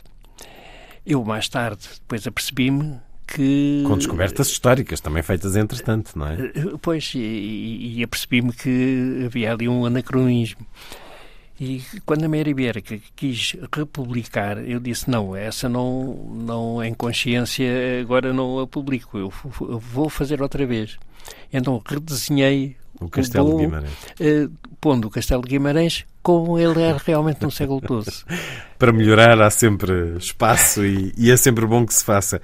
Eu, mais tarde, depois apercebi-me que... Com descobertas históricas também feitas entretanto, não é? Pois, e, e apercebi-me que havia ali um anacronismo. E quando a Mary Ibérica quis republicar, eu disse, não, essa não, não em consciência, agora não a publico, eu, vou fazer outra vez. Então redesenhei o Castelo o de Guimarães. Uh, pondo o Castelo de Guimarães como ele era realmente no século XII. <laughs> Para melhorar há sempre espaço e, e, é sempre bom que se faça.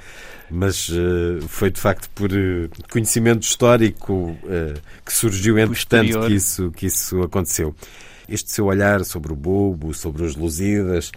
Mas uh, foi de facto por uh, conhecimento histórico que surgiu entretanto que isso, que isso aconteceu. Este seu olhar sobre o Bobo, sobre os Lusíadas,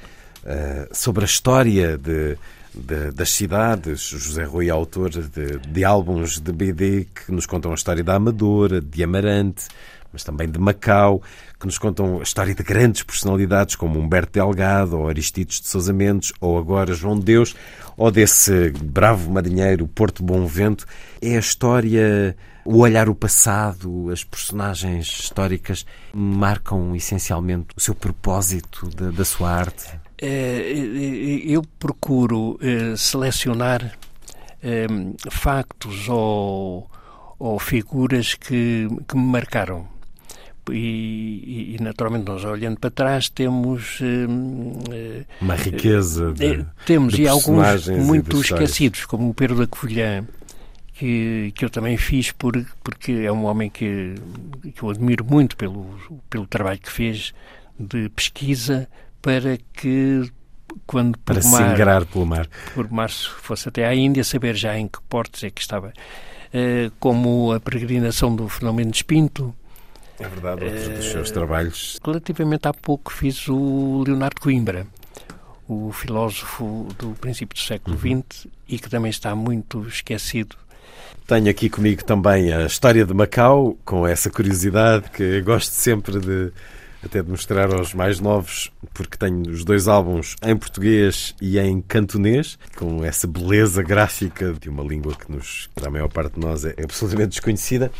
sobre a história de, de, das cidades. José Rui é autor de, de álbuns de BD que nos contam a história da Amadora, de Amarante, mas também de Macau, que nos contam a história de grandes personalidades como Humberto Delgado, ou Aristides de Sousa Mendes, ou agora João de Deus, ou desse bravo marinheiro Porto Bom Vento. É a história, o olhar o passado, as personagens históricas marcam essencialmente o seu propósito da, da sua arte. Eh, eu procuro eh, selecionar factos ou, ou figuras que, que me marcaram. E, e, naturalmente nós olhando para trás temos uma riqueza de, temos de e alguns muito esquecidos como o Pedro da Covilhã que, que eu também fiz por, porque é um homem que, que eu admiro muito pelo, pelo trabalho que fez de pesquisa para que quando para se ingrar pelo mar. Por março fosse até à Índia, saber já em que portos é que estava. Uh, como a peregrinação do fenómeno de Espinto. É verdade, outros dos seus trabalhos. Relativamente há pouco fiz o Leonardo Coimbra, o filósofo do princípio do século XX uhum. e que também está muito esquecido. Tenho aqui comigo também a história de Macau, com essa curiosidade que gosto sempre de até de mostrar aos mais novos, porque tenho os dois álbuns em português e em cantonês, com essa beleza gráfica de uma língua que, nos, para a maior parte de nós, é absolutamente desconhecida.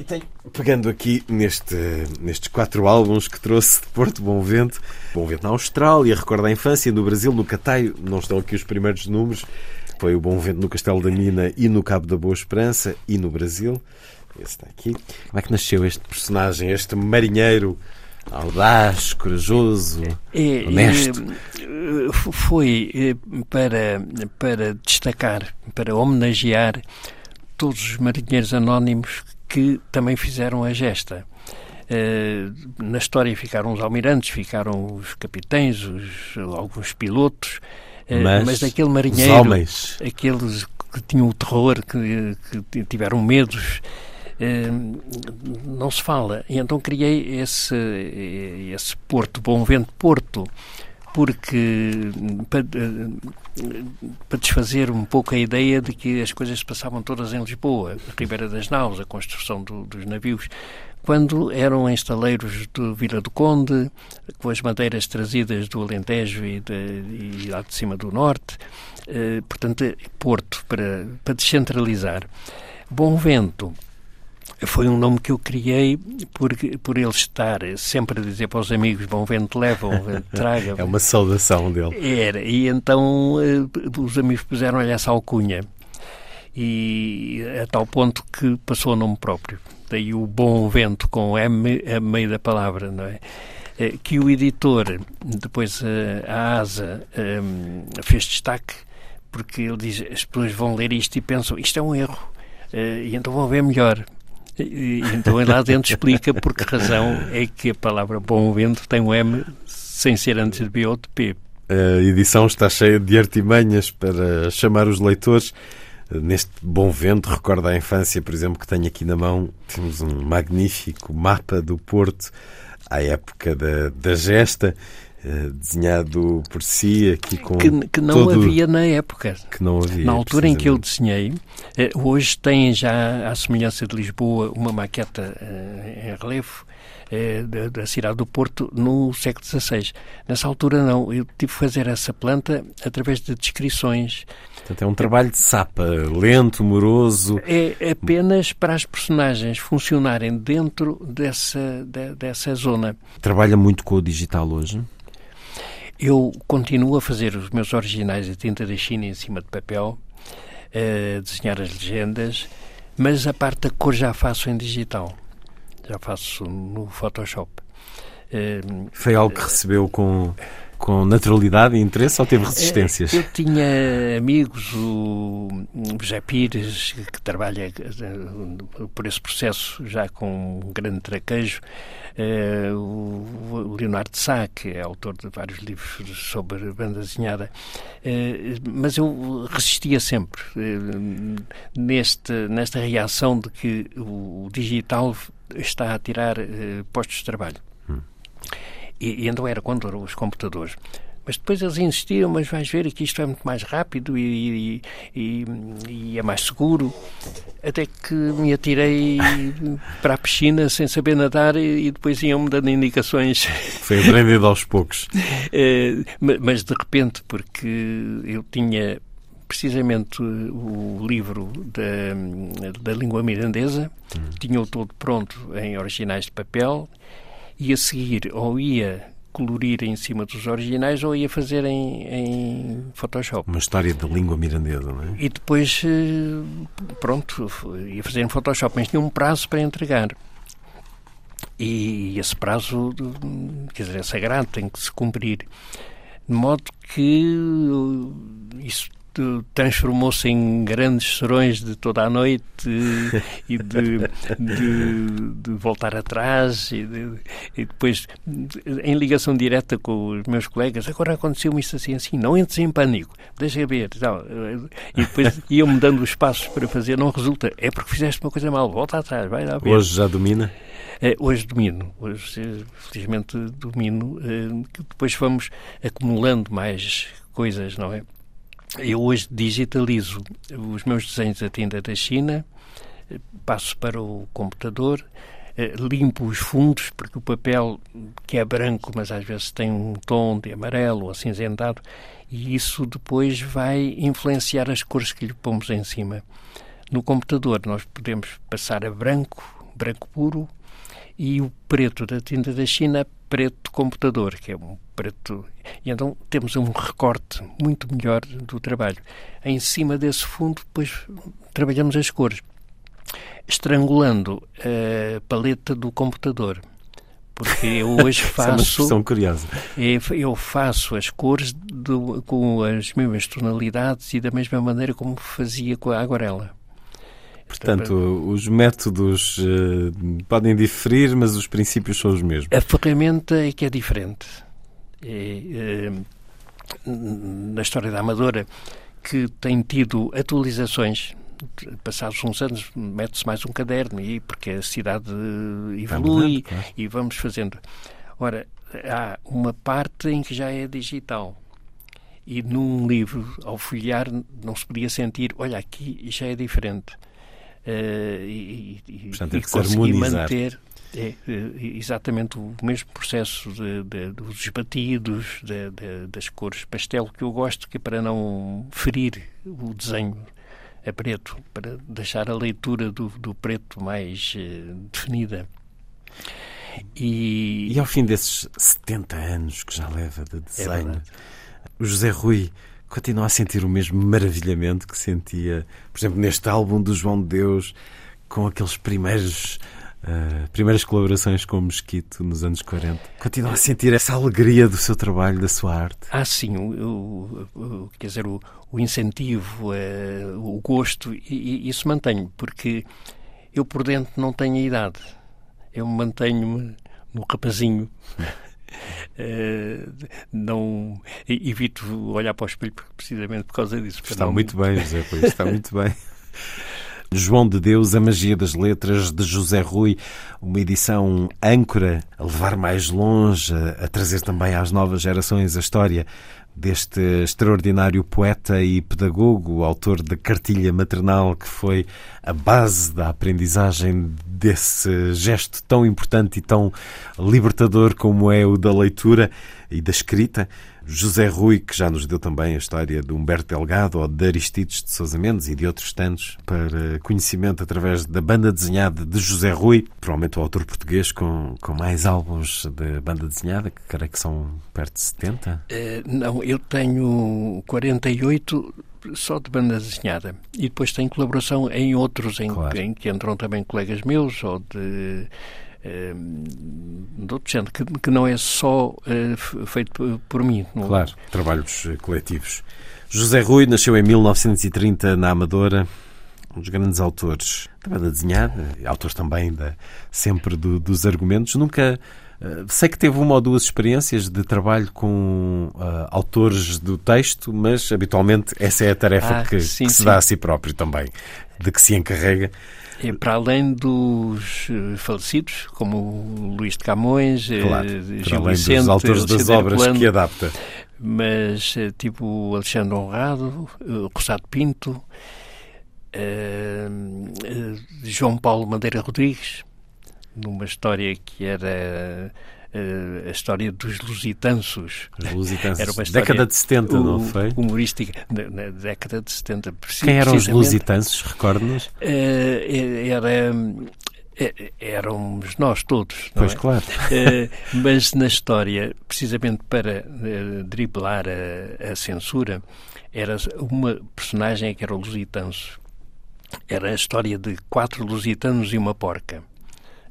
E tenho, pegando aqui neste, nestes quatro álbuns que trouxe de Porto Bom Vento, Bom Vento na Austrália, Recorda a Infância, no Brasil, no Cataio, não estão aqui os primeiros números, foi o Bom Vento no Castelo da Mina e no Cabo da Boa Esperança e no Brasil. Esse está aqui. Como é que nasceu este personagem, este marinheiro audaz, corajoso, é, honesto. É, foi é, para, para destacar, para homenagear todos os marinheiros anónimos que também fizeram a gesta. Na história ficaram os almirantes, ficaram os capitães, os, alguns pilotos, mas, mas daquele marinheiro, aqueles que tinham o terror, que, que tiveram medos, não se fala. E então criei esse, esse Porto, Bom Vento Porto, porque para, para, desfazer um pouco a ideia de que as coisas se passavam todas em Lisboa, a Ribeira das Naus, a construção do, dos navios, quando eram estaleiros de Vila do Conde, com as madeiras trazidas do Alentejo e, de, e lá de cima do Norte, eh, portanto, Porto, para, para descentralizar. Bom Vento foi um nome que eu criei por, por ele estar sempre a dizer para os amigos: Bom vento leva, bom vento <laughs> traga. é uma saudação dele. Era, e então eh, os amigos puseram-lhe essa alcunha. E a tal ponto que passou a nome próprio. Daí o bom vento com M a meio da palavra, não é? Eh, que o editor, depois eh, a ASA, fez destaque, porque ele diz: as pessoas vão ler isto e pensam, isto é um erro, e então vão ver melhor. Então lá dentro explica por que razão é que a palavra bom vento tem um M sem ser antes de B ou de P. A edição está cheia de artimanhas para chamar os leitores. Neste bom vento, recorda a infância, por exemplo, que tenho aqui na mão. Temos um magnífico mapa do Porto à época da, da gesta desenhado por si aqui com que, que não todo... havia na época que não havia na altura em que eu desenhei eh, hoje tem já à semelhança de Lisboa uma maqueta eh, em relevo da, cidade do Porto no século XVI. Nessa altura não, eu tive que fazer essa planta através de descrições. Portanto, é um trabalho de sapa, lento, moroso. É apenas para as personagens funcionarem dentro dessa, de, dessa zona. Trabalha muito com o digital hoje? Eu continuo a fazer os meus originais de tinta da China em cima de papel, a desenhar as legendas, mas a parte da cor já faço em digital. Já faço no Photoshop. Foi algo que recebeu com com naturalidade e interesse ou teve resistências? Eu tinha amigos, o José Pires, que trabalha eh, por esse processo já com um grande traquejo, eh, o Leonardo Sá, que é autor de vários livros sobre banda desenhada, eh, mas eu resistia sempre neste, nesta reação de que o digital está a tirar postos de trabalho. E, e então era quando eram os computadores. Mas depois eles insistiam, mas vais ver que isto é muito mais rápido e, e, e, é mais seguro. Até que me atirei <laughs> para a piscina sem saber nadar e, depois iam-me dando indicações. Foi aprendido aos poucos. <laughs> Eh, mas de repente, porque eu tinha precisamente o livro da, da língua mirandesa, hum. tinha-o todo pronto em originais de papel e a seguir ou ia colorir em cima dos originais ou ia fazer em, em Photoshop. Uma história da língua mirandesa, não é? E depois, eh, pronto, ia fazer em Photoshop, mas tinha um prazo para entregar. E esse prazo, quer dizer, é sagrado, tem que se cumprir. De modo que isso transformou-se em grandes serões de toda a noite e de, de, de voltar atrás e, de, e depois em ligação direta com os meus colegas agora aconteceu-me isso assim assim não entres em pânico deixa ver tal. e depois iam-me dando os passos para fazer não resulta é porque fizeste uma coisa mal volta atrás vai lá ver. hoje já domina é, hoje domino, hoje felizmente domino, que depois vamos acumulando mais coisas, não é? Eu hoje digitalizo os meus desenhos a tinta da China, passo para o computador, eh, limpo os fundos, porque o papel que é branco, mas às vezes tem um tom de amarelo ou acinzentado, e isso depois vai influenciar as cores que lhe pomos em cima. No computador nós podemos passar a branco, branco puro, e o preto da tinta da China preto computador, que é um preto. E então temos um recorte muito melhor do trabalho. Em cima desse fundo, depois trabalhamos as cores, estrangulando a paleta do computador. Porque eu <laughs> hoje faço. é uma curiosa. Eu faço as cores do, com as mesmas tonalidades e da mesma maneira como fazia com a aguarela. Portanto, os métodos uh, podem diferir, mas os princípios são os mesmos. A ferramenta é que é diferente. É, é, na história da Amadora, que tem tido atualizações passados uns anos, mete-se mais um caderno, e porque a cidade evolui claro. e vamos fazendo. Ora, há uma parte em que já é digital. E num livro, ao folhear, não se podia sentir, olha, aqui já é diferente. Uh, e, Portanto, e conseguir manter é, exatamente o mesmo processo de, de, dos batidos, de, das cores pastel que eu gosto, que é para não ferir o desenho a preto, para deixar a leitura do, do preto mais uh, definida. E... e ao fim desses 70 anos que já leva de é desenho, é o José Rui continua a sentir o mesmo maravilhamento que sentia, por exemplo, neste álbum do João de Deus, com aqueles primeiros Uh, primeiras colaborações com o Mosquito nos anos 40. Continua a sentir essa alegria do seu trabalho, da sua arte? Ah, sim. O, o, o quer dizer, o, o incentivo, uh, o gosto, e, e, isso mantenho, porque eu por dentro não tenho a idade. Eu mantenho-me no rapazinho. <laughs> Uh, não evito olhar para o espelho precisamente por causa disso. Está não... muito bem, José está <laughs> muito bem. João de Deus, A Magia das Letras, de José Rui, uma edição âncora, a levar mais longe, a trazer também às novas gerações a história deste extraordinário poeta e pedagogo, autor da Cartilha Maternal, que foi a base da aprendizagem desse gesto tão importante e tão libertador como é o da leitura e da escrita. José Rui, que já nos deu também a história de Humberto Delgado ou de Aristides de Sousa Mendes e de outros tantos, para conhecimento através da banda desenhada de José Rui, provavelmente o autor português com, com mais álbuns de banda desenhada, que creio que são perto de 70. Uh, eh, não, eu tenho 48 só de banda desenhada. E depois tem colaboração em outros, em, claro. em que entram também colegas meus ou de eh, de outro género, que, que não é só uh, feito por mim. Não... Claro, trabalhos eh, coletivos. José Rui nasceu em 1930 na Amadora, um dos grandes autores da banda desenhada, autor também da, sempre do, dos argumentos. Nunca. Uh, sei que teve uma ou duas experiências de trabalho com uh, autores do texto, mas habitualmente essa é a tarefa ah, que, sim, que se sim. dá a si próprio também, de que se encarrega. E para além dos eh, falecidos, como o Luís de Camões, eh, claro, Gil além Vicente, dos autores das obras Plano, que adapta. Mas eh, tipo Alexandre Honrado, Rossado Pinto, uh, João Paulo Madeira Rodrigues, numa história que era uh, a história dos lusitâncios. Os. Era uma história, década de 70, uh, não foi? Humorística, na, na década de 70. Quem eram os lusitâncios, recorde-nos? Uh, era éramos nós todos. pois, é? claro. Uh, mas na história, precisamente para driblar a, a, censura, era uma personagem que era o Lusitâncio. Era a história de quatro lusitanos e uma porca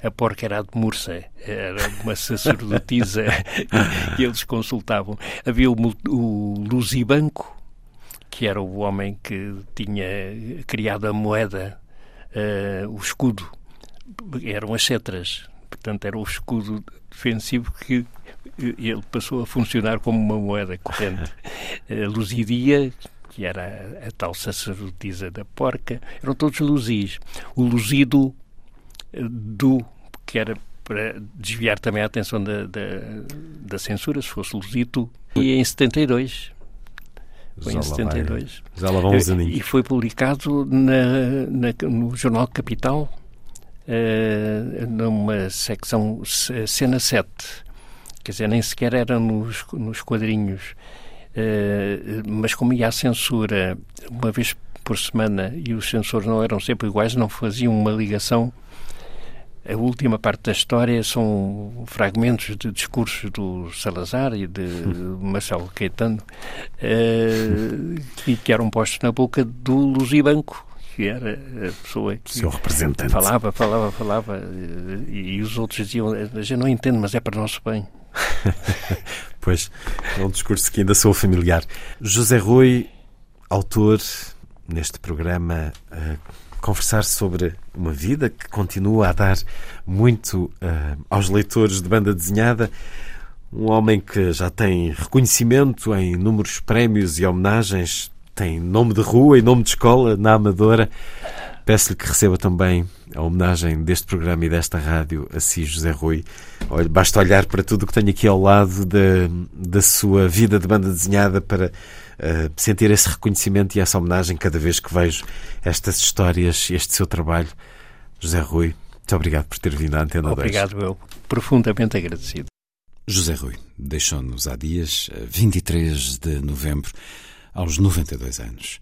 a porca era a de Mursa, era uma sacerdotisa que <laughs> eles consultavam. Havia o, o Luzibanco, que era o homem que tinha criado a moeda, uh, o escudo, eram as cetras, portanto era o escudo defensivo que ele passou a funcionar como uma moeda corrente. A <laughs> Luzidia, que era a tal sacerdotisa da porca, eram todos luzis. O luzido do que era para desviar também a atenção da, da, da censura, se fosse Lusito, e em 72. Foi em 72. Vai, já lá vão uns E foi publicado na, na, no Jornal Capital, uh, numa secção Cena 7. Quer dizer, nem sequer era nos, nos quadrinhos. Uh, mas como ia a censura uma vez por semana e os censores não eram sempre iguais, não faziam uma ligação a última parte da história são fragmentos de discursos do Salazar e de <laughs> Marcelo Caetano uh, que eram postos na boca do Luzibanco, que era a pessoa que Seu representante. falava, falava, falava e, e os outros diziam, a gente não entende, mas é para o nosso bem. <laughs> pois, é um discurso que ainda sou familiar. José Rui, autor neste programa uh, conversar sobre uma vida que continua a dar muito uh, aos leitores de banda desenhada. Um homem que já tem reconhecimento em inúmeros prémios e homenagens, tem nome de rua e nome de escola na Amadora. Peço-lhe que receba também a homenagem deste programa e desta rádio a si, José Rui. Basta olhar para tudo o que tenho aqui ao lado da, da sua vida de banda desenhada para uh, sentir esse reconhecimento e essa homenagem cada vez que vejo estas histórias, este seu trabalho. José Rui, muito obrigado por ter vindo à Antena obrigado, 2. Obrigado, eu. Profundamente agradecido. José Rui deixou-nos há dias, 23 de novembro, aos 92 anos.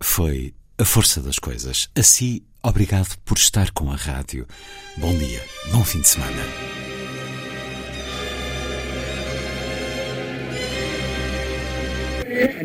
Foi a força das coisas. Assim, obrigado por estar com a rádio. Bom dia, bom fim de semana.